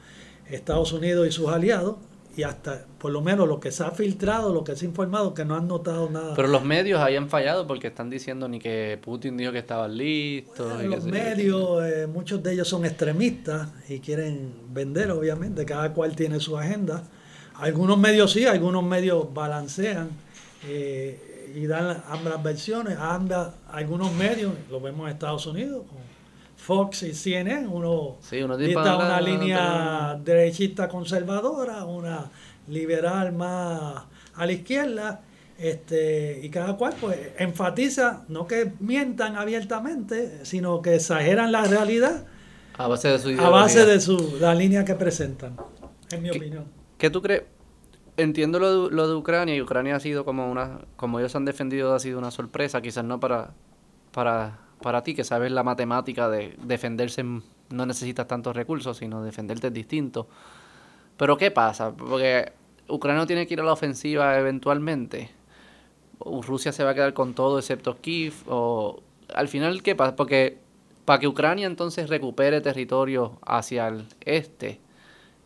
Estados Unidos y sus aliados. Y hasta, por lo menos, lo que se ha filtrado, lo que se ha informado, que no han notado nada. Pero los medios hayan fallado porque están diciendo ni que Putin dijo que estaban listos. los medios, eh, muchos de ellos son extremistas y quieren vender, obviamente. Cada cual tiene su agenda. Algunos medios sí, algunos medios balancean eh, y dan ambas versiones. Ambas, algunos medios, lo vemos en Estados Unidos, con Fox y CNN, uno, sí, uno una línea derechista conservadora, una liberal más a la izquierda, este, y cada cual pues enfatiza, no que mientan abiertamente, sino que exageran la realidad a base de su a base de su, la línea que presentan, en mi opinión. ¿Qué tú crees? Entiendo lo de, lo de Ucrania y Ucrania ha sido como una, como ellos han defendido, ha sido una sorpresa, quizás no para, para, para ti, que sabes la matemática de defenderse, no necesitas tantos recursos, sino defenderte es distinto. Pero ¿qué pasa? Porque Ucrania tiene que ir a la ofensiva eventualmente. Rusia se va a quedar con todo excepto Kiev. O al final, ¿qué pasa? Porque para que Ucrania entonces recupere territorio hacia el este,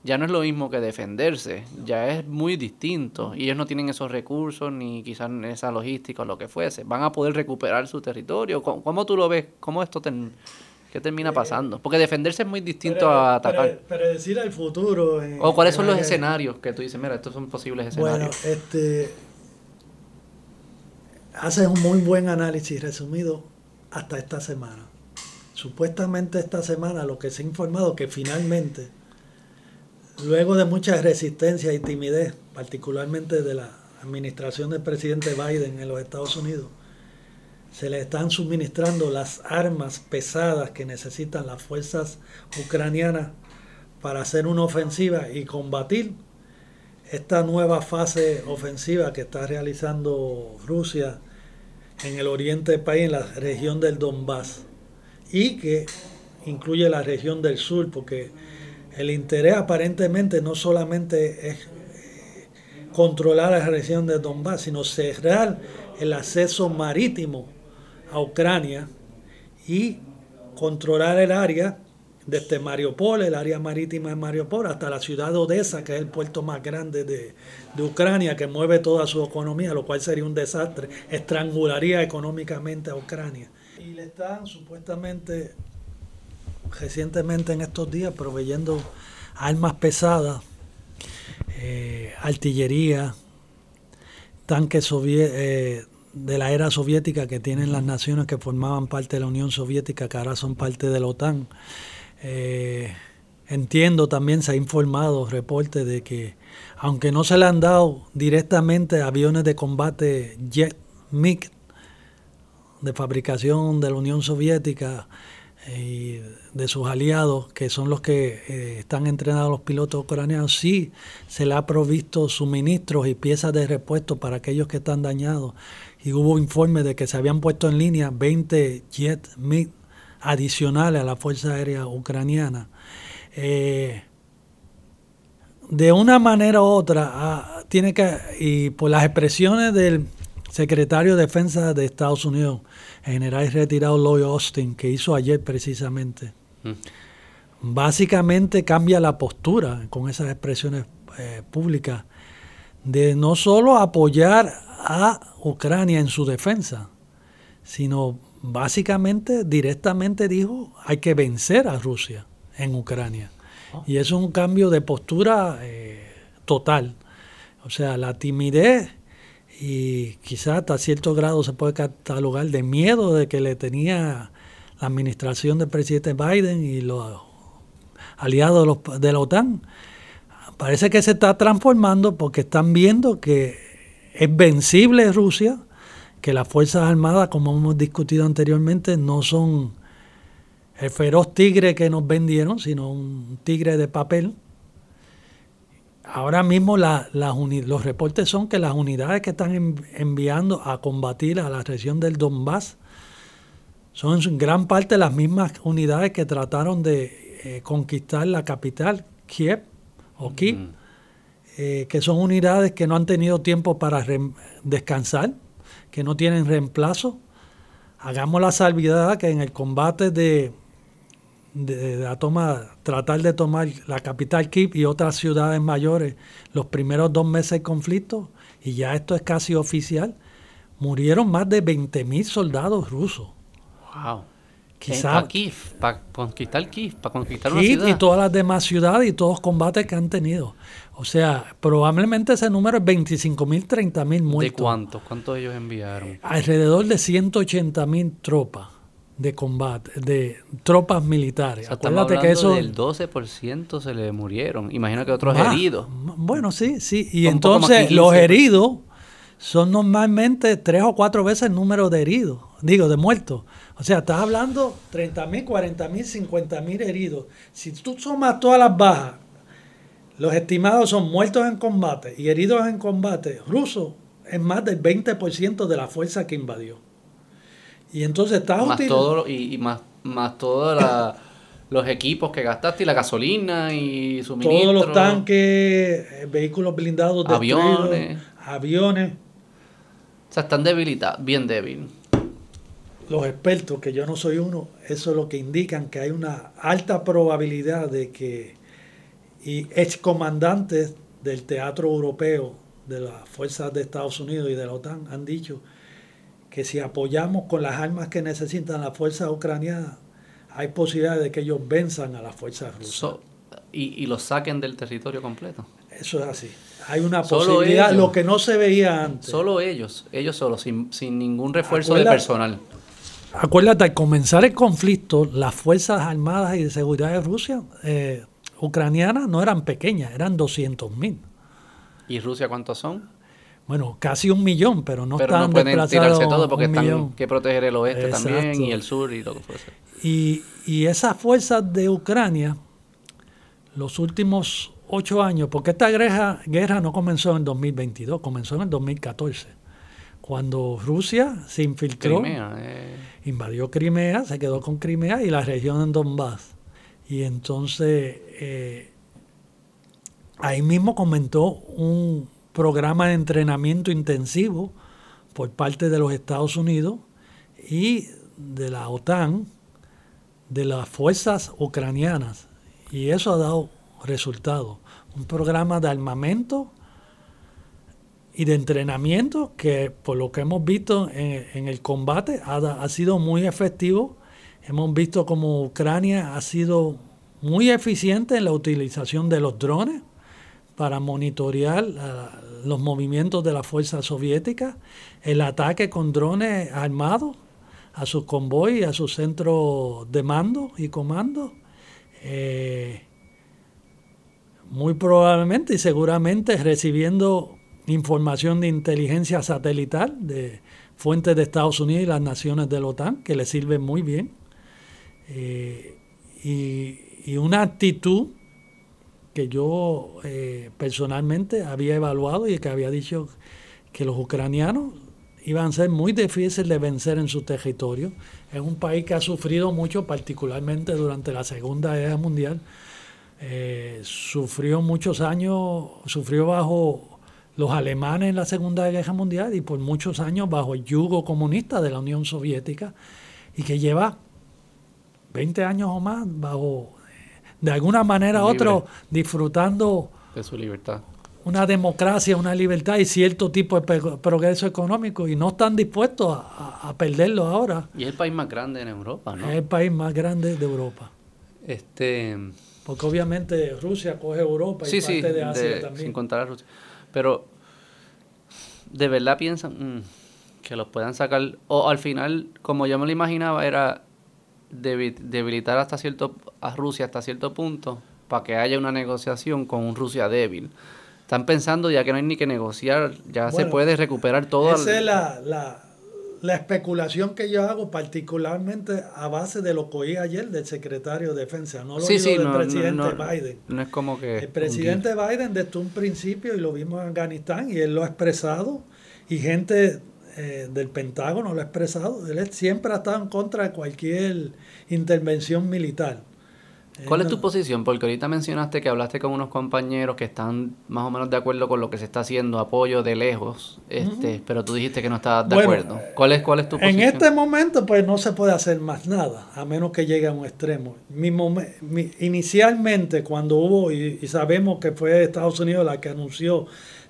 ya no es lo mismo que defenderse, ya es muy distinto y ellos no tienen esos recursos ni quizás esa logística o lo que fuese. Van a poder recuperar su territorio. ¿Cómo, tú lo ves? ¿Cómo esto qué termina eh, pasando? Porque defenderse es muy distinto a atacar. Pero, decir al futuro. o cuáles son los escenarios que tú dices, mira, estos son posibles escenarios. Bueno, este haces un muy buen análisis resumido hasta esta semana. Supuestamente esta semana lo que se ha informado que finalmente Luego de mucha resistencia y timidez, particularmente de la administración del presidente Biden en los Estados Unidos, se le están suministrando las armas pesadas que necesitan las fuerzas ucranianas para hacer una ofensiva y combatir esta nueva fase ofensiva que está realizando Rusia en el oriente del país, en la región del Donbass, y que incluye la región del sur, porque el interés aparentemente no solamente es eh, controlar la región de Donbass, sino cerrar el acceso marítimo a Ucrania y controlar el área desde Mariupol, el área marítima de Mariupol, hasta la ciudad de Odessa, que es el puerto más grande de, de, Ucrania, que mueve toda su economía, lo cual sería un desastre, estrangularía económicamente a Ucrania. Y le están supuestamente recientemente en estos días proveyendo armas pesadas, eh, artillería, tanques eh, de la era soviética que tienen las naciones que formaban parte de la Unión Soviética, que ahora son parte de la OTAN. Eh, entiendo también se ha informado reporte de que aunque no se le han dado directamente aviones de combate Jet MiG de fabricación de la Unión Soviética y de sus aliados, que son los que eh, están entrenados los pilotos ucranianos, sí se le ha provisto suministros y piezas de repuesto para aquellos que están dañados. Y hubo informes de que se habían puesto en línea 20 jet MiG adicionales a la Fuerza Aérea Ucraniana. Eh, de una manera u otra, ah, tiene que, y por las expresiones del secretario de Defensa de Estados Unidos, general retirado Lloyd Austin, que hizo ayer precisamente, mm. básicamente cambia la postura con esas expresiones eh, públicas de no solo apoyar a Ucrania en su defensa, sino básicamente directamente dijo hay que vencer a Rusia en Ucrania. Oh. Y eso es un cambio de postura eh, total. O sea, la timidez y quizás hasta cierto grado se puede catalogar de miedo de que le tenía la administración del presidente Biden y los aliados de, la OTAN. Parece que se está transformando porque están viendo que es vencible Rusia, que las Fuerzas Armadas, como hemos discutido anteriormente, no son el feroz tigre que nos vendieron, sino un tigre de papel Ahora mismo los reportes son que las unidades que están enviando a combatir a la región del Donbass son en gran parte las mismas unidades que trataron de eh, conquistar la capital, Kiev o Kiev, eh, que son unidades que no han tenido tiempo para descansar, que no tienen reemplazo. Hagamos la salvedad que en el combate de de, la toma, tratar de tomar la capital Kiev y otras ciudades mayores los primeros dos meses de conflicto, y ya esto es casi oficial, murieron más de 20.000 soldados rusos. ¡Wow! Quizás Kiev, para conquistar Kiev, para conquistar una ciudad. y todas las demás ciudades y todos los combates que han tenido. O sea, probablemente ese número es 25.000, 30.000 muertos. ¿De cuántos? ¿Cuántos ellos enviaron? Alrededor de 180.000 tropas de combate, de tropas militares. Acuérdate que eso del 12% se le murieron. Imagino que otros heridos. Bueno, sí, sí. Y entonces los heridos son normalmente tres o cuatro veces el número de heridos, digo, de muertos. O sea, estás hablando 30 mil, 40 mil, 50 mil heridos. Si tú sumas todas las bajas, los estimados son muertos en combate y heridos en combate rusos es más del 20% de la fuerza que invadió. Y entonces estás más todo y, más más todos los equipos que gastaste y la gasolina y suministros. Todos los tanques, eh, vehículos blindados, aviones, aviones. Sea, están debilitados, bien débil. Los expertos, que yo no soy uno, eso es lo que indican que hay una alta probabilidad de que y excomandantes del teatro europeo, de las fuerzas de Estados Unidos y de la OTAN han dicho que si apoyamos con las armas que necesitan las fuerzas ucranianas, hay posibilidad de que ellos venzan a las fuerzas rusas. y, y los saquen del territorio completo. Eso es así. Hay una posibilidad, lo que no se veía antes. Solo ellos, ellos solos, sin, ningún refuerzo de personal. Acuérdate, al comenzar el conflicto, las Fuerzas Armadas y de Seguridad de Rusia, eh, ucranianas, no eran pequeñas, eran 200.000. ¿Y Rusia cuántos son? bueno, casi un millón, pero no pero no pueden tirarse todo porque están que proteger el oeste también y el sur y lo que fuese. Y, y esas fuerzas de Ucrania, los últimos ocho años, porque esta guerra, guerra no comenzó en 2022, comenzó en el 2014, cuando Rusia se infiltró, eh. invadió Crimea, se quedó con Crimea y la región en Donbass. Y entonces eh, ahí mismo comentó un programa de entrenamiento intensivo por parte de los Estados Unidos y de la OTAN, de las fuerzas ucranianas. Y eso ha dado resultados. Un programa de armamento y de entrenamiento que por lo que hemos visto en, el combate ha, sido muy efectivo. Hemos visto como Ucrania ha sido muy eficiente en la utilización de los drones para monitorear los movimientos de la fuerza soviética, el ataque con drones armados a sus convoys, a sus centros de mando y comando. Eh, muy probablemente y seguramente recibiendo información de inteligencia satelital de fuentes de Estados Unidos y las naciones de la OTAN, que le sirven muy bien. Eh, y, una actitud que yo eh, personalmente había evaluado y que había dicho que los ucranianos iban a ser muy difíciles de vencer en su territorio. Es un país que ha sufrido mucho, particularmente durante la Segunda Guerra Mundial. Eh, sufrió muchos años, sufrió bajo los alemanes en la Segunda Guerra Mundial y por muchos años bajo el yugo comunista de la Unión Soviética y que lleva 20 años o más bajo, de alguna manera u otra, disfrutando de su libertad. Una democracia, una libertad y cierto tipo de progreso económico y no están dispuestos a, perderlo ahora. Y es el país más grande en Europa, ¿no? Es el país más grande de Europa. Este... Porque obviamente Rusia coge Europa y parte de Asia también. Sin contar a Rusia. Pero, ¿de verdad piensan mm, que los puedan sacar? O al final, como yo me lo imaginaba, era debilitar hasta cierto a Rusia hasta cierto punto para que haya una negociación con un Rusia débil. Están pensando ya que no hay ni que negociar, ya se puede recuperar todo. Esa es la, la, la, especulación que yo hago, particularmente a base de lo que oí ayer del secretario de Defensa, no lo del presidente Biden. No es como que... El presidente Biden desde un principio, y lo vimos en Afganistán, y él lo ha expresado, y gente eh, del Pentágono lo ha expresado, él siempre ha estado en contra de cualquier intervención militar. ¿Cuál es tu posición? Porque ahorita mencionaste que hablaste con unos compañeros que están más o menos de acuerdo con lo que se está haciendo, apoyo de lejos, este, pero tú dijiste que no estabas de acuerdo. ¿Cuál es, ¿Cuál es tu posición? En este momento, pues no se puede hacer más nada, a menos que llegue a un extremo. Mi, inicialmente, cuando hubo, y sabemos que fue Estados Unidos la que anunció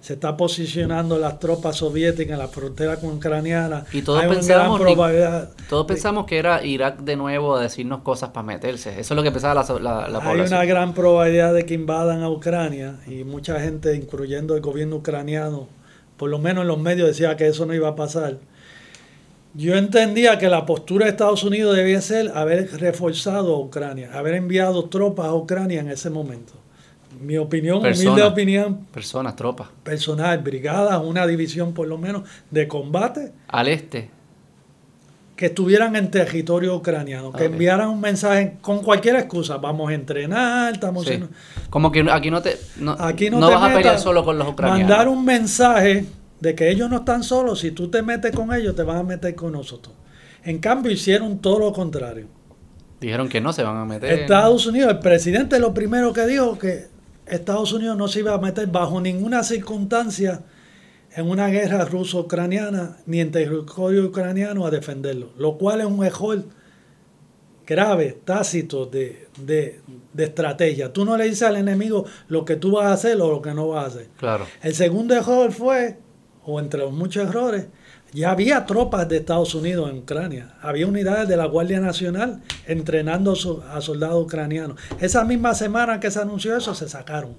se está posicionando las tropas soviéticas en la frontera con ucraniana. Y todos pensamos, probabilidad todos pensamos que era Irak de nuevo a decirnos cosas para meterse. Eso es lo que pensaba la, la, la Hay una gran probabilidad de que invadan a Ucrania y mucha gente, incluyendo el gobierno ucraniano, por lo menos en los medios decía que eso no iba a pasar. Yo entendía que la postura de Estados Unidos debía ser haber reforzado a Ucrania, haber enviado tropas a Ucrania en ese momento mi opinión, humilde opinión. Personas, tropas. Personal, brigadas, una división por lo menos de combate. Al este. Que estuvieran en territorio ucraniano, que enviaran un mensaje con cualquier excusa. Vamos a entrenar, estamos. Como que aquí no te. No, aquí no, vas a pelear solo con los ucranianos. Mandar un mensaje de que ellos no están solos. Si tú te metes con ellos, te van a meter con nosotros. En cambio, hicieron todo lo contrario. Dijeron que no se van a meter. Estados Unidos, el presidente lo primero que dijo que Estados Unidos no se iba a meter bajo ninguna circunstancia en una guerra ruso-ucraniana ni en territorio ucraniano a defenderlo, lo cual es un error grave, tácito de, de, estrategia. Tú no le dices al enemigo lo que tú vas a hacer o lo que no vas a hacer. Claro. El segundo error fue, o entre los muchos errores, ya había tropas de Estados Unidos en Ucrania. Había unidades de la Guardia Nacional entrenando a soldados ucranianos. Esa misma semana que se anunció eso, se sacaron.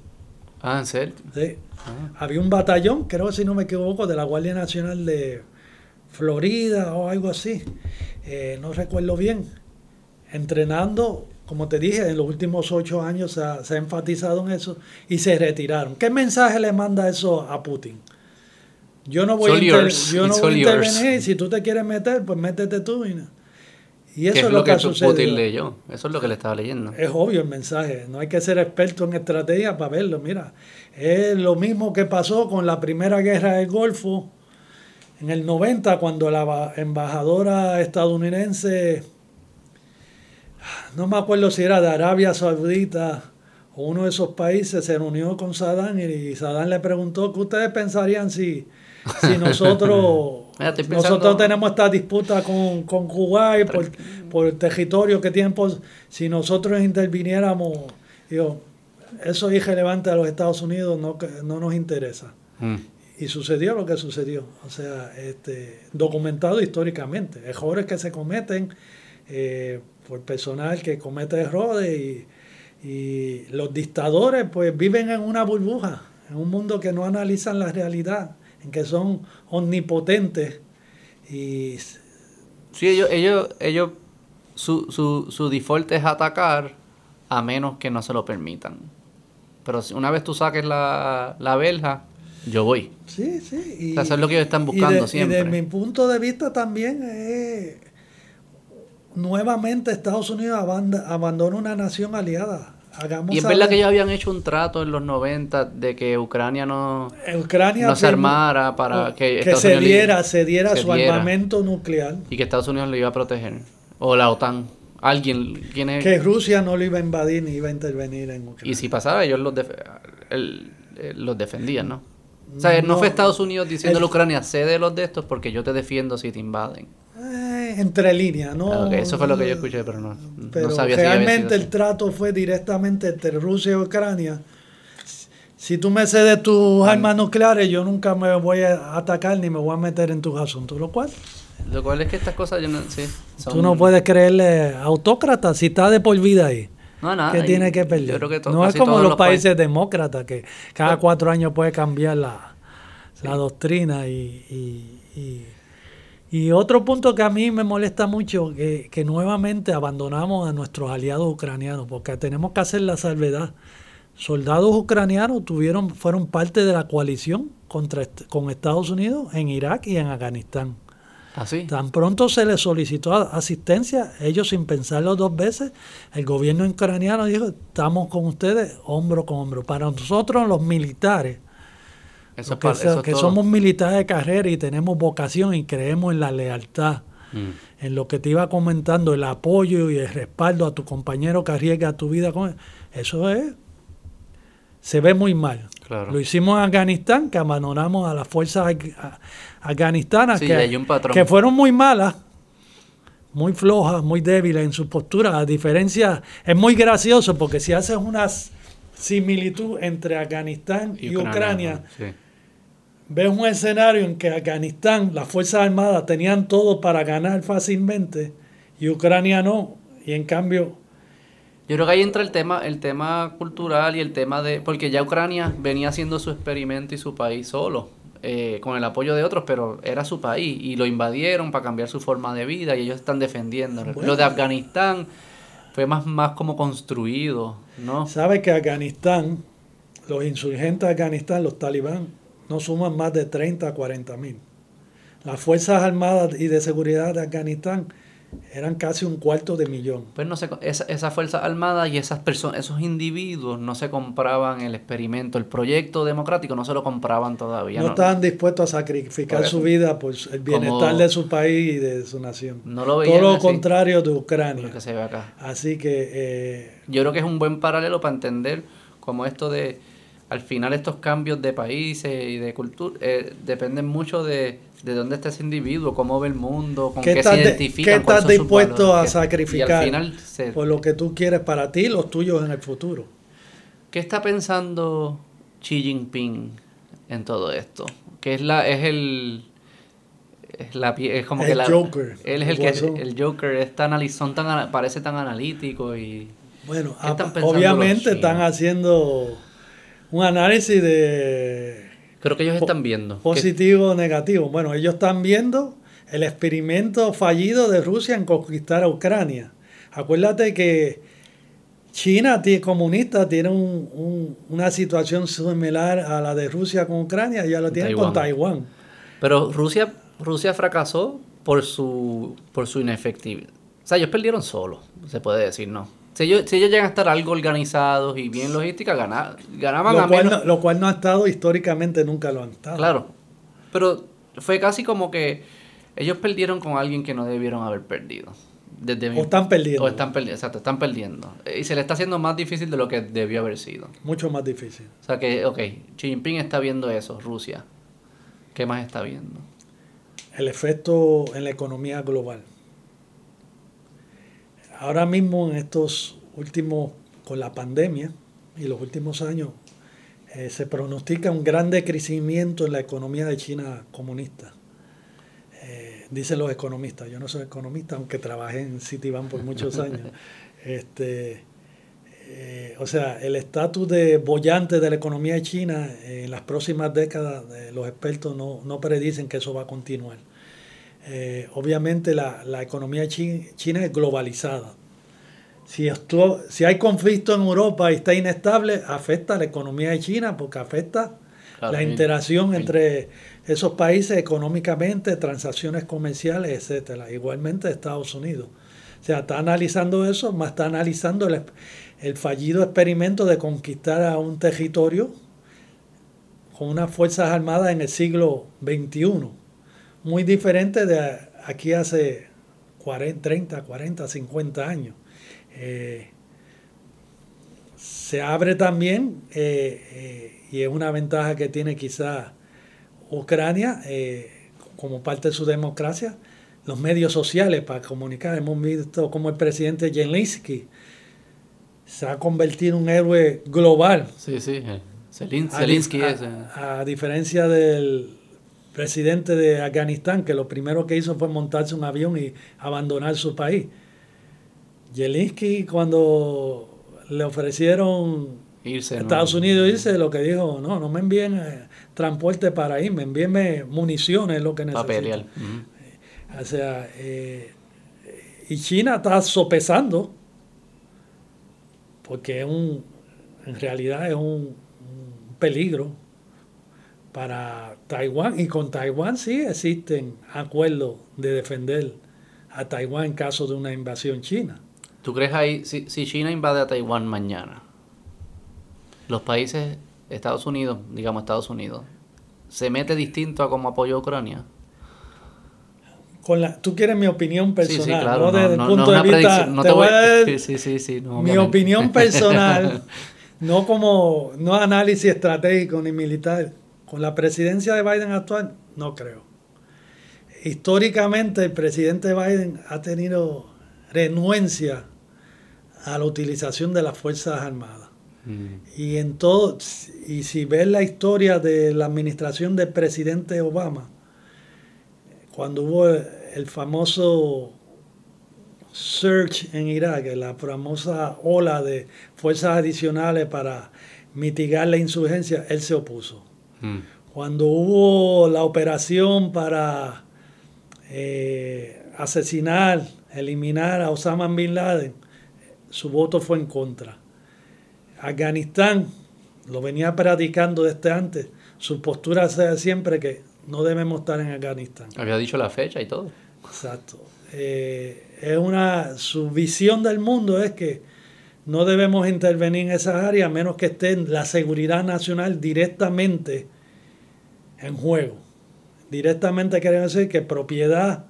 Ah, ¿en serio? Sí. Ah. Había un batallón, creo si no me equivoco, de la Guardia Nacional de Florida o algo así. Eh, no recuerdo bien. Entrenando, como te dije, en los últimos ocho años se ha, se ha enfatizado en eso y se retiraron. ¿Qué mensaje le manda eso a Putin? Yo no voy, a, yo no voy a intervenir. Si tú te quieres meter, pues métete tú. Y, y eso es, lo que, que Putin leyó. Eso es lo que le estaba leyendo. Es obvio el mensaje. No hay que ser experto en estrategia para verlo. Mira, es lo mismo que pasó con la primera guerra del Golfo en el 90, cuando la embajadora estadounidense, no me acuerdo si era de Arabia Saudita o uno de esos países, se reunió con Saddam y Saddam le preguntó qué ustedes pensarían si si nosotros, nosotros tenemos esta disputa con, con Kuwait por, por, el territorio que tienen, si nosotros interviniéramos, digo, eso es irrelevante a los Estados Unidos, no, no nos interesa. Mm. Y sucedió lo que sucedió, o sea, este, documentado históricamente, errores que se cometen eh, por personal que comete errores y, y los dictadores pues viven en una burbuja, en un mundo que no analizan la realidad que son omnipotentes. Y... Sí, ellos, ellos, ellos su, su, su default es atacar a menos que no se lo permitan. Pero una vez tú saques la, la verja, yo voy. Sí, sí. eso es lo que ellos están buscando siempre. Y desde mi punto de vista también es nuevamente Estados Unidos abandona una nación aliada. Y es verdad que ellos habían hecho un trato en los 90 de que Ucrania no, Ucrania se armara para que, se, diera, se diera su armamento nuclear. Y que Estados Unidos lo iba a proteger. O la OTAN. Alguien. ¿quién es? Que Rusia no lo iba a invadir ni iba a intervenir en Ucrania. Y si pasaba, ellos los, los defendían, ¿no? O sea, no, fue Estados Unidos diciendo a Ucrania, cede los de estos porque yo te defiendo si te invaden. Eh, entre líneas, ¿no? Ah, eso fue lo que yo escuché, pero no, pero Realmente el trato fue directamente entre Rusia y Ucrania. Si tú me cedes tus armas nucleares, yo nunca me voy a atacar ni me voy a meter en tus asuntos. Lo cual. Lo cual es que estas cosas, yo no, sí, Tú no puedes creerle autócrata si está de por vida ahí. No, nada. ¿Qué tiene que perder? no es como los, países demócratas, que cada cuatro años puede cambiar la, doctrina. Y, y, otro punto que a mí me molesta mucho, que, que nuevamente abandonamos a nuestros aliados ucranianos, porque tenemos que hacer la salvedad. Soldados ucranianos tuvieron, fueron parte de la coalición contra, con Estados Unidos en Irak y en Afganistán. ¿Ah, Tan pronto se les solicitó asistencia, ellos sin pensarlo dos veces, el gobierno ucraniano dijo, estamos con ustedes hombro con hombro. Para nosotros los militares, que, somos militares de carrera y tenemos vocación y creemos en la lealtad, mm. en lo que te iba comentando, el apoyo y el respaldo a tu compañero que arriesga tu vida con él, eso es, se ve muy mal. Lo hicimos en Afganistán, que abandonamos a las fuerzas afganistanas, que, que, fueron muy malas, muy flojas, muy débiles en su postura. A diferencia, es muy gracioso porque si haces una similitud entre Afganistán y, Ucrania, ves un escenario en que Afganistán, las Fuerzas Armadas tenían todo para ganar fácilmente y Ucrania no. Y en cambio yo creo que ahí entra el tema, el tema cultural y el tema de. Porque ya Ucrania venía haciendo su experimento y su país solo, eh, con el apoyo de otros, pero era su país y lo invadieron para cambiar su forma de vida y ellos están defendiendo. Lo de Afganistán fue más, más como construido, ¿no? Sabe que Afganistán, los insurgentes de Afganistán, los talibán, no suman más de 30 a 40 mil. Las Fuerzas Armadas y de Seguridad de Afganistán eran casi un cuarto de millón. Pues no sé, esa, esa Fuerza Armada y esas personas, esos individuos no se compraban el experimento, el proyecto democrático no se lo compraban todavía. No, estaban dispuestos a sacrificar su vida por el bienestar de su país y de su nación. No lo Todo lo contrario de Ucrania. Lo que se ve acá. Así que... Eh, Yo creo que es un buen paralelo para entender como esto de, al final estos cambios de países y de cultura eh, dependen mucho de de dónde está ese individuo, cómo ve el mundo, con qué, se identifica. ¿Qué estás dispuesto a sacrificar por lo que tú quieres para ti y los tuyos en el futuro? ¿Qué está pensando Xi Jinping en todo esto? Que es la es el es, la, es como el que la, Joker, él es el, que el Joker es tan, son tan parece tan analítico y bueno, obviamente están haciendo un análisis de Creo que ellos están viendo. Positivo o negativo. Bueno, ellos están viendo el experimento fallido de Rusia en conquistar a Ucrania. Acuérdate que China comunista tiene una situación similar a la de Rusia con Ucrania, ya lo tiene con Taiwán. Pero Rusia, Rusia fracasó por su, por su inefectividad. O sea, ellos perdieron solo, se puede decir, ¿no? Si ellos, llegan a estar algo organizados y bien logística, ganaban, ganaban lo a cual No, lo cual no ha estado históricamente, nunca lo han estado. Claro. Pero fue casi como que ellos perdieron con alguien que no debieron haber perdido. Desde o están perdiendo. O están perdiendo, exacto, están perdiendo. Y se le está haciendo más difícil de lo que debió haber sido. Mucho más difícil. O sea que, ok, Xi Jinping está viendo eso, Rusia. ¿Qué más está viendo? El efecto en la economía global ahora mismo en estos últimos, con la pandemia y los últimos años, eh, se pronostica un gran decrecimiento en la economía de China comunista. Eh, dicen los economistas, yo no soy economista, aunque trabajé en Citibank por muchos años. este, eh, o sea, el estatus de bollante de la economía de China en las próximas décadas, los expertos no, no predicen que eso va a continuar. Eh, obviamente la, economía china es globalizada. Si, esto, si hay conflicto en Europa y está inestable, afecta a la economía de China porque afecta la interacción entre esos países económicamente, transacciones comerciales, etcétera. Igualmente Estados Unidos. O sea, está analizando eso, más está analizando el, el fallido experimento de conquistar a un territorio con unas fuerzas armadas en el siglo XXI, muy diferente de aquí hace 40, 30, 40, 50 años. Eh, se abre también, eh, eh, y es una ventaja que tiene quizá Ucrania como parte de su democracia, los medios sociales para comunicar. Hemos visto como el presidente Zelensky se ha convertido en un héroe global. Sí, sí. Zelensky es. A, diferencia del presidente de Afganistán, que lo primero que hizo fue montarse un avión y abandonar su país. Zelensky, cuando le ofrecieron irse, Estados Unidos irse, lo que dijo, no, no me envíen eh, transporte para irme, envíenme municiones, es lo que necesito. O sea, eh, y China está sopesando, porque es un, en realidad es un, peligro para Taiwán. Y con Taiwán sí existen acuerdos de defender a Taiwán en caso de una invasión china. ¿Tú crees ahí, si, si China invade a Taiwán mañana, los países, Estados Unidos, digamos Estados Unidos, ¿se mete distinto a como apoyó Ucrania? la, tú quieres mi opinión personal, ¿no? Desde el punto de vista, te, voy a dar mi opinión personal, no como no análisis estratégico ni militar. Con la presidencia de Biden actual, no creo. Históricamente el presidente Biden ha tenido renuencia a la utilización de las Fuerzas Armadas. Mm. Y en todo, y si ves la historia de la administración del presidente Obama, cuando hubo el famoso surge en Irak, la famosa ola de fuerzas adicionales para mitigar la insurgencia, él se opuso. Mm. Cuando hubo la operación para eh, asesinar, eliminar a Osama Bin Laden, su voto fue en contra. Afganistán lo venía practicando desde antes. Su postura sea siempre que no debemos estar en Afganistán. Había dicho la fecha y todo. Exacto. Eh, es una, su visión del mundo es que no debemos intervenir en esas áreas a menos que esté la seguridad nacional directamente en juego. Directamente quiere decir que propiedad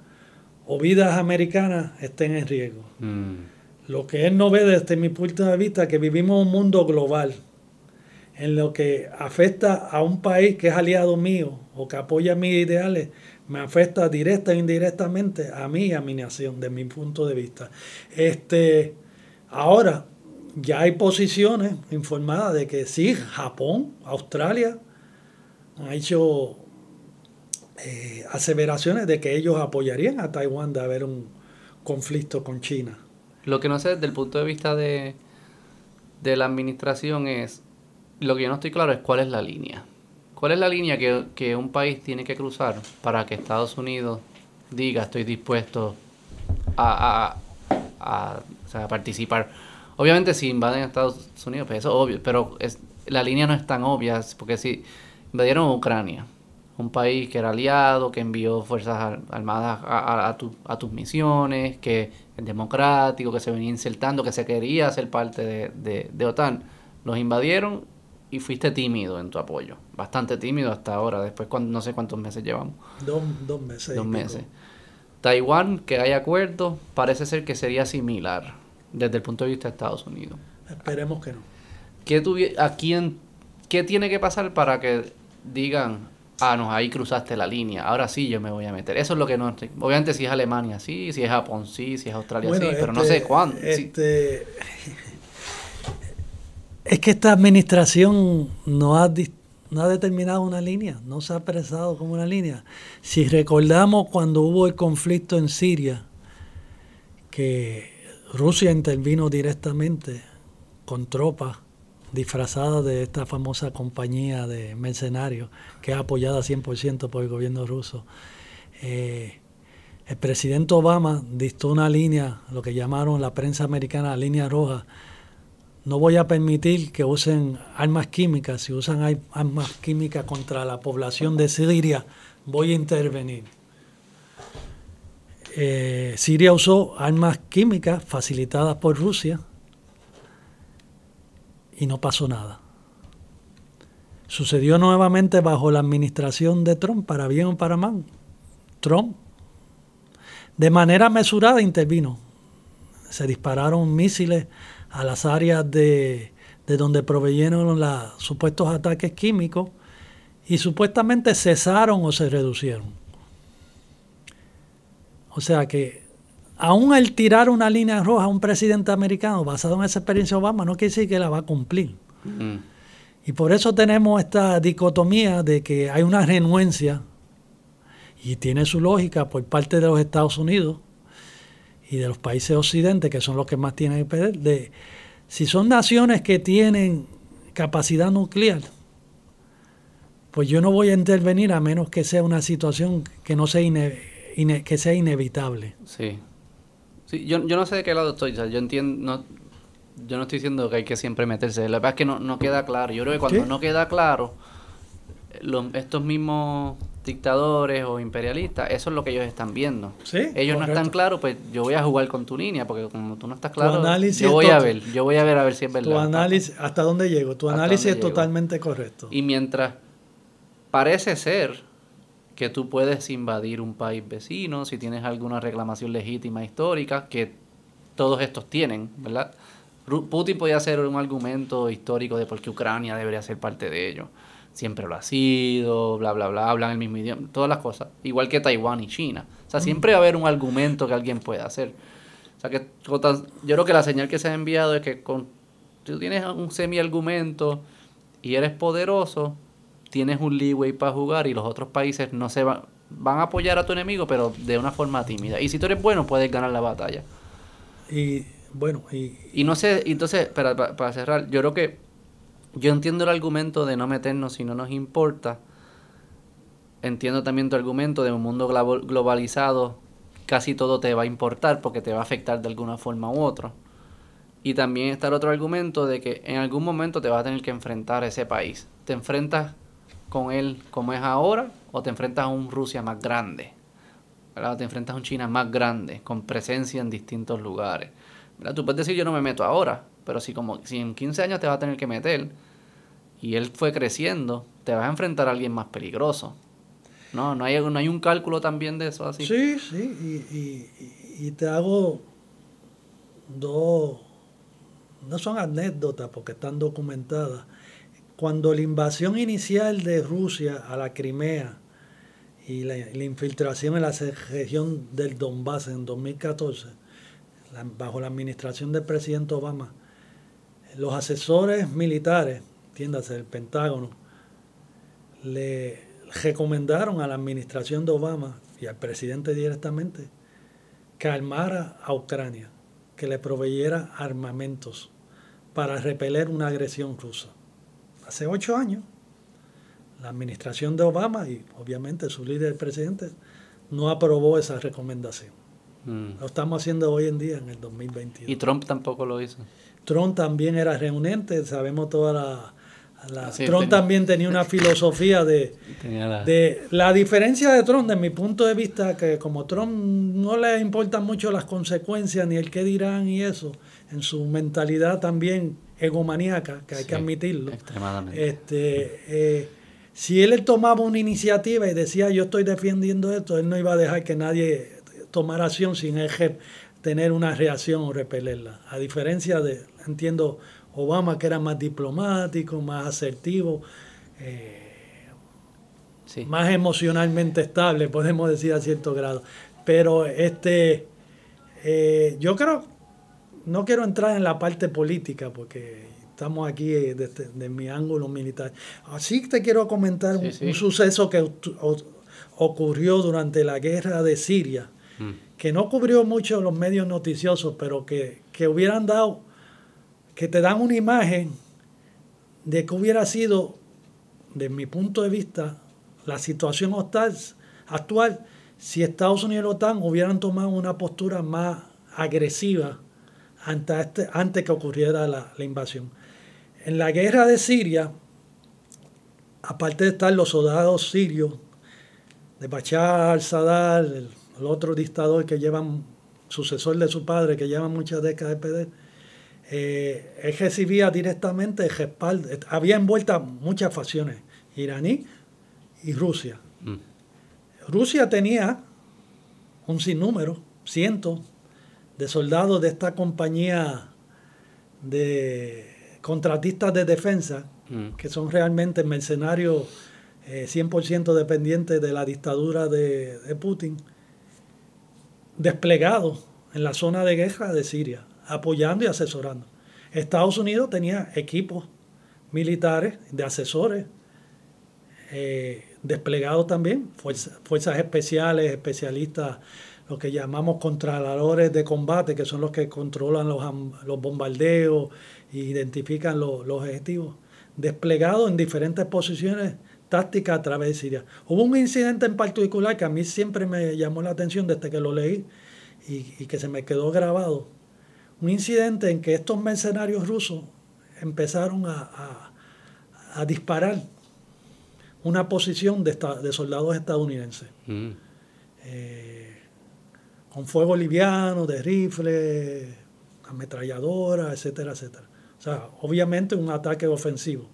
o vidas americanas estén en riesgo. Mm. Lo que él no ve desde mi punto de vista es que vivimos un mundo global en lo que afecta a un país que es aliado mío o que apoya mis ideales, me afecta directa e indirectamente a mí y a mi nación, de mi punto de vista. Este, ahora, ya hay posiciones informadas de que sí, Japón, Australia, han hecho eh, aseveraciones de que ellos apoyarían a Taiwán de haber un conflicto con China. Lo que no sé desde el punto de vista de, de la administración es lo que yo no estoy claro es cuál es la línea. ¿Cuál es la línea que, un país tiene que cruzar para que Estados Unidos diga estoy dispuesto a, participar? Obviamente si invaden a Estados Unidos, pues eso es obvio, pero es, la línea no es tan obvia, porque si invadieron Ucrania, un país que era aliado, que envió fuerzas armadas a, a, tus misiones, que es democrático, que se venía insertando, que se quería ser parte de, de, de OTAN, los invadieron y fuiste tímido en tu apoyo. Bastante tímido hasta ahora, después no sé cuántos meses llevamos. Dos, dos meses. Dos meses. Taiwán, que hay acuerdo, parece ser que sería similar desde el punto de vista de Estados Unidos. Esperemos que no. ¿Qué, a quién, ¿Qué tiene que pasar para que digan, ah, no, ahí cruzaste la línea, ahora sí yo me voy a meter? Eso es lo que no... Obviamente si es Alemania, sí, si es Japón, sí, si es Australia, sí, pero no sé este, cuándo. Este... Es que esta administración no ha, no ha determinado una línea, no se ha expresado como una línea. Si recordamos cuando hubo el conflicto en Siria, que Rusia intervino directamente con tropas disfrazadas de esta famosa compañía de mercenarios que es apoyada 100% por el gobierno ruso. Eh, el presidente Obama dictó una línea, lo que llamaron la prensa americana la línea roja. No voy a permitir que usen armas químicas. Si usan armas químicas contra la población de Siria, voy a intervenir. Eh, Siria usó armas químicas facilitadas por Rusia y no pasó nada. Sucedió nuevamente bajo la administración de Trump, para bien o para mal. Trump, de manera mesurada, intervino. Se dispararon misiles a las áreas de, de donde proveyeron los supuestos ataques químicos y supuestamente cesaron o se reducieron. O sea que aún el tirar una línea roja a un presidente americano basado en esa experiencia Obama no quiere decir que la va a cumplir. Mm. Y por eso tenemos esta dicotomía de que hay una renuencia, y tiene su lógica por parte de los Estados Unidos y de los países occidentes, que son los que más tienen que perder, de si son naciones que tienen capacidad nuclear, pues yo no voy a intervenir a menos que sea una situación que no sea, que sea inevitable. Sí. sí yo, yo no sé de qué lado estoy, yo entiendo, yo no estoy diciendo que hay que siempre meterse. La verdad es que no, no queda claro. Yo creo que cuando no queda claro, estos mismos dictadores o imperialistas, eso es lo que ellos están viendo. ellos no están claros, pues yo voy a jugar con tu línea, porque como tú no estás claro, yo voy a ver, yo voy a ver a ver si es verdad. Tu análisis, ¿hasta dónde llego? Tu análisis es totalmente correcto. Y mientras parece ser que tú puedes invadir un país vecino, si tienes alguna reclamación legítima histórica, que todos estos tienen, ¿verdad? Putin podía hacer un argumento histórico de por qué Ucrania debería ser parte de ello. Siempre lo ha sido, bla, bla, bla, hablan el mismo idioma, todas las cosas. Igual que Taiwán y China. O sea, siempre va a haber un argumento que alguien pueda hacer. O sea, que yo creo que la señal que se ha enviado es que con, tú tienes un semi-argumento y eres poderoso, tienes un leeway para jugar y los otros países no se van, van a apoyar a tu enemigo, pero de una forma tímida. Y si tú eres bueno, puedes ganar la batalla. Y bueno, y... no sé, entonces, para, para, cerrar, yo creo que yo entiendo el argumento de no meternos si no nos importa. Entiendo también tu argumento de un mundo globalizado, casi todo te va a importar porque te va a afectar de alguna forma u otra. Y también está el otro argumento de que en algún momento te vas a tener que enfrentar a ese país. Te enfrentas con él como es ahora o te enfrentas a un Rusia más grande. ¿verdad? Te enfrentas a un China más grande, con presencia en distintos lugares. Tú puedes decir yo no me meto ahora, pero si como si en 15 años te vas a tener que meter y él fue creciendo, te vas a enfrentar a alguien más peligroso. No, no hay, no hay un cálculo también de eso así. Sí, sí, y, te hago dos, no son anécdotas porque están documentadas. Cuando la invasión inicial de Rusia a la Crimea y la, infiltración en la región del Donbass en 2014, bajo la administración del presidente Obama, los asesores militares, entiéndase, el Pentágono, le recomendaron a la administración de Obama y al presidente directamente que armara a Ucrania, que le proveyera armamentos para repeler una agresión rusa. Hace ocho años, la administración de Obama y obviamente su líder, el presidente, no aprobó esa recomendación. Mm. Lo estamos haciendo hoy en día, en el 2021. ¿Y Trump tampoco lo hizo? Trump también era reunente, sabemos toda la... Trump también tenía una filosofía de la... de la diferencia de Trump, de mi punto de vista, que como Trump no le importan mucho las consecuencias ni el qué dirán y eso, en su mentalidad también egomaníaca, que hay que admitirlo. Extremadamente. Este, eh, si él tomaba una iniciativa y decía yo estoy defendiendo esto, él no iba a dejar que nadie tomar acción sin tener una reacción o repelerla. A diferencia de, entiendo, Obama que era más diplomático, más asertivo, eh, más emocionalmente estable, podemos decir a cierto grado. Pero este, eh, yo creo, no quiero entrar en la parte política porque estamos aquí desde, mi ángulo militar. Así te quiero comentar un, suceso que ocurrió durante la guerra de Siria que no cubrió mucho los medios noticiosos, pero que, hubieran dado, que te dan una imagen de que hubiera sido, desde mi punto de vista, la situación actual si Estados Unidos y la OTAN hubieran tomado una postura más agresiva antes, este, antes que ocurriera la, invasión. En la guerra de Siria, aparte de estar los soldados sirios, de Bachar al-Sadar, el, otro dictador que llevan, sucesor de su padre, que lleva muchas décadas de poder, eh, él recibía directamente el respaldo. Había envueltas muchas facciones, iraní y Rusia. Mm. Rusia tenía un sinnúmero, cientos de soldados de esta compañía de contratistas de defensa, mm. que son realmente mercenarios 100% eh, dependientes de la dictadura de, de Putin, desplegados en la zona de guerra de Siria, apoyando y asesorando. Estados Unidos tenía equipos militares de asesores eh, desplegados también, fuerzas especiales, especialistas, lo que llamamos controladores de combate, que son los que controlan los, los bombardeos e identifican los, objetivos, desplegados en diferentes posiciones tácticas a través de Siria. Hubo un incidente en particular que a mí siempre me llamó la atención desde que lo leí y, que se me quedó grabado. Un incidente en que estos mercenarios rusos empezaron a, a disparar una posición de, de soldados estadounidenses. Mm. Eh, con fuego liviano, de rifle, ametralladora, etcétera, etcétera. O sea, obviamente un ataque ofensivo.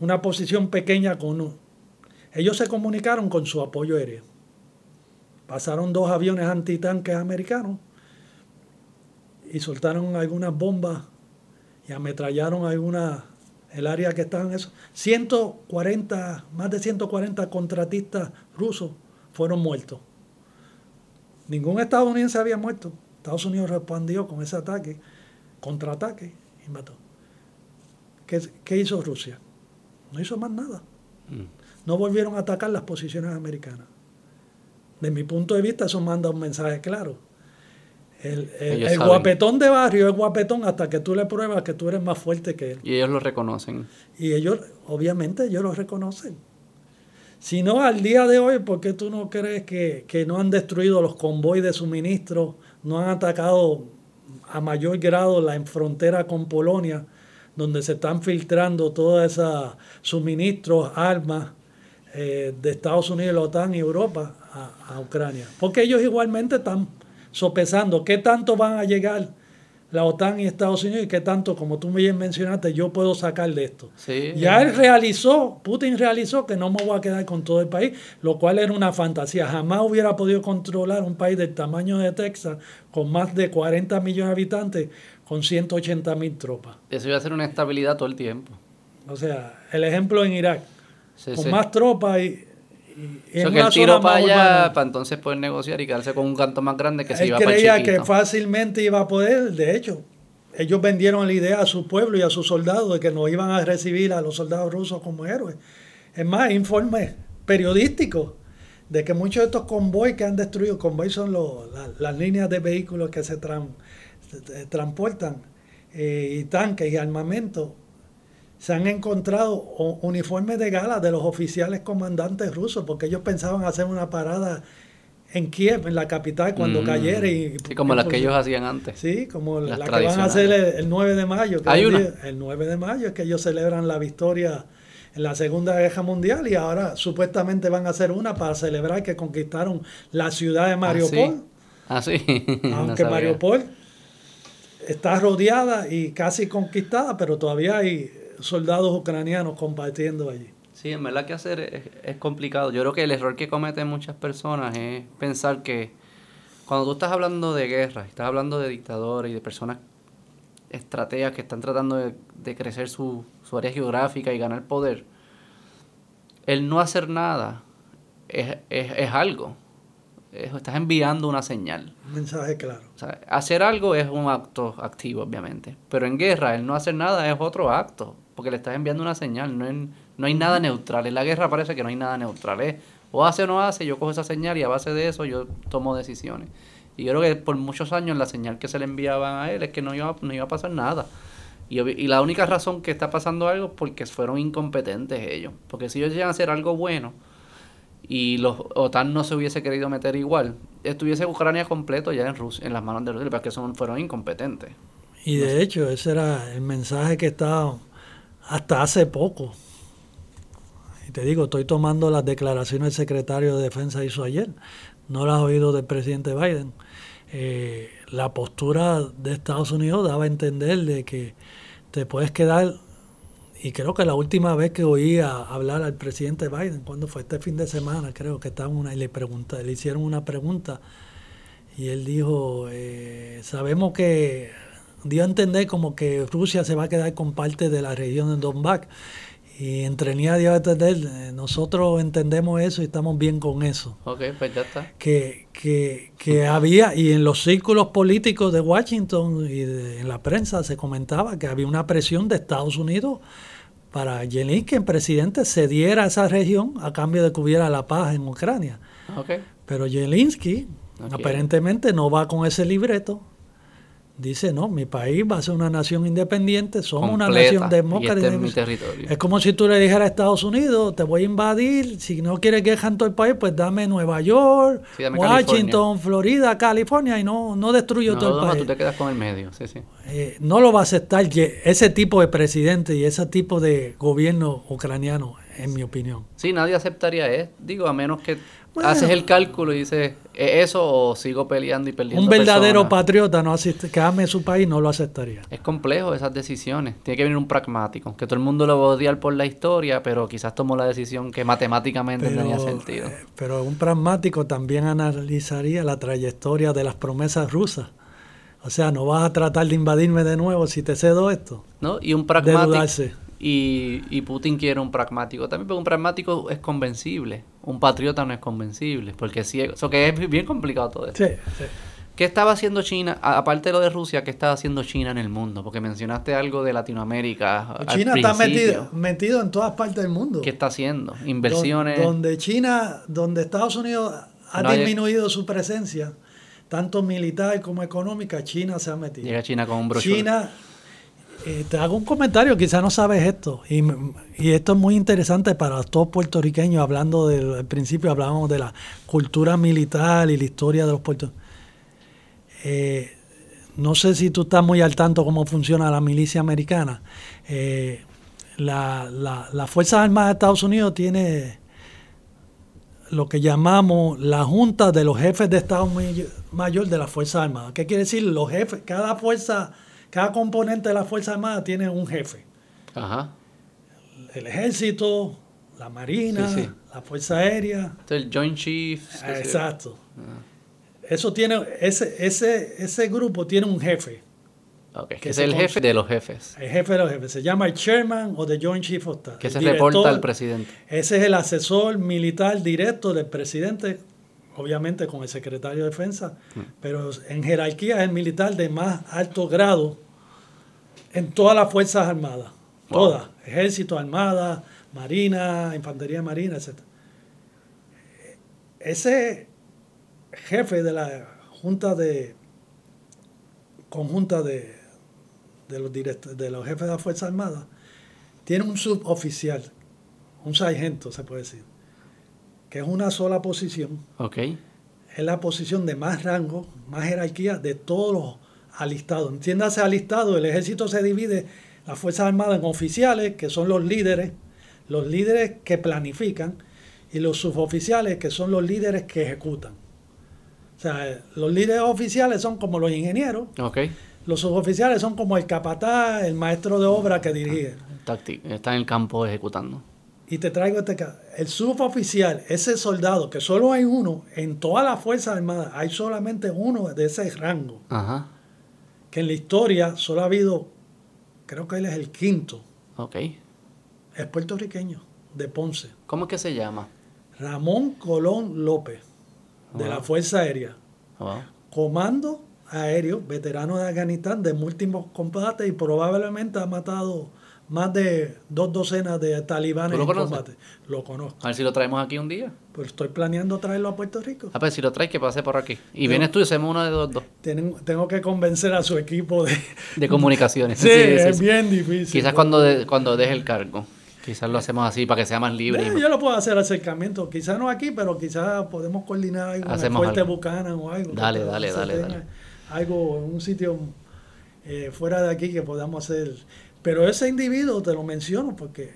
Una posición pequeña con. Ellos se comunicaron con su apoyo aéreo. Pasaron dos aviones antitanques americanos y soltaron algunas bombas y ametrallaron algunas el área que estaban eso, 140, más de 140 contratistas rusos fueron muertos. Ningún estadounidense había muerto. Estados Unidos respondió con ese ataque, contraataque, y mató. ¿Qué, hizo Rusia? No hizo más nada. Mm. No volvieron a atacar las posiciones americanas. De mi punto de vista, eso manda un mensaje claro el, guapetón de barrio es guapetón hasta que tú le pruebas que tú eres más fuerte que él. Y ellos lo reconocen. Y ellos, obviamente, ellos lo reconocen. Si no, al día de hoy, ¿por qué tú no crees que, que no han destruido los convoys de suministro, no han atacado a mayor grado la frontera con Polonia, donde se están filtrando todos esos suministros, armas eh, de Estados Unidos, la OTAN y Europa a, a Ucrania? Porque ellos igualmente están sopesando qué tanto van a llegar la OTAN y Estados Unidos y qué tanto, como tú bien mencionaste, yo puedo sacar de esto. ya él realizó, Putin realizó que no me voy a quedar con todo el país, lo cual era una fantasía. Jamás hubiera podido controlar un país del tamaño de Texas con más de 40 millones de habitantes con 180 mil tropas. Eso iba a ser una estabilidad todo el tiempo. O sea, el ejemplo en Irak, con más tropas y eso que el tiro para allá para entonces poder negociar y quedarse con un canto más grande que se iba para creía que fácilmente iba a poder, de hecho, ellos vendieron la idea a su pueblo y a sus soldados de que no iban a recibir a los soldados rusos como héroes. Es más, informes periodísticos de que muchos de estos convoys que han destruido, convoys son las líneas de vehículos que se, transportan, eh, y tanques y armamento, se han encontrado uniformes de gala de los oficiales comandantes rusos, porque ellos pensaban hacer una parada en Kiev, en la capital, cuando mm. cayera. Y, sí, como las que ellos hacían antes. Sí, como la que van a hacer el, 9 de mayo. Hay una. el 9 de mayo es que ellos celebran la victoria en la Segunda Guerra Mundial y ahora supuestamente van a hacer una para celebrar que conquistaron la ciudad de Mariupol. Ah, sí. Ah, Aunque Mariupol está rodeada y casi conquistada, pero todavía hay soldados ucranianos compartiendo allí. Sí, en verdad que hacer es, complicado. Yo creo que el error que cometen muchas personas es pensar que cuando tú estás hablando de guerra, estás hablando de dictadores y de personas estrategas que están tratando de, crecer su, área geográfica y ganar poder, el no hacer nada es, algo. estás enviando una señal. Un mensaje claro. hacer algo es un acto activo, obviamente. Pero en guerra, el no hacer nada es otro acto porque le estás enviando una señal, no, no hay nada neutral. En la guerra parece que no hay nada neutral. ¿eh? O hace o no hace, yo cojo esa señal y a base de eso yo tomo decisiones. Y yo creo que por muchos años la señal que se le enviaban a él es que no iba, no iba a pasar nada. Y, y la única razón que está pasando algo es porque fueron incompetentes ellos. Porque si ellos llegan a hacer algo bueno, y los OTAN no se hubiese querido meter igual, estuviese Ucrania completo ya en Rusia, en las manos de Rusia, porque son, fueron incompetentes. Y de hecho, ese era el mensaje que estaba hasta hace poco. Y te digo, estoy tomando las declaraciones del secretario de Defensa hizo ayer. No las he oído del presidente Biden. Eh, la postura de Estados Unidos daba a entender de que te puedes quedar y creo que la última vez que oí hablar al presidente Biden, cuando fue este fin de semana, creo que estaba una y le pregunta, le hicieron una pregunta y él dijo, eh, sabemos que dio a entender como que Rusia se va a quedar con parte de la región de Donbass y entre dio a entender, nosotros entendemos eso y estamos bien con eso. Ok, pues ya está. Que, que, que había, y en los círculos políticos de Washington y en la prensa se comentaba que había una presión de Estados Unidos para el presidente, cediera a esa región a cambio de que hubiera la paz en Ucrania. Pero Zelensky aparentemente no va con ese libreto. Dice, no, mi país va a ser una nación independiente, somos una nación demócrata. Este es, como si tú le dijeras a Estados Unidos, te voy a invadir, si no quieres que en todo el país, pues dame Nueva York, Washington, Florida, California, y no, no destruyo todo el país. tú te quedas con el medio, sí, sí. Eh, no lo va a aceptar ese tipo de presidente y ese tipo de gobierno ucraniano, en mi opinión. Sí, nadie aceptaría eso, digo, a menos que haces el cálculo y dices, eso o sigo peleando y perdiendo? Un verdadero patriota no asiste, que ame su país no lo aceptaría. Es complejo esas decisiones. Tiene que venir un pragmático, que todo el mundo lo va a odiar por la historia, pero quizás tomó la decisión que matemáticamente tenía sentido. Eh, pero un pragmático también analizaría la trayectoria de las promesas rusas. O sea, no vas a tratar de invadirme de nuevo si te cedo esto. ¿No? Y un pragmático. Y, y Putin quiere un pragmático también, porque un pragmático es convencible. Un patriota no es convencible, porque es ciego. Eso que es bien complicado todo esto. Sí, sí. ¿Qué estaba haciendo China, aparte de lo de Rusia, qué estaba haciendo China en el mundo? Porque mencionaste algo de Latinoamérica. China está metido, metido en todas partes del mundo. ¿Qué está haciendo? Inversiones. Donde China, donde Estados Unidos ha disminuido su presencia, tanto militar como económica, China se ha metido. Llega China con un brochure. China eh, te hago un comentario, quizás no sabes esto, y, esto es muy interesante para todos puertorriqueños, hablando del principio hablábamos de la cultura militar y la historia de los puertorriqueños. Eh, no sé si tú estás muy al tanto cómo funciona la milicia americana. Eh, la, la, la Fuerza Armada de Estados Unidos tiene lo que llamamos la Junta de los Jefes de Estado Mayor de la Fuerza Armada. ¿Qué quiere decir? Los jefes, cada fuerza cada componente de la Fuerza Armada tiene un jefe. Ajá. El ejército, la marina, la fuerza aérea. El Joint Chiefs. Exacto. Ah. Eso tiene, ese, ese, ese grupo tiene un jefe. Okay. Que es el jefe de los jefes. El jefe de los jefes. Se llama el chairman o the Joint Chief of Staff. Que se reporta al presidente. Ese es el asesor militar directo del presidente obviamente con el secretario de defensa, mm. pero en jerarquía es el militar de más alto grado en todas las Fuerzas Armadas. Todas. Ejército, Armada, Marina, Infantería Marina, etc. Ese jefe de la Junta de Conjunta de, de los, de los jefes de la Fuerza Armada tiene un suboficial, un sargento, se puede decir que es una sola posición. Ok. Es la posición de más rango, más jerarquía de todos los alistados. Entiéndase alistado, el ejército se divide, las Fuerzas Armadas en oficiales, que son los líderes, los líderes que planifican, y los suboficiales, que son los líderes que ejecutan. O sea, los líderes oficiales son como los ingenieros. Okay. Los suboficiales son como el capataz, el maestro de obra que dirige. Está en el campo ejecutando y te traigo este caso. El suboficial, ese soldado, que solo hay uno, en todas las Fuerzas Armadas hay solamente uno de ese rango. Ajá. Que en la historia solo ha habido, creo que él es el quinto. Ok. Es puertorriqueño, de Ponce. ¿Cómo es que se llama? Ramón Colón López, de la Fuerza Aérea. Comando aéreo, veterano de Afganistán, de múltiples combates y probablemente ha matado más de dos docenas de talibanes en combate. Lo conozco. A ver si lo traemos aquí un día. Pues estoy planeando traerlo a Puerto Rico. A ver si lo traes, que pase por aquí. Y vienes tú y hacemos uno de dos. dos. tengo que convencer a su equipo de... De comunicaciones. sí, es bien difícil. Quizás cuando, de, cuando deje el cargo. Quizás lo hacemos así para que sea más libre. yo lo puedo hacer acercamiento, quizás no aquí, pero quizás podemos coordinar algo en Fuerte Bucana o algo. Dale, dale, dale, dale. Algo en un sitio eh, fuera de aquí que podamos hacer. Pero ese individuo te lo menciono porque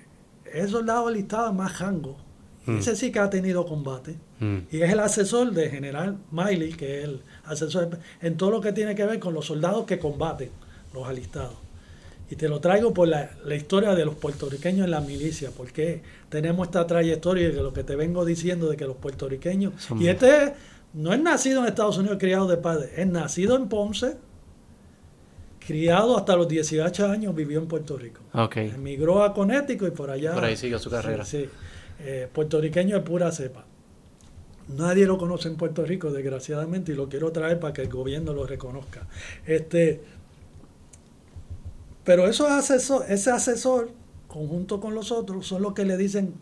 es soldado listado más rango. Mm. Ese sí que ha tenido combate. Mm. Y es el asesor de General Miley, que es el asesor en todo lo que tiene que ver con los soldados que combaten, los alistados. Y te lo traigo por la, historia de los puertorriqueños en la milicia, porque tenemos esta trayectoria de lo que te vengo diciendo de que los puertorriqueños... y este no es nacido en Estados Unidos, criado de padre, es nacido en Ponce, criado hasta los 18 años, vivió en Puerto Rico. Okay. Emigró a Connecticut y por allá... Por ahí siguió su carrera. Sí, eh, puertorriqueño de pura cepa. Nadie lo conoce en Puerto Rico, desgraciadamente, y lo quiero traer para que el gobierno lo reconozca. Este, pero esos asesor, ese asesor, conjunto con los otros, son los que le dicen,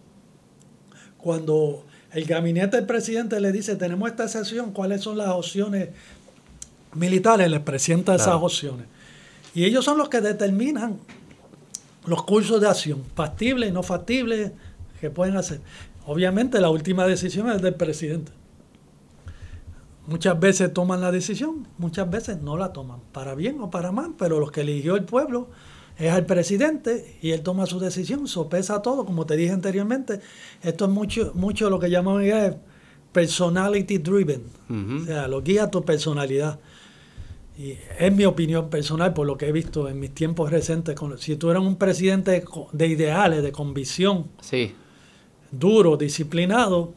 cuando el gabinete del presidente le dice, tenemos esta sesión, ¿cuáles son las opciones militares? Le presenta esas opciones. Y ellos son los que determinan los cursos de acción, factibles no factibles, que pueden hacer. Obviamente la última decisión es del presidente. Muchas veces toman la decisión, muchas veces no la toman, para bien o para mal, pero los que eligió el pueblo es el presidente y él toma su decisión, sopesa todo, como te dije anteriormente, esto es mucho, mucho lo que llaman personality driven, o sea, lo guía tu personalidad. Y es mi opinión personal por lo que he visto en mis tiempos recientes. Si tú eres un presidente de ideales, de convicción, sí. duro, disciplinado,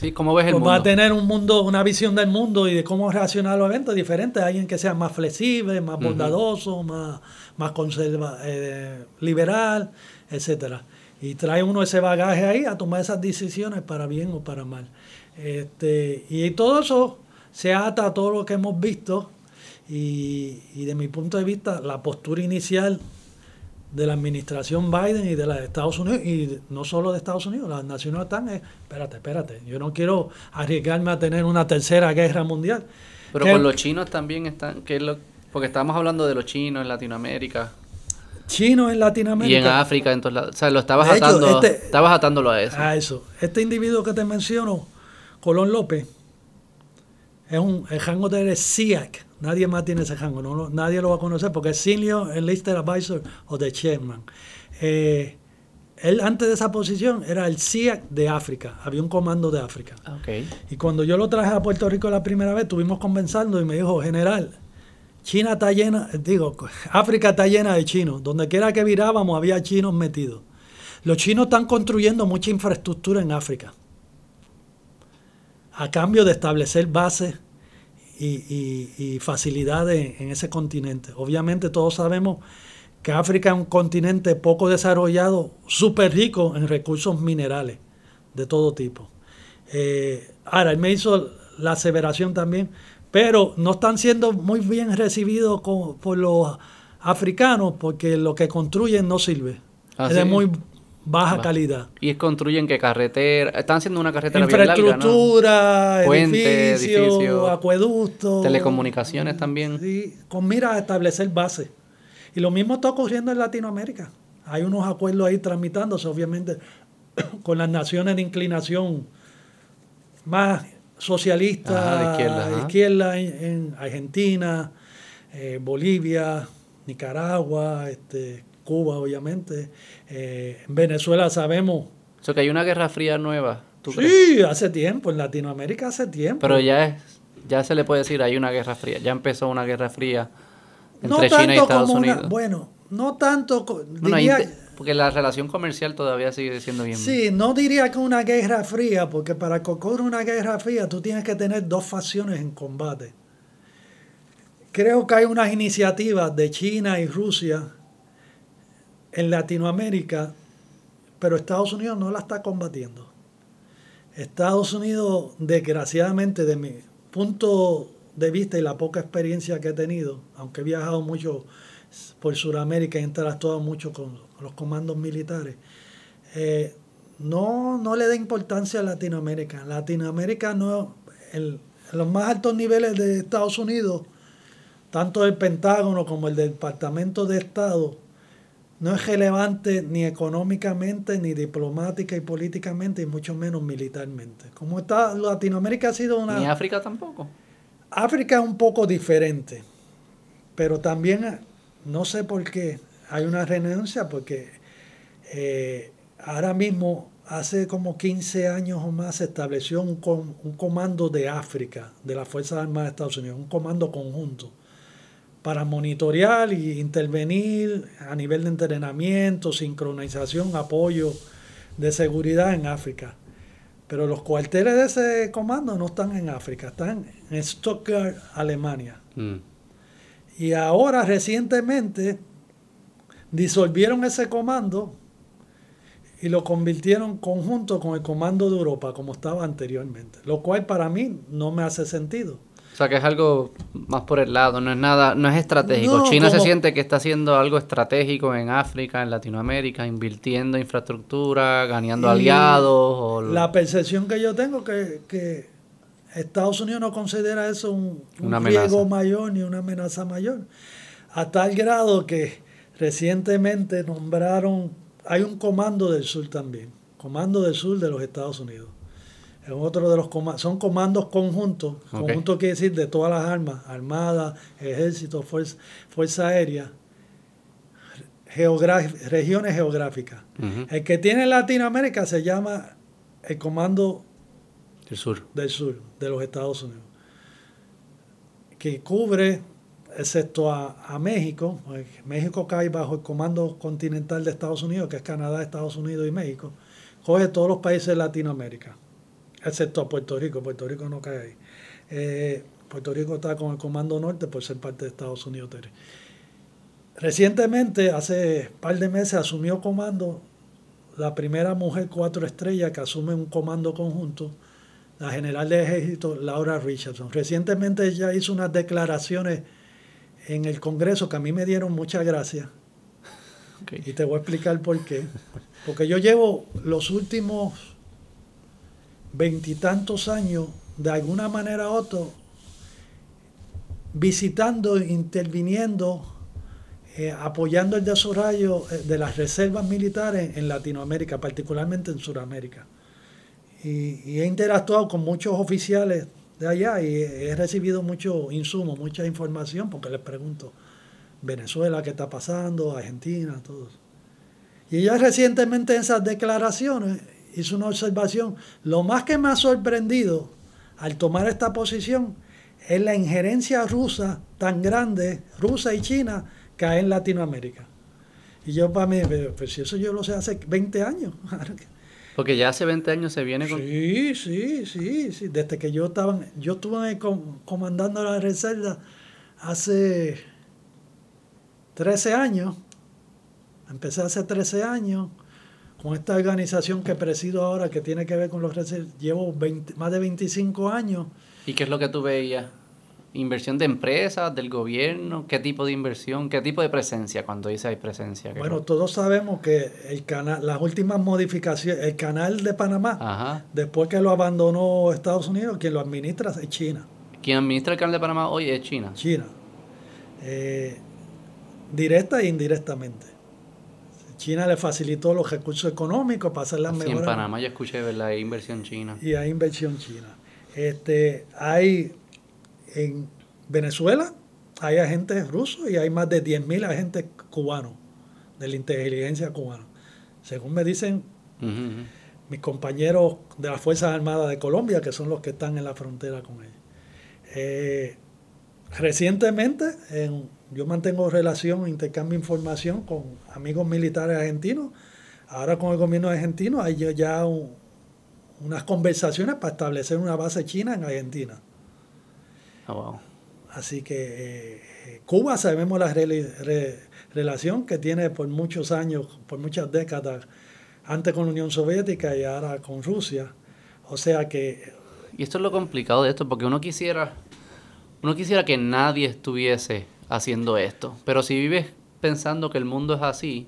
Sí, ¿cómo ves el pues va a tener un mundo, una visión del mundo y de cómo reaccionar a los eventos diferente. Alguien que sea más flexible, más bondadoso, más, más conserva, eh, liberal, etcétera. Y trae uno ese bagaje ahí a tomar esas decisiones para bien o para mal. Este, y todo eso se ata a todo lo que hemos visto y, y de mi punto de vista la postura inicial de la administración Biden y de la de Estados Unidos, y no solo de Estados Unidos, las naciones están, espérate, espérate, yo no quiero arriesgarme a tener una tercera guerra mundial. Pero con los chinos también están, que es lo, porque estamos hablando de los chinos en Latinoamérica. Chinos en Latinoamérica. Y en África, en todos lados. O sea, lo estabas atando, este, estabas atándolo a eso. A eso. Este individuo que te menciono, Colón López, es un, el rango de SIAC, Nadie más tiene ese rango, no, nadie lo va a conocer porque es Senior Enlisted Advisor o de Chairman. Eh, él antes de esa posición era el CIA de África, había un comando de África. Okay. Y cuando yo lo traje a Puerto Rico la primera vez, estuvimos conversando y me dijo, general, China está llena, digo, África está llena de chinos. Donde quiera que virábamos había chinos metidos. Los chinos están construyendo mucha infraestructura en África. A cambio de establecer bases y, facilidades en ese continente. Obviamente todos sabemos que África es un continente poco desarrollado, súper rico en recursos minerales de todo tipo. Eh, ahora, él me hizo la aseveración también, pero no están siendo muy bien recibidos por los africanos porque lo que construyen no sirve. Ah, es de muy baja calidad. Y construyen que carretera, están haciendo una carretera Infraestructura, bien edificios, acueductos. Telecomunicaciones también. Sí, con mira a establecer bases. Y lo mismo está ocurriendo en Latinoamérica. Hay unos acuerdos ahí tramitándose, obviamente, con las naciones de inclinación más socialistas, de izquierda, en, Argentina, eh, Bolivia, Nicaragua, este, Cuba, obviamente. Eh, en Venezuela sabemos. O que hay una guerra fría nueva. sí, hace tiempo, en Latinoamérica hace tiempo. Pero ya es, ya se le puede decir, hay una guerra fría. Ya empezó una guerra fría entre China y Estados Unidos. bueno, no tanto. porque la relación comercial todavía sigue siendo bien. Sí, no diría que una guerra fría, porque para que ocurra una guerra fría tú tienes que tener dos facciones en combate. Creo que hay unas iniciativas de China y Rusia en Latinoamérica, pero Estados Unidos no la está combatiendo. Estados Unidos, desgraciadamente, de mi punto de vista y la poca experiencia que he tenido, aunque he viajado mucho por Sudamérica e interactuado mucho con los comandos militares, eh, no, no le da importancia a Latinoamérica. Latinoamérica no, en los más altos niveles de Estados Unidos, tanto el Pentágono como el Departamento de Estado, no es relevante ni económicamente, ni diplomática y políticamente, y mucho menos militarmente. Como está, Latinoamérica ha sido una... Ni África tampoco. África es un poco diferente, pero también, no sé por qué, hay una renuncia, porque eh, ahora mismo, hace como 15 años o más, se estableció un, un comando de África, de las Fuerzas Armadas de Estados Unidos, un comando conjunto para monitorear y intervenir a nivel de entrenamiento, sincronización, apoyo de seguridad en África. Pero los cuarteles de ese comando no están en África, están en Stuttgart, Alemania. Mm. Y ahora recientemente disolvieron ese comando y lo convirtieron conjunto con el comando de Europa, como estaba anteriormente. Lo cual para mí no me hace sentido. O sea, que es algo más por el lado, no es nada, no es estratégico. China se siente que está haciendo algo estratégico en África, en Latinoamérica, invirtiendo infraestructura, ganando aliados. La percepción que yo tengo que, que Estados Unidos no considera eso un, riesgo mayor ni una amenaza mayor. A tal grado que recientemente nombraron, hay un comando del sur también, comando del sur de los Estados Unidos es otro de los comandos, son comandos conjuntos, conjunto quiere decir de todas las armas, armada, ejército, fuerza, fuerza aérea, regiones geográficas. El que tiene Latinoamérica se llama el Comando del Sur. del Sur, de los Estados Unidos, que cubre, excepto a, México, pues, México cae bajo el Comando Continental de Estados Unidos, que es Canadá, Estados Unidos y México, coge todos los países de Latinoamérica excepto a Puerto Rico. Puerto Rico no cae ahí. Eh, Puerto Rico está con el Comando Norte por ser parte de Estados Unidos. Recientemente, hace un par de meses, asumió comando la primera mujer cuatro estrellas que asume un comando conjunto, la general de ejército Laura Richardson. Recientemente ella hizo unas declaraciones en el Congreso que a mí me dieron muchas gracias. Y te voy a explicar por qué. Porque yo llevo los últimos veintitantos años, de alguna manera u otra, visitando, interviniendo, eh, apoyando el desarrollo eh, de las reservas militares en Latinoamérica, particularmente en Sudamérica. Y, he interactuado con muchos oficiales de allá y he, recibido mucho insumo, mucha información, porque les pregunto, Venezuela, ¿qué está pasando? Argentina, todo. Y ya recientemente en esas declaraciones hizo una observación. Lo más que me ha sorprendido al tomar esta posición es la injerencia rusa tan grande, rusa y china, que hay en Latinoamérica. Y yo para mí, pues si eso yo lo sé hace 20 años. Porque ya hace 20 años se viene con... Sí, sí, sí, sí. Desde que yo estaba, yo estuve comandando la reserva hace 13 años. Empecé hace 13 años con esta organización que presido ahora, que tiene que ver con los reservas, llevo más de 25 años. ¿Y qué es lo que tú veías? ¿Inversión de empresas, del gobierno? ¿Qué tipo de inversión? ¿Qué tipo de presencia cuando dice hay presencia? Bueno, todos sabemos que el canal, las últimas modificaciones, el canal de Panamá, después que lo abandonó Estados Unidos, quien lo administra es China. ¿Quién administra el canal de Panamá hoy es China? China. Eh, directa e indirectamente. China le facilitó los recursos económicos para hacer las sí, En Panamá yo escuché, ¿verdad? Hay inversión china. Y hay inversión china. Este, hay en Venezuela, hay agentes rusos y hay más de 10.000 agentes cubanos, de la inteligencia cubana. Según me dicen mis compañeros de las Fuerzas Armadas de Colombia, que son los que están en la frontera con ellos. Eh, recientemente, en yo mantengo relación, intercambio información con amigos militares argentinos. Ahora con el gobierno argentino hay ya unas conversaciones para establecer una base china en Argentina. Oh, Así que eh, Cuba sabemos la relación que tiene por muchos años, por muchas décadas, antes con la Unión Soviética y ahora con Rusia. O sea que... Y esto es lo complicado de esto, porque uno quisiera, uno quisiera que nadie estuviese haciendo esto. Pero si vives pensando que el mundo es así,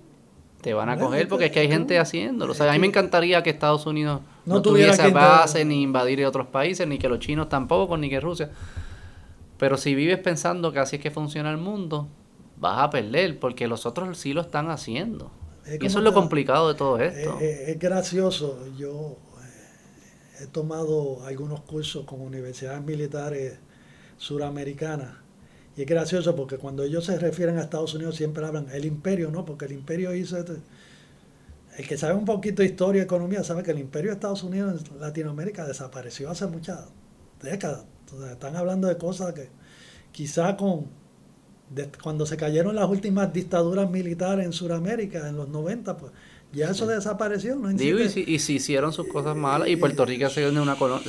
te van a coger porque es que hay gente haciéndolo. O sea, a mí me encantaría que Estados Unidos no, tuviese base ni invadir otros países, ni que los chinos tampoco, ni que Rusia. Pero si vives pensando que así es que funciona el mundo, vas a perder porque los otros sí lo están haciendo. y eso es lo complicado de todo esto. Es, gracioso. Yo eh, he tomado algunos cursos con universidades militares suramericanas. Y es gracioso porque cuando ellos se refieren a Estados Unidos siempre hablan el imperio, ¿no? Porque el imperio hizo... Este, el que sabe un poquito de historia y economía sabe que el imperio de Estados Unidos en Latinoamérica desapareció hace muchas décadas. Entonces, están hablando de cosas que quizá con cuando se cayeron las últimas dictaduras militares en Sudamérica en los 90, pues ya eso desapareció. ¿no? Digo, y si, y si, hicieron sus cosas malas y Puerto Rico se de una colonia.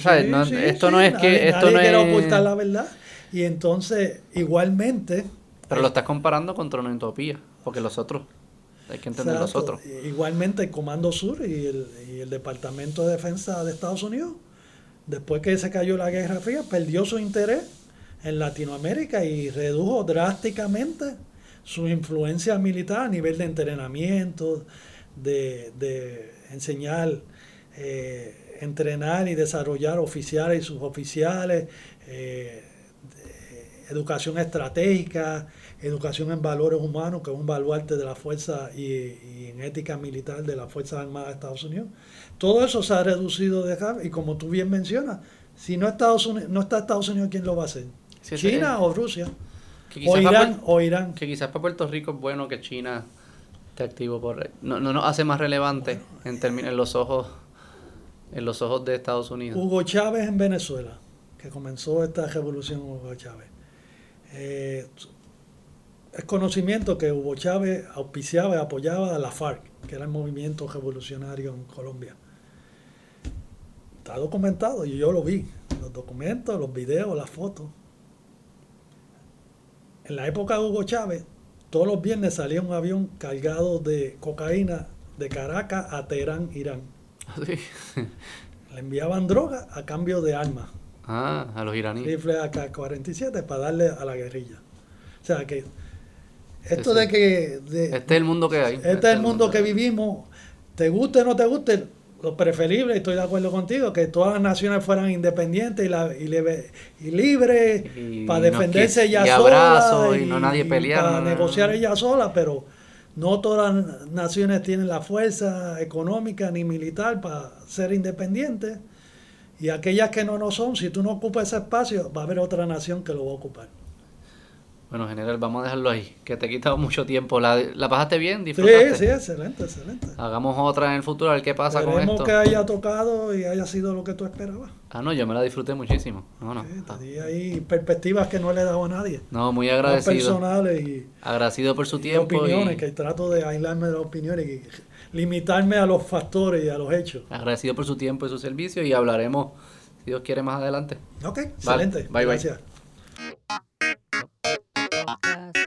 esto no es que. esto no quiere ocultar la verdad. Y entonces, igualmente. Pero lo estás comparando contra una utopía, porque los otros. Hay que entender los otros. Igualmente, el Comando Sur y el, y el Departamento de Defensa de Estados Unidos, después que se cayó la Guerra Fría, perdió su interés en Latinoamérica y redujo drásticamente su influencia militar a nivel de entrenamiento, de, enseñar, eh, entrenar y desarrollar oficiales y suboficiales, eh, educación estratégica, educación en valores humanos, que es un baluarte de la fuerza y, en ética militar de las Fuerzas Armadas de Estados Unidos. Todo eso se ha reducido de acá y como tú bien mencionas, si no, Estados Unidos, no está Estados Unidos, ¿quién lo va a hacer? China o Rusia. O Irán, o Irán. Que quizás para Puerto Rico es bueno que China esté activo por no, no nos hace más relevante en en los ojos en los ojos de Estados Unidos. Hugo Chávez en Venezuela, que comenzó esta revolución Hugo Chávez. Eh, es conocimiento que Hugo Chávez auspiciaba y apoyaba a la FARC, que era el movimiento revolucionario en Colombia. Está documentado y yo lo vi, los documentos, los videos, las fotos en la época de Hugo Chávez, todos los viernes salía un avión cargado de cocaína de Caracas a Teherán, Irán. Le enviaban droga a cambio de armas. Ah, a los iraníes. Rifles AK-47 para darle a la guerrilla. O sea que esto de que... este es el mundo que hay. Este, es el mundo, que vivimos. Te guste o no te guste, lo preferible, estoy de acuerdo contigo, que todas las naciones fueran independientes y, la, y, libres para defenderse ellas solas y, no nadie pelear, para negociar ellas solas, pero no todas las naciones tienen la fuerza económica ni militar para ser independientes. Y aquellas que no lo son, si tú no ocupas ese espacio, va a haber otra nación que lo va a ocupar. Bueno, general, vamos a dejarlo ahí, que te he quitado mucho tiempo. ¿La, la pasaste bien? ¿Disfrutaste? Sí, sí, excelente, excelente. Hagamos otra en el futuro, a ver qué pasa con esto. que haya tocado y haya sido lo que tú esperabas. Ah, no, yo me la disfruté muchísimo. No, no. Sí, te di ahí perspectivas que no le he dado a nadie. No, muy agradecido. personales y... Agradecido por su tiempo. opiniones, que trato de aislarme de las opiniones y limitarme a los factores y a los hechos. Agradecido por su tiempo y su servicio y hablaremos, si Dios quiere, más adelante. Ok, vale. excelente. Bye, Gracias. bye.